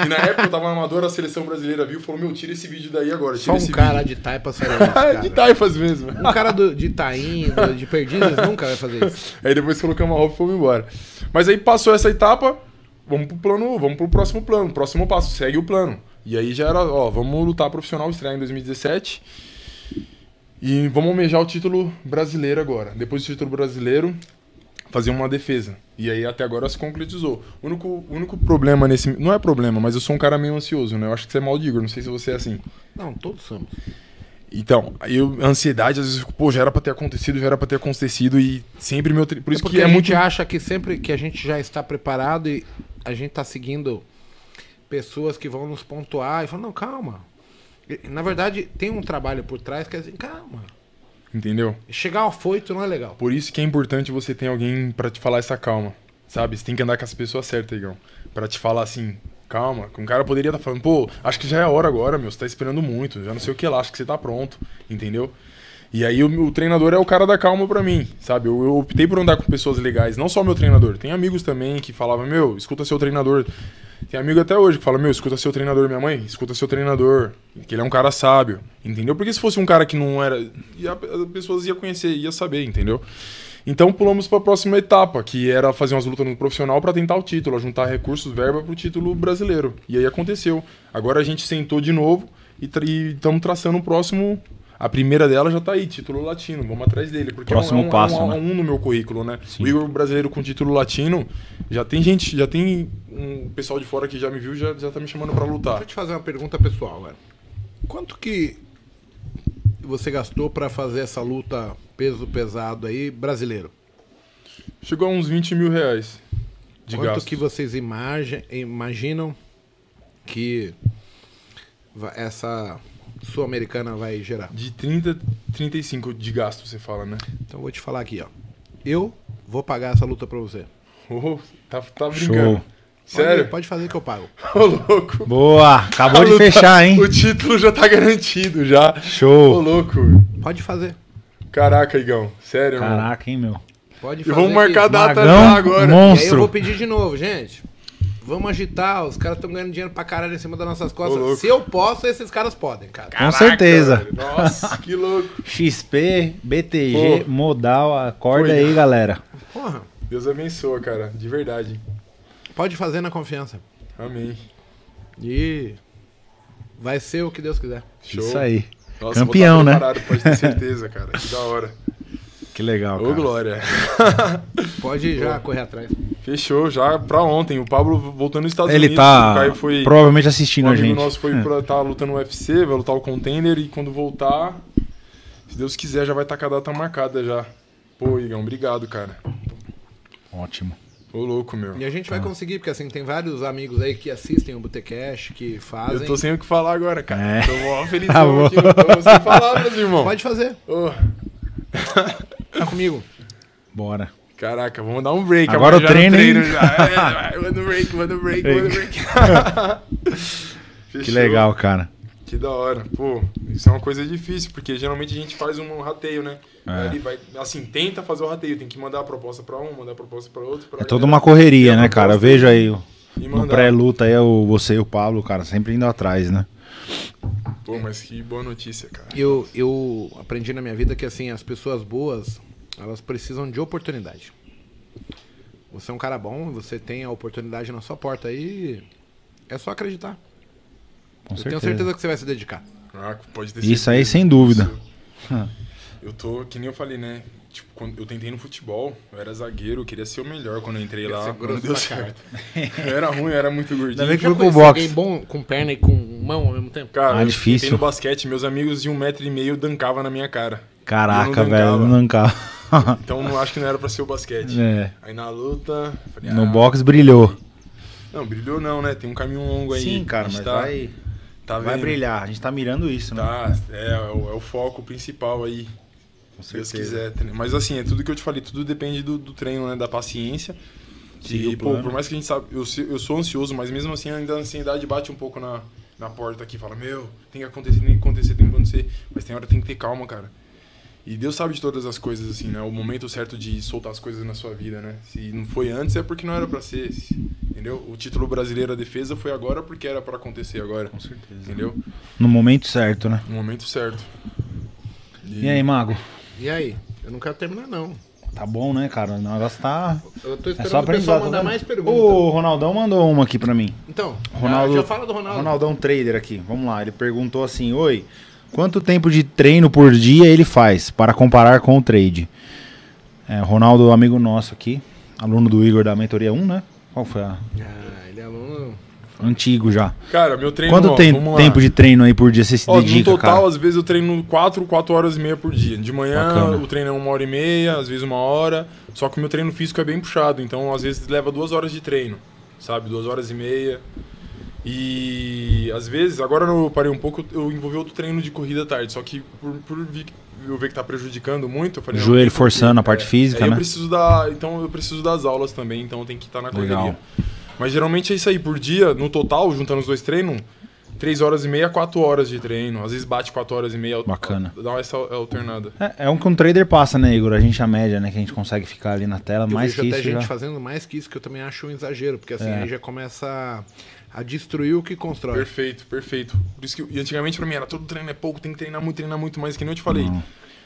C: E na época eu tava amador, a seleção brasileira viu, falou, meu, tira esse vídeo daí agora, tira
A: Só
C: esse
A: um cara
C: vídeo.
A: de taipa isso, cara.
C: de taifas mesmo.
A: Um cara do- de Itaim, do- de Perdidos, nunca vai fazer isso.
C: Aí depois colocamos a roupa e fomos embora. Mas aí passou essa etapa, vamos pro plano, vamos pro próximo plano, próximo passo, segue o plano. E aí já era, ó, vamos lutar profissional, estrear em 2017. E vamos almejar o título brasileiro agora. Depois do título brasileiro, fazer uma defesa. E aí até agora se concretizou. O único, único problema nesse. Não é problema, mas eu sou um cara meio ansioso, né? Eu acho que você é mal de Igor, não sei se você é assim.
A: Não, todos somos.
C: Então, aí eu, a ansiedade, às vezes, fico, pô, já era pra ter acontecido, já era pra ter acontecido, e sempre meu. Por isso
A: porque
C: que é
A: a
C: muito.
A: gente acha que sempre que a gente já está preparado e a gente tá seguindo pessoas que vão nos pontuar e falam, não, calma. Na verdade, tem um trabalho por trás que é assim, calma.
C: Entendeu?
A: Chegar ao foito não é legal.
C: Por isso que é importante você ter alguém pra te falar essa calma. Sabe? Você tem que andar com as pessoas certas, Igão. Pra te falar assim, calma. Que um cara poderia estar falando, pô, acho que já é hora agora, meu. Você tá esperando muito. Já não sei o que lá, acho que você tá pronto. Entendeu? E aí o, o treinador é o cara da calma pra mim, sabe? Eu, eu optei por andar com pessoas legais, não só meu treinador. Tem amigos também que falavam, meu, escuta seu treinador. Tem amigo até hoje que fala, meu, escuta seu treinador, minha mãe, escuta seu treinador. Que ele é um cara sábio, entendeu? Porque se fosse um cara que não era. ia- As pessoas iam conhecer, ia saber, entendeu? Então pulamos para a próxima etapa, que era fazer umas lutas no profissional para tentar o título, juntar recursos, verba para o título brasileiro. E aí aconteceu. Agora a gente sentou de novo e estamos traçando o próximo. A primeira dela já tá aí, título latino. Vamos atrás dele. Porque
B: Próximo
C: é um, é um-
B: passo,
C: é um,
B: né?
C: é um no meu currículo, né? O Igor brasileiro com título latino, já tem gente, já tem um pessoal de fora que já me viu já, já tá me chamando para lutar.
A: Deixa eu te fazer uma pergunta pessoal, velho. Quanto que você gastou pra fazer essa luta peso pesado aí brasileiro?
C: Chegou a uns 20 mil reais de
A: Quanto
C: gasto.
A: que vocês imagi- imaginam que essa sul-americana vai gerar?
C: De 30, 35 de gasto, você fala, né?
A: Então eu vou te falar aqui, ó. Eu vou pagar essa luta pra você.
C: Oh, tá, tá
B: Show.
C: Sério?
A: Pode, pode fazer que eu pago.
C: Ô, louco.
B: Boa! Acabou
C: A
B: de
C: luta-
B: fechar, hein?
C: O título já tá garantido já. Ô,
B: Show!
C: louco.
A: Pode fazer.
C: Caraca, Igão. Sério, irmão.
B: Caraca, hein, meu?
A: Pode
C: E
A: fazer.
C: vamos marcar a data
B: Magão,
C: já agora.
A: E aí eu
B: monstro.
A: vou pedir de novo, gente. Vamos agitar, os caras estão ganhando dinheiro pra caralho em cima das nossas
C: Ô,
A: costas.
C: louco.
A: Se eu posso, esses caras podem, cara.
B: Com certeza.
C: velho. Nossa, que louco.
B: XP, BTG,
C: Pô.
B: modal, acorda
C: Foi.
B: aí, galera.
A: Porra,
C: Deus abençoa, cara. De verdade.
A: Pode fazer na confiança.
C: Amém.
A: E vai ser o que Deus quiser.
C: Show.
B: Isso aí.
C: Nossa,
B: Campeão, né?
C: tá Pode ter certeza, cara. Que da hora.
B: Que legal,
C: Ô,
B: cara.
C: Glória.
A: Pode já correr atrás.
C: Fechou, já pra ontem. O Pablo voltando nos Estados
B: Ele
C: Unidos. o
B: tá
C: Caio foi...
B: provavelmente assistindo
C: Um
B: a gente.
C: nosso foi
B: É.
C: pra tá lutando no UFC, vai lutar o contender e quando voltar, se Deus quiser, já vai estar com a data marcada já. Pô, Igão, obrigado, cara.
B: Ótimo.
C: Ô, louco, meu.
A: E a gente vai conseguir, porque assim, tem vários amigos aí que assistem o Botecash, que fazem.
C: Eu tô sem o que falar agora, cara.
B: É.
C: Tô mó feliz
B: Tá bom.
C: aqui, tô sem palavras, irmão.
A: Pode fazer.
C: Ô,
A: Tá comigo.
B: Bora.
C: caraca, vamos dar um break.
B: Agora o
C: já no
B: treino, hein?
C: já. É, manda um break, manda um break, manda um break.
B: Que
C: Fechou?
B: legal, cara.
C: Que da hora. Pô, isso é uma coisa difícil, porque geralmente a gente faz um rateio, né?
B: É.
C: Ele vai, assim, tenta fazer o rateio, tem que mandar a proposta pra um, mandar a proposta pra outro. Pra
B: É toda uma correria, né, cara? Eu vejo aí o- no pré-luta aí o, você e o Pablo, cara, sempre indo atrás, né?
C: Pô, mas que boa notícia, cara.
A: Eu, eu aprendi na minha vida que assim, as pessoas boas, elas precisam de oportunidade. Você é um cara bom, você tem a oportunidade na sua porta aí, é só acreditar.
B: Com
A: eu
B: certeza.
A: tenho certeza que você vai se dedicar.
C: Ah, pode ter
B: Isso aí, sem dúvida.
C: Isso- Eu tô, que nem eu falei, né? Tipo, quando eu tentei no futebol, eu era zagueiro, eu queria ser o melhor quando eu entrei lá. Não deu certo. Eu era ruim, eu era muito gordinho.
B: Ainda bem que foi boxe.
A: bom com perna e com mão ao mesmo tempo?
C: Cara,
B: Ah,
C: eu
B: difícil.
C: tentei no basquete, meus amigos de um metro e meio dancavam na minha cara.
B: Caraca,
C: Eu
B: velho, não dancava.
C: Então não acho que não era pra ser o basquete.
B: É.
C: Aí na luta. falei,
B: No
C: ah,
B: box brilhou.
C: Não, brilhou não, né? Tem um caminho longo aí.
B: Sim, cara, mas
C: tá,
B: vai,
C: tá
B: vai
C: vendo?
B: brilhar. A gente tá mirando isso, né?
C: Tá, é, é o, é o foco principal aí.
B: Com
C: Se Deus quiser. Mas assim, é tudo que eu te falei, tudo depende do, do treino, né? Da paciência.
B: Seguir
C: E, pô, por mais que a gente sabe, eu, eu sou ansioso, mas mesmo assim ainda a ansiedade bate um pouco na, na porta aqui. Fala, meu, tem que acontecer, tem que acontecer, tem que acontecer. Mas tem hora que tem que ter calma, cara. E Deus sabe de todas as coisas, assim, né? O momento certo de soltar as coisas na sua vida, né? Se não foi antes, é porque não era pra ser. Entendeu? O título brasileiro a defesa foi agora porque era pra acontecer agora.
B: Com certeza.
C: Entendeu?
B: No momento certo, né?
C: No momento certo.
B: E aí, Mago?
A: E aí? Eu não quero terminar, não.
B: Tá bom, né, cara? O negócio tá.
A: Eu tô
B: É
A: esperando
B: só
A: o pessoal
B: tá
A: mandar mais perguntas.
B: O Ronaldão mandou uma aqui pra mim.
A: Então,
B: Ronaldo,
A: já fala do Ronaldo.
B: Ronaldão Trader aqui. Vamos lá. Ele perguntou assim: Oi, quanto tempo de treino por dia ele faz para comparar com o trade? É, Ronaldo, amigo nosso aqui, aluno do Igor da mentoria 1, né? Qual foi a.
A: Ah, ele é aluno.
B: Antigo já.
C: Cara, meu treino.
B: Quanto
C: ó,
B: tem, tempo de treino aí por dia você se
C: Ó,
B: dedica,
C: no total,
B: cara?
C: às vezes eu treino 4, 4 horas e meia por dia. De manhã
B: Bacana.
C: o treino é uma hora e meia, às vezes uma hora. Só que o meu treino físico é bem puxado, então às vezes leva duas horas de treino, sabe? Duas horas e meia. E às vezes, agora eu parei um pouco, eu envolvi outro treino de corrida à tarde. Só que por, por eu ver que tá prejudicando muito, eu falei...
B: Joelho
C: tem
B: forçando a parte física,
C: aí
B: né?
C: Eu preciso da, então eu preciso das aulas também, então tem que estar na correria.
B: Legal.
C: Mas geralmente é isso aí, por dia, no total, juntando os dois treinos, 3 horas e meia, 4 horas de treino. Às vezes bate 4 horas e meia.
B: Bacana.
C: Dá essa alternada.
B: É, é um que um trader passa, né, Igor? A gente a média, né? Que a gente consegue ficar ali na tela,
A: Eu
B: mais
A: vejo
B: que
A: até
B: isso
A: gente
B: já...
A: fazendo mais que isso, que eu também acho um exagero, porque assim,
B: É.
A: aí já começa a, destruir o que constrói.
C: Perfeito, perfeito. Por isso que e antigamente pra mim era todo treino é pouco, tem que treinar muito, treinar muito, mas que nem eu te falei.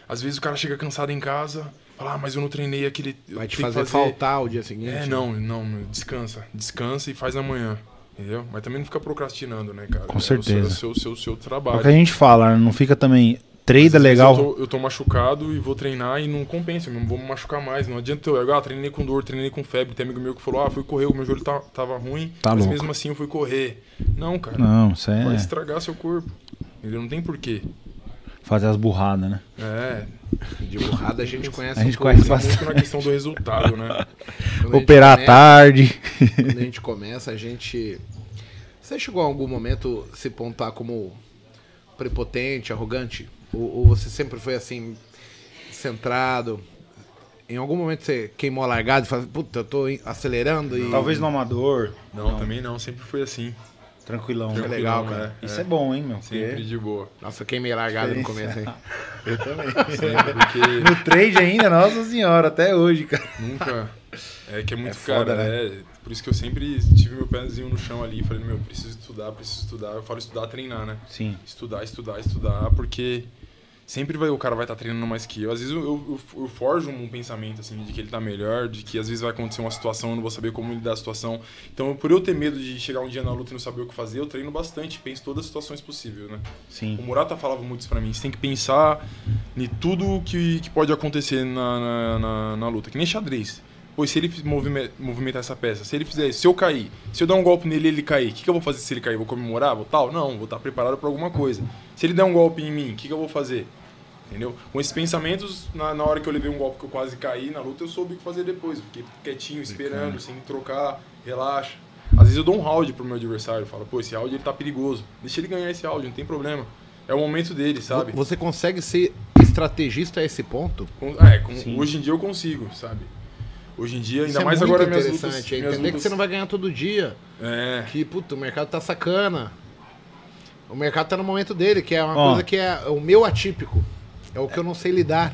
C: Às vezes o cara chega cansado em casa, fala, ah, mas eu não treinei aquele.
A: Vai te
C: que
A: fazer, faltar o dia seguinte.
C: É, não, não, meu, descansa. Descansa e faz amanhã. Entendeu? Mas também não fica procrastinando, né, cara?
B: Com
C: É seu-
B: certeza.
C: É o seu, seu, seu
B: É
C: trabalho.
B: o que a gente fala, né? não fica também... É
C: vezes
B: legal...
C: Eu tô, eu tô machucado e vou treinar e não compensa, eu não vou me machucar mais. Não adianta eu, ah, treinei com dor, treinei com febre. Tem amigo meu que falou, ah, fui correr, o meu joelho tá- tava ruim,
B: Tá
C: mas
B: louco.
C: mesmo assim eu fui correr. Não, cara,
B: Não, isso
C: vai
B: é
C: estragar seu corpo. Entendeu? Não tem porquê.
B: fazer as burradas, né?
C: É,
A: De burrada a gente conhece
B: A gente
A: um
B: conhece
A: né?
B: bastante.
C: muito na questão do resultado, né?
A: Quando
B: Operar à
A: começa-
B: tarde.
A: Quando a gente começa, a gente. Você chegou a algum momento se pontuar como prepotente, arrogante? Ou, ou você sempre foi assim, centrado? Em algum momento você queimou a largada e falou, puta, eu tô acelerando e.
B: Talvez no amador.
C: Não, também não, sempre foi assim.
B: Tranquilão.
A: É legal, cara.
B: Isso é, bom, hein, meu?
C: Sempre
B: Porque
C: de boa.
A: Nossa, eu queimei a largada no começo, hein?
B: Eu também.
C: Sempre, porque
B: No trade ainda, nossa senhora, até hoje, cara.
C: nunca. É que é muito
B: É foda,
C: caro,
B: né?
C: é. Por isso que eu sempre tive meu pezinho no chão ali e falei, meu, preciso estudar, preciso estudar. Eu falo estudar, treinar, né?
B: Sim.
C: Estudar, estudar, estudar, porque sempre vai, o cara vai estar treinando mais que eu. Às vezes eu, eu, eu forjo um pensamento, assim, de que ele tá melhor, de que às vezes vai acontecer uma situação, eu não vou saber como lidar a situação. Então, por eu ter medo de chegar um dia na luta e não saber o que fazer, eu treino bastante, penso todas as situações possíveis, né?
B: Sim.
C: O Murata falava muito isso pra mim. Você tem que pensar em tudo que, que pode acontecer na, na, na- na luta. Que nem xadrez. Pois se ele movimentar essa peça, se ele fizer isso, se eu cair, se eu dar um golpe nele e ele cair, o que, que eu vou fazer se ele cair? Vou comemorar? Vou tal? Não, vou estar preparado pra alguma coisa. Se ele der um golpe em mim, o que, que eu vou fazer? Entendeu? Com esses pensamentos, na, na hora que eu levei um golpe que eu quase caí na luta, eu soube o que fazer depois. Eu fiquei quietinho, esperando, sem trocar, relaxa. Às vezes eu dou um round pro meu adversário, falo, pô, esse round ele tá perigoso. Deixa ele ganhar esse round, não tem problema. É o momento dele, sabe?
A: Você consegue ser estrategista a esse ponto?
C: Com- é, com- hoje em dia eu consigo, sabe? Hoje em dia, ainda
A: Isso é
C: mais agora minhas
A: interessante.
C: lutas.
A: é
C: minhas
A: entender que
C: lutas-
A: você não vai ganhar todo dia.
C: É,
A: Que, puta, o mercado tá sacana. O mercado tá no momento dele, que é uma
B: Ó.
A: coisa que é o meu atípico. É o que eu não sei lidar.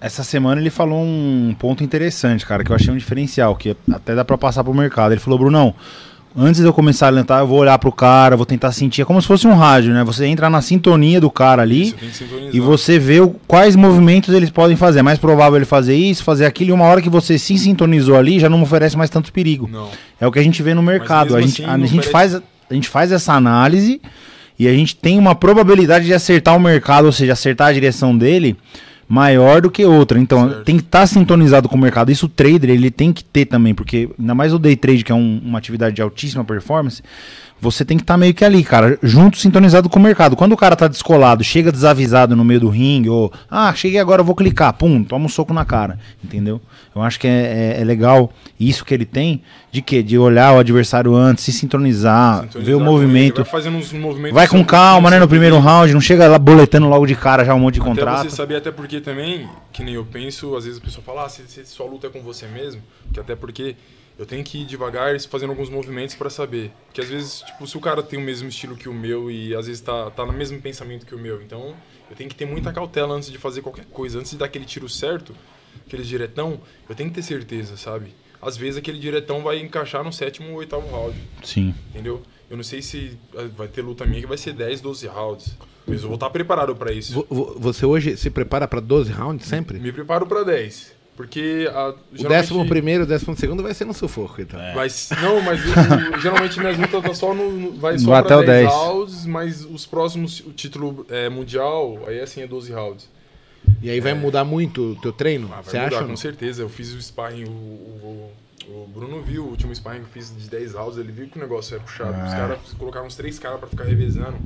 B: Essa semana ele falou um ponto interessante, cara, que eu achei um diferencial, que até dá pra passar pro mercado. Ele falou, Brunão, antes de eu começar a lentar, eu vou olhar pro cara, vou tentar sentir. É como se fosse um rádio, né? Você entra na sintonia do cara ali e você vê o- quais movimentos eles podem fazer. É mais provável ele fazer isso, fazer aquilo, e uma hora que você se sintonizou ali, já não oferece mais tanto perigo.
C: Não.
B: É o que a gente vê no mercado. A gente,
C: assim,
B: a,
C: não
B: gente
C: oferece-
B: faz, a gente faz essa análise e a gente tem uma probabilidade de acertar o mercado, ou seja, acertar a direção dele maior do que outra. Então,
C: Certo.
B: tem que estar sintonizado com o mercado. Isso o trader, ele tem que ter também, porque ainda mais o day trade, que é um- uma atividade de altíssima performance, você tem que estar meio que ali, cara, junto, sintonizado com o mercado. Quando o cara tá descolado, chega desavisado no meio do ringue, ou, ah, cheguei agora, vou clicar, pum, toma um soco na cara, entendeu? Eu acho que é, é- é legal isso que ele tem, de quê? De olhar o adversário antes, se sintonizar,
C: Sintonizar
B: ver o movimento.
C: Vai movimentos.
B: Vai com calma, né, no primeiro round, não chega lá boletando logo de cara já um monte de
C: Até
B: contrato.
C: você saber, até porque também, que nem eu penso, às vezes a pessoa fala, ah, se, se sua luta é com você mesmo, que até porque eu tenho que ir devagar fazendo alguns movimentos pra saber. Que às vezes, tipo, se o cara tem o mesmo estilo que o meu e às vezes tá, tá no mesmo pensamento que o meu, então eu tenho que ter muita cautela antes de fazer qualquer coisa. Antes de dar aquele tiro certo, aquele diretão, eu tenho que ter certeza, sabe? Às vezes aquele diretão vai encaixar no sétimo ou oitavo round
B: Sim.
C: entendeu? Eu não sei se eh, vai ter luta minha que vai ser 10, 12 rounds. Mas eu vou estar preparado pra isso.
A: Vo- vo- Você hoje se prepara pra 12 rounds sempre?
C: Me preparo pra 10. Porque a,
A: O décimo primeiro, o décimo segundo vai ser no sufoco, então.
C: Vai, s- não, mas o- o- geralmente minhas lutas tá só no, no- vai só
B: Vai até o
C: 10
B: 10.
C: rounds, mas os próximos, o título é, mundial, aí assim é 12 rounds.
A: E aí vai mudar muito o teu treino?
C: Ah, vai
A: Você
C: mudar,
A: acha?
C: com
A: não?
C: certeza. Eu fiz o sparring, o, o, o Bruno viu o último sparring que eu fiz de 10 rounds, ele viu que o negócio é puxado. Os
B: Ah.
C: caras colocaram uns três caras pra ficar revezando.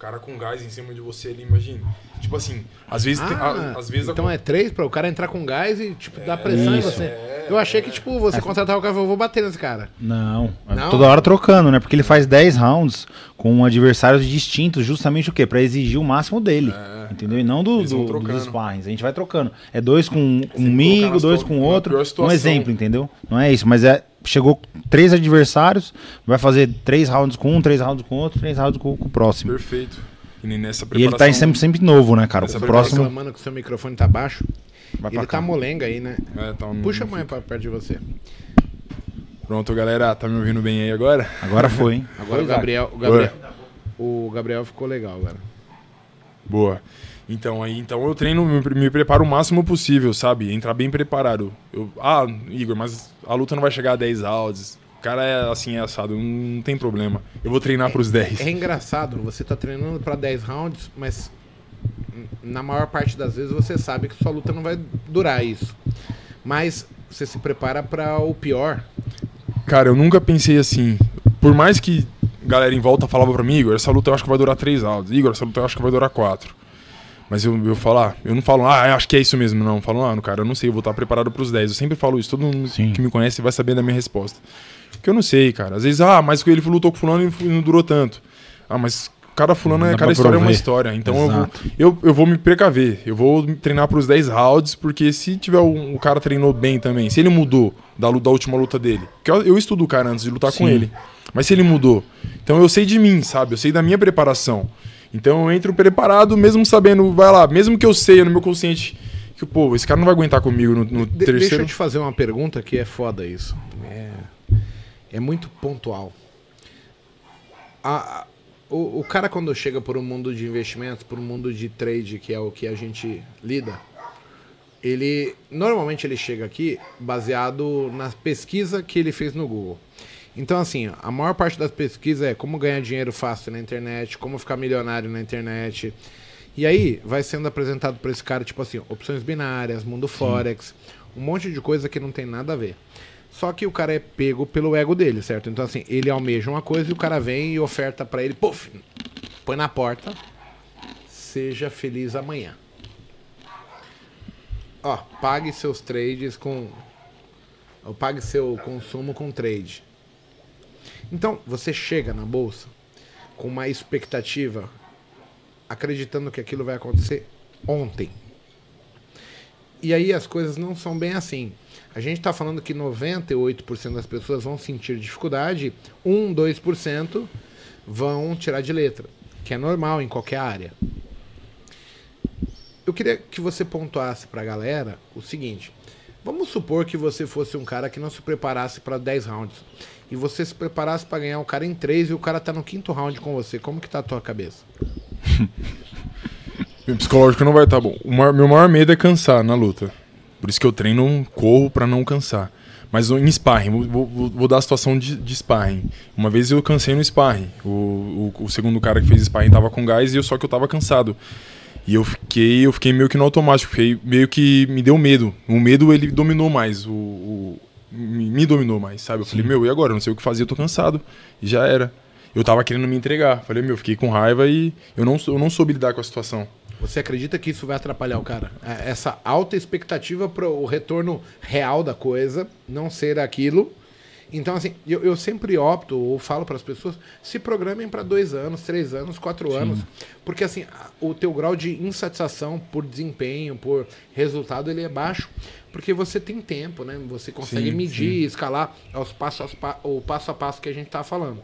C: O cara com gás em cima de você ali, imagina. Tipo assim, às vezes... tem-
A: Ah,
C: a- às vezes
A: então
C: a-
A: é três para o cara entrar com gás e tipo dar pressão em
B: Isso.
A: você.
C: É,
A: eu achei que tipo você contratar o cara, e falou, vou bater nesse cara.
B: Não, é
A: Não?
B: toda hora trocando, né? Porque ele faz 10 rounds com adversários distintos, justamente o quê? Pra exigir o máximo dele.
C: É,
B: entendeu? E não do, do, dos sparrings. A gente vai trocando. É dois com, com comigo,
C: nas
B: dois com outro. Um
C: situação.
B: exemplo, entendeu? Não é isso, mas é. Chegou três adversários, vai fazer três rounds com um, três rounds com outro, três rounds com, com o próximo.
C: Perfeito. E nessa
B: E
C: preparação...
B: ele tá em sempre, sempre novo, né, cara? O próximo.
A: tá reclamando que o seu microfone tá baixo.
B: Vai
A: Ele tá
B: cá.
A: molenga aí, né?
C: É, tá um-
A: Puxa a mãe pra perto de você.
C: Pronto, galera. Tá me ouvindo bem aí agora?
B: Agora foi, hein?
A: Agora o Gabriel, o Gabriel, o Gabriel ficou legal agora.
C: Boa. Então, aí, então eu treino, me, me preparo o máximo possível, sabe? Entrar bem preparado. Eu, ah, Igor, mas a luta não vai chegar a 10 rounds. O cara é assim, é assado, não tem problema. Eu vou treinar pros 10.
A: É engraçado, você tá treinando pra 10 rounds, mas na maior parte das vezes você sabe que sua luta não vai durar isso. Mas você se prepara pra o pior.
C: Cara, eu nunca pensei assim. Por mais que galera em volta falava pra mim, Igor, essa luta eu acho que vai durar 3 rounds. Igor, essa luta eu acho que vai durar 4. Mas eu, eu falo, ah, eu não falo, ah, acho que é isso mesmo, não. Eu falo, ah, cara, eu não sei, eu vou estar preparado pros 10. Eu sempre falo isso, todo mundo
B: Sim.
C: que me conhece vai saber da minha resposta. Porque eu não sei, cara. Às vezes, ah, mas ele lutou com fulano e não durou tanto. Ah, mas cada fulano, é, cada história é uma história. Então eu vou, eu, eu vou me precaver. Eu vou treinar pros 10 rounds, porque se tiver um, o cara treinou bem também, se ele mudou da, da última luta dele, porque eu, eu estudo o cara antes de lutar com
B: Sim.
C: ele. Mas se ele mudou, então eu sei de mim, sabe? Eu sei da minha preparação. Então eu entro preparado, mesmo sabendo, vai lá, mesmo que eu sei no meu consciente que, pô, esse cara não vai aguentar comigo no, no
A: De- deixa
C: terceiro.
A: eu te fazer uma pergunta que é foda isso. É, é muito pontual. A- a- o, o cara quando chega por um mundo de investimentos, por um mundo de trade, que é o que a gente lida, ele normalmente ele chega aqui baseado na pesquisa que ele fez no Google. Então assim, a maior parte das pesquisas é como ganhar dinheiro fácil na internet, como ficar milionário na internet. E aí vai sendo apresentado para esse cara tipo assim, opções binárias, mundo forex, um monte de coisa que não tem nada a ver. Só que o cara é pego pelo ego dele, certo? Então assim, ele almeja uma coisa e o cara vem e oferta para ele, puf, põe na porta. Seja feliz amanhã. Ó, pague seus trades com. Ou pague seu consumo com trade. Então, você chega na bolsa com uma expectativa, acreditando que aquilo vai acontecer ontem. E aí as coisas não são bem assim. A gente está falando que 98% das pessoas vão sentir dificuldade, 1, 2% vão tirar de letra, que é normal em qualquer área. Eu queria que você pontuasse para a galera o seguinte: vamos supor que você fosse um cara que não se preparasse para 10 rounds e você se preparasse para ganhar o cara em 3 e o cara tá no quinto round com você. Como que tá a tua cabeça?
C: Meu psicológico não vai estar bom. O maior- meu maior medo é cansar na luta. Por isso que eu treino, corro pra não cansar. Mas em sparring, vou, vou- vou dar a situação de, de sparring. Uma vez eu cansei no sparring. O, o, o segundo cara que fez sparring tava com gás e eu só que eu tava cansado. E eu fiquei, eu fiquei meio que no automático, fiquei meio que me deu medo. O medo ele dominou mais, o, o- me, me dominou mais, sabe? Eu falei, meu, e agora? Eu não sei o que fazer, eu tô cansado. E já era. Eu tava querendo me entregar. Falei, meu, fiquei com raiva e eu não, eu não soube lidar com a situação.
A: Você acredita que isso vai atrapalhar o cara? É, Essa alta expectativa para o retorno real da coisa não ser aquilo. Então, assim, eu, eu sempre opto ou falo para as pessoas se programem para dois anos, três anos, quatro anos. Porque, assim, o teu grau de insatisfação por desempenho, por resultado, ele é baixo. Porque você tem tempo, né? Você consegue
C: Sim,
A: medir, escalar aos passo, aos pa- o passo a passo que a gente tá falando.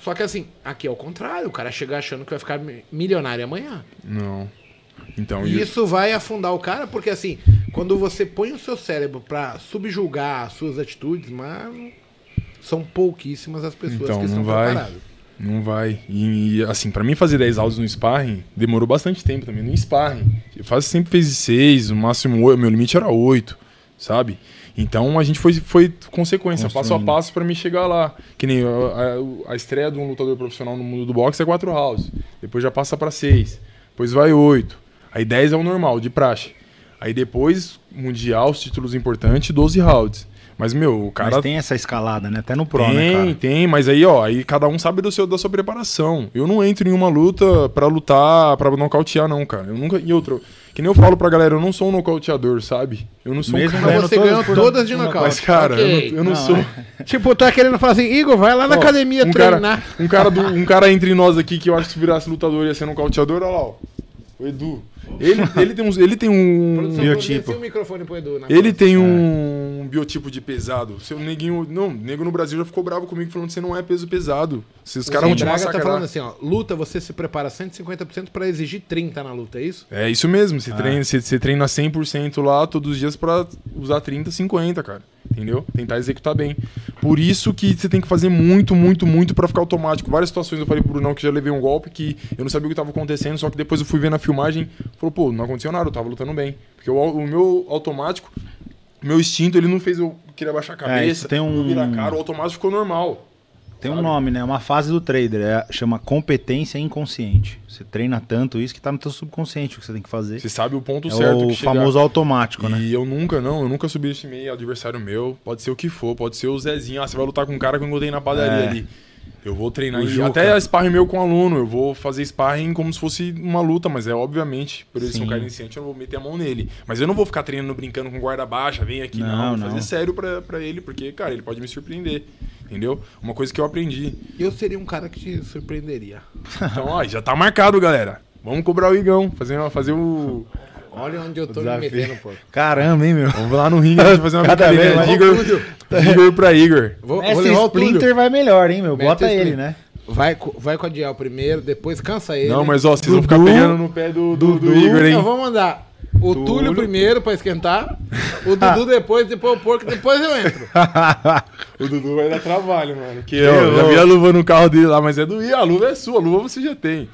A: Só que, assim, aqui é o contrário. O cara chega achando que vai ficar mi- milionário amanhã.
C: Não. Então,
A: E isso vai afundar o cara, porque assim, quando você põe o seu cérebro pra subjugar as suas atitudes, mano, são pouquíssimas as pessoas
C: Então,
A: que estão
C: vai.
A: preparadas.
C: Não vai. E, e, assim, pra mim fazer 10 áudios no sparring, demorou bastante tempo também. No sparring. Eu faço, sempre fez 6, no máximo 8. Meu limite era 8. sabe? Então a gente foi, foi consequência, passo a passo pra me chegar lá. Que nem a, a- a estreia de um lutador profissional no mundo do boxe é quatro rounds. Depois já passa pra seis. Depois vai oito. Aí 10 é o normal, de praxe. Aí depois, mundial, os títulos importantes, 12 rounds. Mas, meu, o cara
B: Mas tem essa escalada, né? Até no Pro,
C: tem,
B: né, cara?
C: tem, mas aí, ó, aí cada um sabe do seu, da sua preparação. Eu não entro em uma luta pra lutar, pra nocautear, não, cara. Eu nunca. E outro, que nem eu falo pra galera, eu não sou um nocauteador, sabe? Eu não sou
B: Mesmo
C: um
A: Mas
C: cara.
A: você
B: todas
A: ganhou
B: por-
A: todas de nocaute.
C: Mas, cara, eu
A: Ok.
C: não, eu não
B: Não,
C: sou.
B: é.
A: Tipo, tá querendo falar assim, Igor, vai lá na
C: Ó,
A: academia
C: um
A: treinar.
C: cara, um, cara do, um cara entre nós aqui que eu acho que se virasse lutador ia ser nocauteador, olha lá, ó. O Edu. Ele, ele tem, uns, ele tem um.
A: Produção,
B: biotipo.
A: pro Edu. na
C: Ele tem um biotipo de pesado. Seu neguinho. Não, nego no Brasil já ficou bravo comigo falando que você não é peso pesado. Se os caras vão te
A: tá
C: massacrar.
A: falando assim, ó, luta, você se prepara 150% pra exigir 30 na luta, é isso?
C: É isso mesmo,
B: Ah.
C: você, treina, você, você treina 100% lá todos os dias pra usar 30, 50, cara. Entendeu? Tentar executar bem. Por isso que você tem que fazer muito, muito, muito pra ficar automático. Várias situações eu falei pro Brunão que já levei um golpe que eu não sabia o que tava acontecendo, só que depois eu fui ver na filmagem, falou, pô, não aconteceu nada, eu tava lutando bem. Porque o, o meu automático, meu instinto, ele não fez eu querer abaixar a cabeça,
B: É, tem um-
C: virar a cara, o automático ficou normal.
B: Tem um nome, né? Uma fase do trader. É, chama competência inconsciente. Você treina tanto isso que tá no teu subconsciente o que você tem que fazer.
C: Você sabe o ponto
B: É
C: certo
B: o
C: que chegar.
B: famoso automático, né?
C: E eu nunca, não, eu nunca subestimei adversário meu. Pode ser o que for, pode ser o Zezinho. Ah, você vai lutar com um cara que eu encontrei na padaria
B: É.
C: ali. Eu vou treinar. E
B: Juca.
C: até sparring meu com aluno, eu vou fazer sparring como se fosse uma luta, mas é obviamente, por ele ser um cara iniciante, eu não vou meter a mão nele. Mas eu não vou ficar treinando brincando com guarda baixa, vem aqui, não.
B: Não,
C: Vou
B: não.
C: fazer sério pra, pra ele, porque, cara, ele pode me surpreender. Entendeu? Uma coisa que eu aprendi.
A: Eu seria um cara que te surpreenderia.
C: Então, ó, já tá marcado, galera. Vamos cobrar o Igão, fazer, fazer o.
A: Olha onde eu tô me metendo, pô.
B: Caramba, hein, meu?
C: Vamos lá no ringue fazer uma
B: Cada vez mais.
C: Igor, Igor pra Igor.
A: Vou, vou
B: Esse
A: Túlio.
B: Splinter vai melhor, hein, meu?
A: Mete
B: Bota ele,
A: Splinter.
B: né?
A: Vai, vai com a Diel primeiro, depois cansa ele.
C: Não, mas ó, vocês vão ficar
B: Dudu,
C: pegando no pé do, do, do
B: Dudu,
C: Igor, hein?
A: Eu vou mandar o Túlio primeiro pra esquentar, o Dudu depois, depois o Porco, depois eu entro.
C: O Dudu vai dar trabalho, mano. Porque eu já vi a luva no carro dele lá, mas é do Ih, a luva é sua, a luva você já tem.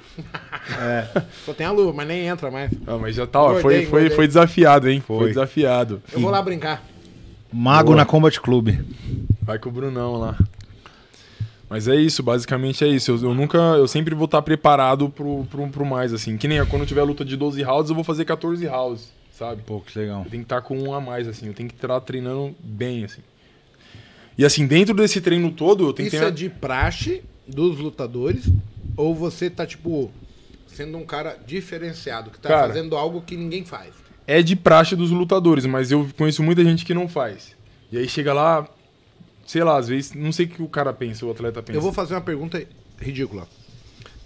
A: Só tem a luva, mas nem entra mais.
C: Ah, mas já tá, ó,
A: Engordei,
C: foi, foi,
A: engordei.
C: foi desafiado, hein? Foi,
B: Foi.
C: desafiado.
A: Eu vou lá brincar.
B: Mago
C: Boa.
B: na Combat Club.
C: Vai com o Brunão lá. Mas é isso, basicamente é isso. Eu, eu nunca, eu sempre vou estar preparado pro, pro, pro mais, assim. Que nem quando tiver luta de 12 rounds, eu vou fazer 14 rounds, sabe?
B: Pô, que legal.
C: Eu tenho que estar com um a mais, assim. Eu tenho que estar treinando bem, assim. E assim, dentro desse treino todo, eu tenho
A: Isso
C: que ter...
A: é de praxe dos lutadores? Ou você tá, tipo, sendo um cara diferenciado, que tá
C: Cara.
A: fazendo algo que ninguém faz?
C: é de praxe dos lutadores, mas eu conheço muita gente que não faz. E aí chega lá, sei lá, às vezes, não sei o que o cara pensa, o atleta pensa.
A: Eu vou fazer uma pergunta ridícula.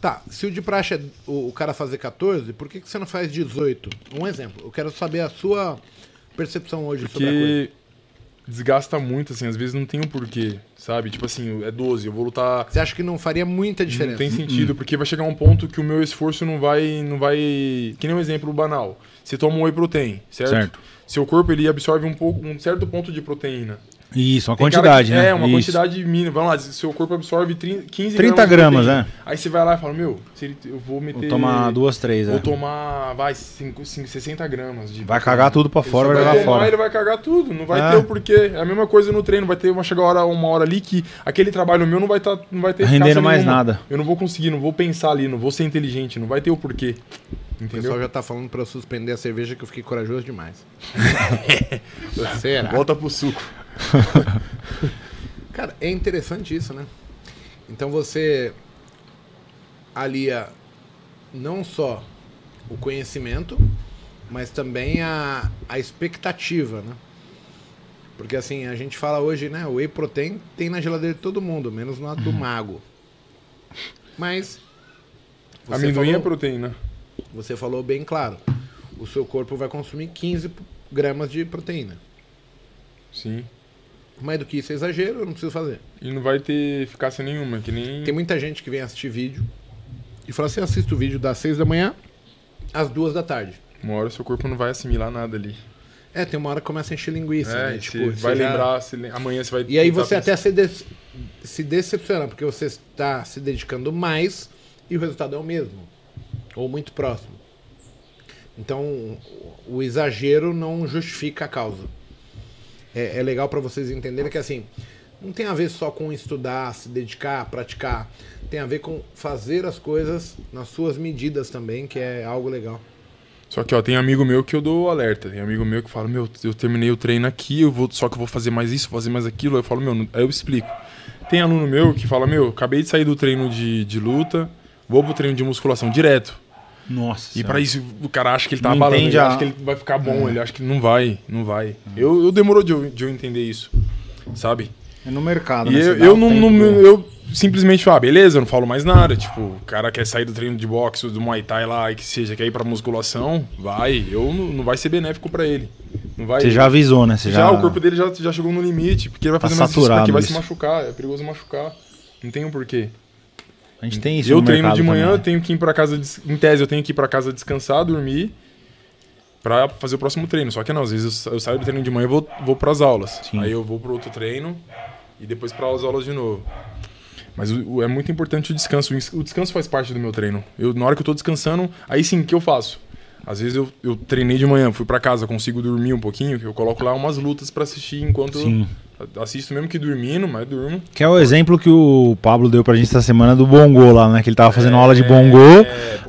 A: Tá, se o de praxe é o, o cara fazer 14, por que, que você não faz 18? Um exemplo. Eu quero saber a sua percepção hoje sobre a coisa.
C: Desgasta muito, assim, às vezes não tem um porquê, sabe? Tipo assim, é 12, eu vou lutar.
A: Você acha que não faria muita diferença?
C: Não tem sentido, porque vai chegar um ponto que o meu esforço não vai. não vai. Que nem um exemplo banal. Você toma um whey protein, certo?
B: Certo.
C: Seu corpo ele absorve um pouco, um certo ponto de proteína.
B: Isso, uma
C: Tem
B: quantidade,
C: que-
B: né?
C: É, uma
B: Isso.
C: quantidade mínima. Vamos lá, seu corpo absorve 30, 15
B: 30
C: de
B: gramas,
C: proteína.
B: né?
C: Aí você vai lá e fala, meu, se ele- eu vou meter...
B: Vou tomar duas, três,
C: Vou
B: é.
C: tomar, vai, 5, 60 gramas. De
B: Vai cagar tudo pra fora, vai jogar
C: tomar,
B: fora.
C: ele vai cagar tudo. Não vai
B: É.
C: ter o porquê. É a mesma coisa no treino. Vai ter uma, chegar uma hora, uma hora ali que aquele trabalho meu não vai, tá, não vai ter
B: Rendendo mais
C: nenhuma.
B: nada.
C: Eu não vou conseguir, não vou pensar ali, não vou ser inteligente, não vai ter o porquê.
A: O
C: Entendeu?
A: pessoal já tá falando pra eu suspender a cerveja que eu fiquei corajoso demais. Será?
C: Volta pro suco.
A: Cara, é interessante isso, né? Então você alia não só o conhecimento, mas também a, a expectativa, né? Porque assim, a gente fala hoje, né? O whey protein tem na geladeira de todo mundo, menos na do mago. Mas.
C: Amendoim é
A: falou-
C: proteína.
A: Você falou bem claro. O seu corpo vai consumir 15 gramas de proteína.
C: Sim.
A: Mais do que isso é exagero, eu não preciso fazer.
C: E não vai ter eficácia nenhuma, que nem...
A: Tem muita gente que vem assistir vídeo e fala assim: assista o vídeo das 6 da manhã às 2 da tarde.
C: Uma hora seu corpo não vai assimilar nada ali.
A: É, tem uma hora que começa a encher linguiça.
C: É,
A: né? Tipo,
C: vai
A: já-
C: lembrar, lem- amanhã você vai
A: E aí você até se, des- se decepciona, porque você está se dedicando mais e o resultado é o mesmo. Ou muito próximo. Então, o- o exagero não justifica a causa. É, é legal pra vocês entenderem que assim, não tem a ver só com estudar, se dedicar, praticar. Tem a ver com fazer as coisas nas suas medidas também, que é algo legal.
C: Só que, ó, tem amigo meu que eu dou alerta. Tem amigo meu que fala, meu, eu terminei o treino aqui, eu vou, só que eu vou fazer mais isso, fazer mais aquilo. Eu falo, meu, aí eu explico. Tem aluno meu que fala, meu, acabei de sair do treino de, de luta, vou pro treino de musculação direto.
B: Nossa.
C: E pra isso o cara acha que ele tá
B: Não
C: abalando, ele
B: a-
C: acha que ele vai ficar bom, ele acha que não vai, não vai. Eu, eu demorou de eu, de eu entender isso, sabe?
B: É no mercado,
C: E
B: né?
C: Eu, eu não,
B: tempo.
C: não- eu simplesmente falo, ah, beleza, eu não falo mais nada. Tipo, o cara quer sair do treino de boxe do Muay Thai lá, que seja, quer ir pra musculação, vai. Eu não, não vai ser benéfico pra ele. Não vai.
B: Você já avisou, né? Você
C: já,
B: já,
C: o corpo dele já, já chegou no limite, porque ele vai
B: Tá
C: fazer mais isso, porque vai
B: isso.
C: se machucar, é perigoso machucar. Não tem um porquê.
B: A gente tem isso
C: eu
B: no
C: treino de manhã,
B: também,
C: eu tenho que ir pra casa, em tese, eu tenho que ir pra casa descansar, dormir, pra fazer o próximo treino. Só que não, às vezes eu, eu saio do treino de manhã e vou, vou pras aulas.
B: Sim.
C: Aí eu vou pro outro treino e depois para as aulas de novo. Mas o- o- é muito importante o descanso. O descanso faz parte do meu treino. Eu, na hora que eu tô descansando, aí sim, o que eu faço? Às vezes eu, eu treinei de manhã, fui pra casa, consigo dormir um pouquinho, que eu coloco lá umas lutas pra assistir enquanto
B: Sim.
C: eu assisto mesmo que dormindo, mas durmo.
B: Que é o exemplo que o Pablo deu pra gente essa semana do Bongo lá, né? Que ele tava fazendo aula de
C: É,
B: Bongo.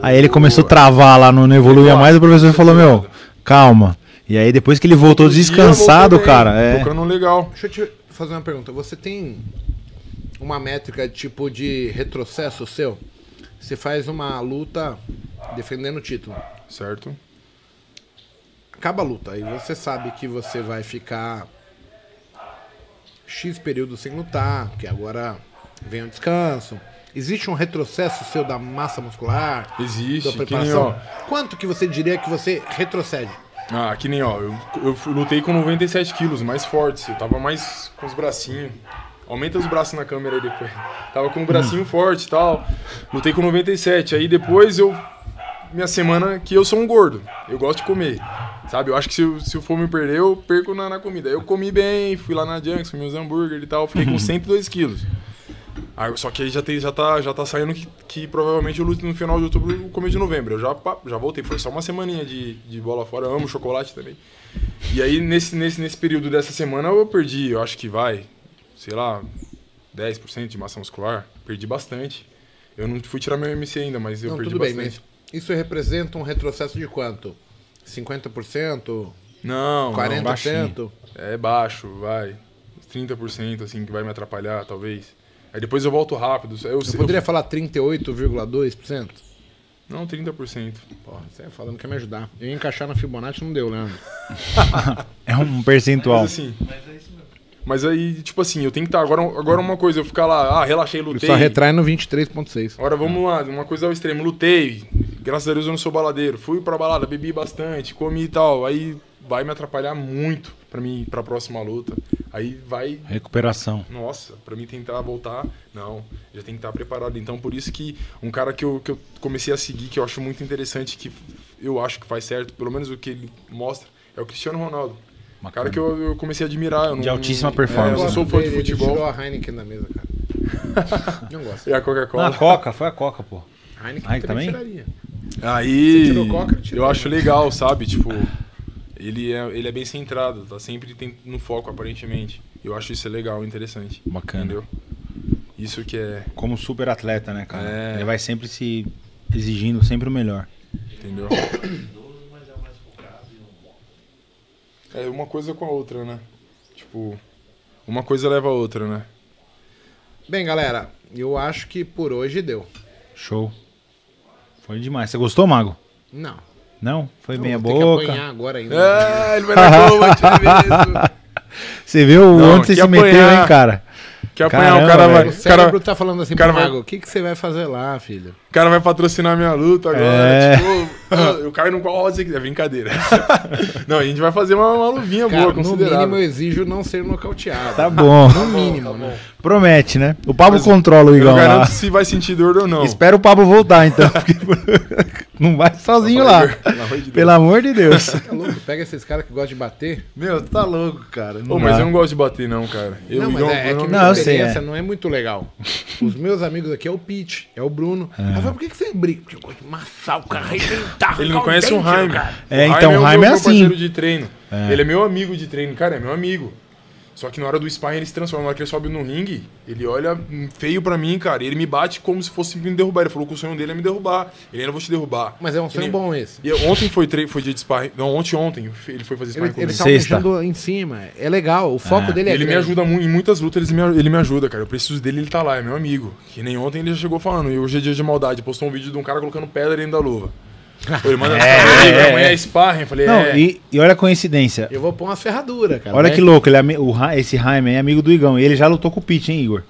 B: aí ele começou a travar lá no Não Evoluía Mais. O professor falou: Meu, calma. E aí depois que ele voltou
C: Outro
B: descansado, cara. É.
C: Tocando legal.
A: Deixa eu te fazer uma pergunta. Você tem uma métrica tipo de retrocesso seu? Você faz uma luta defendendo o título.
C: Certo?
A: Acaba a luta e você sabe que você vai ficar X período sem lutar, que agora vem o descanso. Existe um retrocesso seu da massa muscular?
C: Existe.
A: Da
C: nem,
A: preparação?
C: ó,
A: Quanto que você diria que você retrocede?
C: Ah, que nem, ó, eu, eu lutei com 97 quilos, mais fortes. Eu tava mais com os bracinhos. Aumenta os braços na câmera aí depois. Tava com o bracinho forte e tal. Lutei com 97. Aí depois eu. Minha semana que eu sou um gordo. Eu gosto de comer. Sabe? Eu acho que se, se eu for me perder, eu perco na, na comida. Eu comi bem, fui lá na Junks, comi os hambúrguer e tal. Fiquei com 102 quilos. Aí, só que aí já, tem, já, tá, já tá saindo que, que provavelmente eu luto no final de outubro começo de novembro. Eu já, já voltei, foi só uma semaninha de, de bola fora. Eu amo chocolate também. E aí, nesse, nesse, nesse período dessa semana, eu perdi, eu acho que vai, sei lá, 10% de massa muscular. Perdi bastante. Eu não fui tirar meu MC ainda, mas eu
A: Não,
C: perdi
A: tudo bem,
C: bastante.
A: mas isso representa um retrocesso de quanto? 50%?
C: Não, não,
A: 40%?
C: É baixo, vai. Uns 30% assim que vai me atrapalhar, talvez. Aí depois eu volto rápido. Eu,
A: Eu poderia falar 38,2%?
C: Não, 30%.
A: Porra, você ia falando que ia me ajudar. Eu ia encaixar na Fibonacci, não deu, Leandro.
B: É um percentual.
C: Mas assim. Mas aí, tipo assim, eu tenho que estar. Agora, agora uma coisa, eu ficar lá, ah, relaxei,
A: Eu
C: lutei.
A: só retrai no 23,6%.
C: Agora vamos lá, uma coisa ao extremo, lutei. Graças a Deus eu não sou baladeiro. Fui pra balada, bebi bastante, comi e tal. Aí vai me atrapalhar muito pra mim pra próxima luta. Aí vai
B: Recuperação.
C: nossa, pra mim tentar voltar, não, já tem que estar preparado. Então, por isso que um cara que eu, que eu comecei a seguir, que eu acho muito interessante, que eu acho que faz certo, pelo menos o que ele mostra, é o Cristiano Ronaldo. Um cara que eu, eu comecei a admirar. eu
B: De
C: não-
B: altíssima
C: é,
B: performance.
C: eu não sou fã de
A: Ele- Ele
C: futebol.
A: tirou a Heineken da mesa, cara. não gosto.
C: E a Coca-Cola.
B: a Coca, foi a Coca, pô.
A: Heineken
B: Ai,
A: também,
B: também?
A: tiraria.
C: Aí,
A: Você tirou Coca, eu
C: eu acho legal, sabe? Tipo, ele é, ele é bem centrado, tá sempre tem- no foco, aparentemente. Eu acho isso legal, interessante.
B: Bacana.
C: Entendeu? Isso que é,
B: Como super atleta, né, cara?
C: É.
B: Ele vai sempre se exigindo sempre o melhor.
C: entendeu?
D: mas é o mais focado e um
C: É uma coisa com a outra, né? Tipo, uma coisa leva a outra, né?
A: Bem, galera, eu acho que por hoje deu.
B: Show. Foi demais. Você gostou, Mago?
A: Não.
B: Não? Foi meia
A: ter que
B: boca.
A: apanhar agora ainda.
C: É, ele vai dar mesmo.
B: Você viu
C: Não,
B: onde você
C: que
B: se meteu,
C: apanhar.
B: hein, cara?
C: Quer apanhar, o
B: Caramba,
C: cara vai.
A: O
C: O cara,
A: cérebro tá falando assim
C: cara
A: pro Mago, o que, que você vai fazer lá, filho?
C: o cara vai patrocinar minha luta agora.
B: É.
C: Tipo, ah, eu caio no qual roda você quiser. É brincadeira. Não, a gente vai fazer uma, uma luvinha
A: Cara,
C: boa,
A: no
C: considerável.
A: mínimo eu exijo não ser nocauteado.
B: Tá bom.
A: No mínimo, né?
B: Promete, né? O Pablo
C: Mas
B: controla o
C: Eu
B: Igão
C: não
B: lá.
C: garanto se vai sentir dor ou não.
B: Espera o Pablo voltar, então. porque não vai sozinho lá.
C: Pelo amor de Deus.
B: Pelo amor de Deus.
A: Tá louco? Pega esses caras que gostam de bater.
B: Meu, tu tá louco, cara.
C: Ô, mas eu não gosto de bater, não, cara. Eu,
A: não, mas
C: Igão,
A: é, é que
C: Bruno,
A: minha
B: Não, eu sei,
A: experiência
B: é.
A: não é muito legal. Os meus amigos aqui é o Pete, é o Bruno. Eu falo, por que, que você briga? Porque eu gosto de massar o cara, arrebentar.
C: Ele não conhece o
A: dente,
C: Jaime.
A: cara.
B: É,
C: O
B: então, o
C: meu-
B: é
C: meu
B: assim.
C: parceiro de treino. Ele é meu amigo de treino. Cara, é meu amigo. Só que na hora do sparring ele se transforma. Na hora que ele sobe no ringue, ele olha feio pra mim, cara. E ele me bate como se fosse me derrubar. Ele falou que o sonho dele é me derrubar. Ele ainda vou te derrubar.
A: Mas é um sonho
C: nem-
A: bom esse.
C: E ontem foi, tre... foi dia de sparring. Não, ontem, ontem. Ele foi fazer
A: Ele,
C: sparring
A: ele
C: comigo.
A: tá mexendo em cima. É legal. O foco
B: Ah.
A: dele é
C: Ele me
A: grande.
C: ajuda muito, em muitas lutas ele me, ele me ajuda, cara. Eu preciso dele, ele tá lá, é meu amigo. Que nem ontem ele já chegou falando, e hoje é dia de maldade. Postou um vídeo de um cara colocando pedra dentro da luva. Ele manda
B: É,
C: amanhã
B: é.
C: é sparring. Eu falei,
B: Não,
C: é.
B: e, e olha a coincidência.
A: Eu vou pôr umas ferraduras, cara.
B: Olha
A: Vai-
B: que louco, ele é, o, esse Jaime é amigo do Igão. E ele já lutou com o Pete, hein, Igor?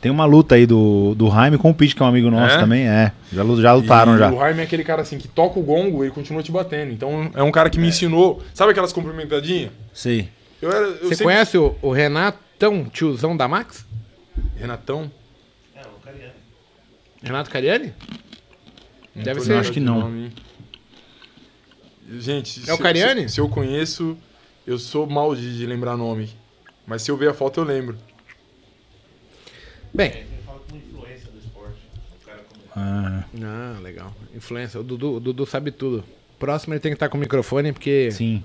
B: Tem uma luta aí do, do Jaime com o Pete, que é um amigo nosso
C: É?
B: também. É. Já, já lutaram
C: E
B: já.
C: O Jaime é aquele cara assim que toca o gongo e ele continua te batendo. Então é um cara que me ensinou. Sabe aquelas cumprimentadinhas?
B: Sei.
C: Eu era. Eu
A: Você
C: sempre-
A: conhece o, o Renatão, tiozão da Max?
C: Renatão?
D: É, o Cariani.
A: Renato Cariani? Deve ser.
C: ligado
B: acho que não.
C: nome. Gente,
A: É o Cariani?
C: Se, se eu conheço, eu sou mal de, de lembrar nome. Mas se eu ver a foto, eu lembro.
A: Bem,
D: Ele fala como influência do esporte. O cara como.
B: Ah,
A: ah, legal. Influência. O Dudu, o Dudu sabe tudo. Próximo ele tem que estar com o microfone, porque
B: sim.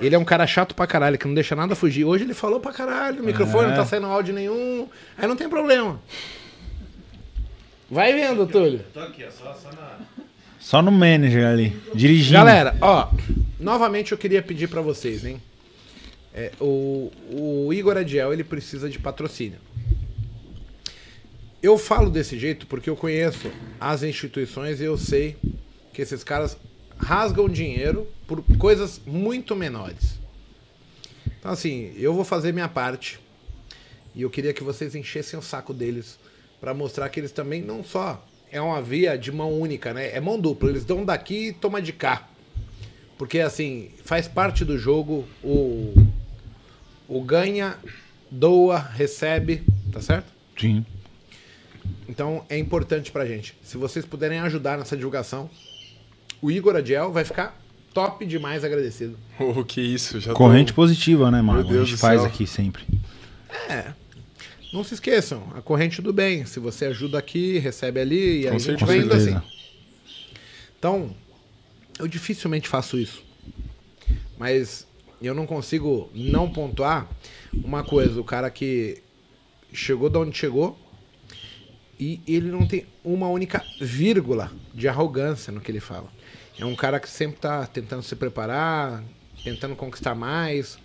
A: ele é um cara chato pra caralho, que não deixa nada fugir. Hoje ele falou pra caralho, o microfone
B: É.
A: não tá saindo áudio nenhum. Aí não tem problema. Vai vendo, Túlio.
D: Eu tô aqui, ó, só, só na.
B: Só no manager ali. Dirigindo.
A: Galera, ó, novamente eu queria pedir pra vocês, hein? É, o, o Igor Adiel, ele precisa de patrocínio. Eu falo desse jeito porque eu conheço as instituições e eu sei que esses caras rasgam dinheiro por coisas muito menores. Então, assim, eu vou fazer minha parte e eu queria que vocês enchessem o saco deles pra mostrar que eles também não só é uma via de mão única, né? É mão dupla. Eles dão daqui e toma de cá. Porque assim, faz parte do jogo o o ganha, doa, recebe, tá certo?
B: Sim.
A: Então é importante pra gente. Se vocês puderem ajudar nessa divulgação, o Igor Adiel vai ficar top demais agradecido.
C: Oh, que isso, já tô-
B: Corrente positiva, né,
C: Deus
B: a gente faz
C: céu.
B: aqui sempre.
A: Não se esqueçam, a corrente do bem. Se você ajuda aqui, recebe ali e
C: Com
A: a gente vai indo assim.
B: certeza.
A: Então, eu dificilmente faço isso. Mas eu não consigo não pontuar uma coisa, o cara que chegou de onde chegou e ele não tem uma única vírgula de arrogância no que ele fala. É um cara que sempre está tentando se preparar, tentando conquistar mais,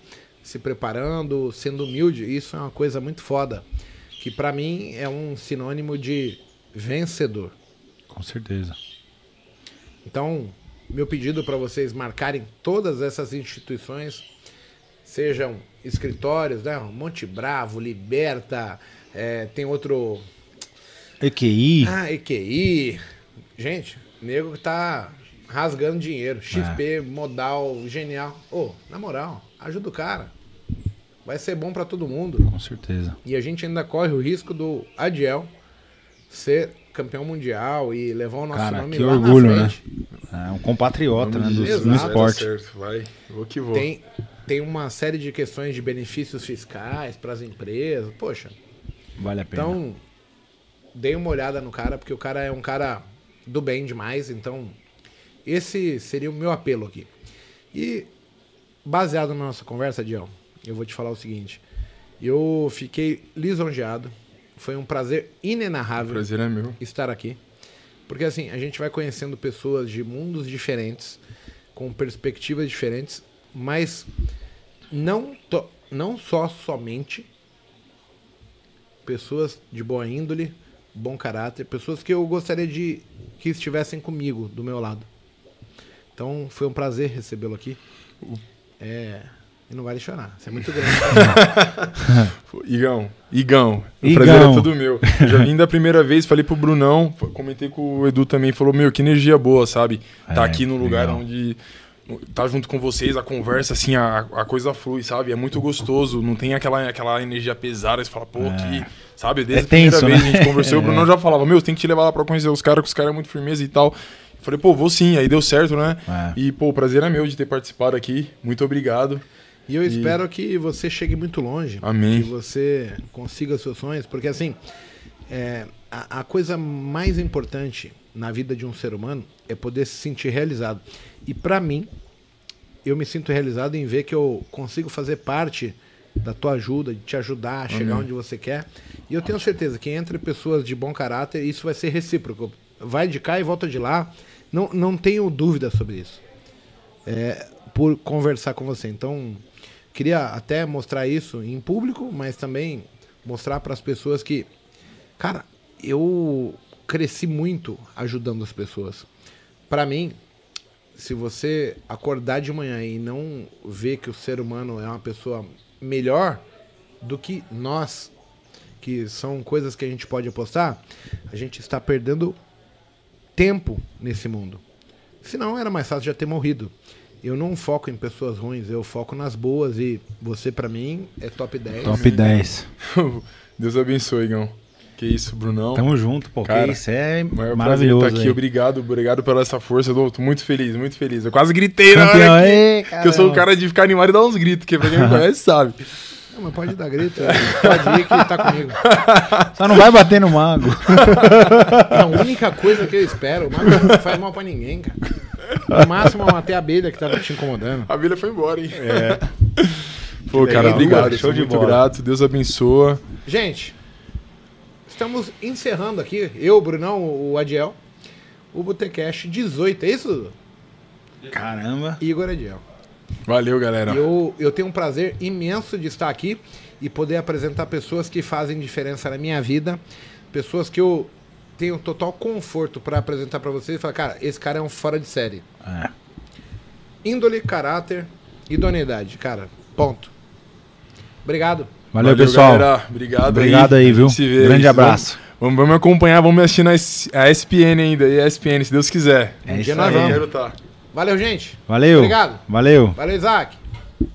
A: se preparando, sendo humilde. Isso é uma coisa muito foda, que pra mim é um sinônimo de vencedor.
B: Com certeza.
A: Então, meu pedido para vocês marcarem todas essas instituições, sejam escritórios, né? Monte Bravo, Liberta, é, tem outro.
B: EQI.
A: Ah, EQI. Gente, nego que tá rasgando dinheiro. XP, modal, genial. Ô, na moral, ajuda o cara. Vai ser bom para todo mundo.
B: Com certeza.
A: E a gente ainda corre o risco do Adiel ser campeão mundial e levar o nosso
B: Cara,
A: nome
B: que
A: lá
B: orgulho,
A: na
B: né?
A: frente.
B: É um compatriota, né? Do, no
C: Vai
B: esporte.
C: certo, vai. Vou que vou.
A: Tem, tem uma série de questões de benefícios fiscais para as empresas. Poxa,
B: Vale a pena.
A: então dei uma olhada no cara, porque o cara é um cara do bem demais. Então, esse seria o meu apelo aqui. E baseado na nossa conversa, Dião, eu vou te falar o seguinte. Eu fiquei lisonjeado. Foi um prazer
C: O
A: inenarrável
C: prazer é meu.
A: estar aqui. Porque assim, a gente vai conhecendo pessoas de mundos diferentes, com perspectivas diferentes, mas não, to- não só somente pessoas de boa índole, bom caráter, pessoas que eu gostaria de que estivessem comigo, do meu lado. Então foi um prazer recebê-lo aqui. É, e não vale chorar, você é muito grande.
C: Igão, Igão, o
B: Igão.
C: prazer é todo meu. Eu já vim da primeira vez, falei pro Brunão, comentei com o Edu também, falou, meu, que energia boa, sabe? Tá
B: É,
C: aqui no lugar
B: legal.
C: onde tá junto com vocês, a conversa, assim, a, a coisa flui, sabe? É muito gostoso, não tem aquela, aquela energia pesada, você fala, pô, que, sabe? Desde
B: É
C: a primeira
B: tenso,
C: vez
B: né?
C: a gente conversou, o
B: É.
C: Brunão já falava, meu, você tem que te levar lá pra conhecer os caras, que os caras é muito firmeza e tal. Falei, pô, vou sim, aí deu certo, né?
B: É.
C: E, pô, o prazer é meu de ter participado aqui, muito obrigado.
A: E eu espero que você chegue muito longe.
C: Amém.
A: Que você consiga seus sonhos. Porque assim, é, a, a coisa mais importante na vida de um ser humano é poder se sentir realizado. E pra mim, eu me sinto realizado em ver que eu consigo fazer parte da tua ajuda, de te ajudar a chegar onde você quer. E eu tenho certeza que entre pessoas de bom caráter, isso vai ser recíproco. Vai de cá e volta de lá. Não, não tenho dúvida sobre isso. É, por conversar com você. Então, queria até mostrar isso em público, mas também mostrar para as pessoas que, cara, eu cresci muito ajudando as pessoas. Para mim, se você acordar de manhã e não ver que o ser humano é uma pessoa melhor do que nós, que são coisas que a gente pode apostar, a gente está perdendo tempo nesse mundo. Senão era mais fácil já ter morrido. Eu não foco em pessoas ruins, eu foco nas boas e você pra mim é top 10.
B: Top 10.
C: Deus abençoe, Igão. Que isso, Brunão.
B: Tamo junto, pô.
C: Cara,
B: que isso é
C: Maior
B: maravilhoso.
C: prazer estar aqui.
B: aí.
C: Obrigado, obrigado pela essa força. Eu tô muito feliz, muito feliz. Eu quase gritei na
B: Campeão,
C: hora
B: ei,
C: que, eu sou o cara de ficar animado e dar uns gritos, que pra quem me conhece sabe.
A: Não, mas pode dar grito, pode ir que tá comigo.
B: Só não vai bater no mago.
A: É a única coisa que eu espero, mas não faz mal pra ninguém, cara. No máximo eu matei a abelha que tava te incomodando.
C: A Bíblia foi embora, hein? É. Pô,
A: Que
C: cara, obrigado.
B: show
C: Show
B: de
C: muito
B: bola.
C: grato. Deus abençoa.
A: Gente, estamos encerrando aqui, eu, o Brunão, o Adiel, o Botecast 18, é isso?
B: Caramba.
A: Igor Adiel.
C: Valeu, galera.
A: Eu, eu tenho um prazer imenso de estar aqui e poder apresentar pessoas que fazem diferença na minha vida, pessoas que eu tenho total conforto para apresentar para vocês e falar, cara, esse cara é um fora de série.
B: É.
A: Índole, caráter, idoneidade, cara. Ponto. Obrigado.
B: Valeu, pessoal.
C: galera. Obrigado,
B: Obrigado aí,
C: A gente
B: viu?
C: se vê.
B: Grande abraço.
C: Vamos, vamos me acompanhar, vamos me assistir na S- a ESPN ainda, e a ESPN, se Deus quiser.
B: É
A: Um dia
B: isso
A: nós
B: aí.
A: vamos. Valeu, gente.
B: Valeu.
A: Obrigado.
B: Valeu.
A: Valeu, Isaac.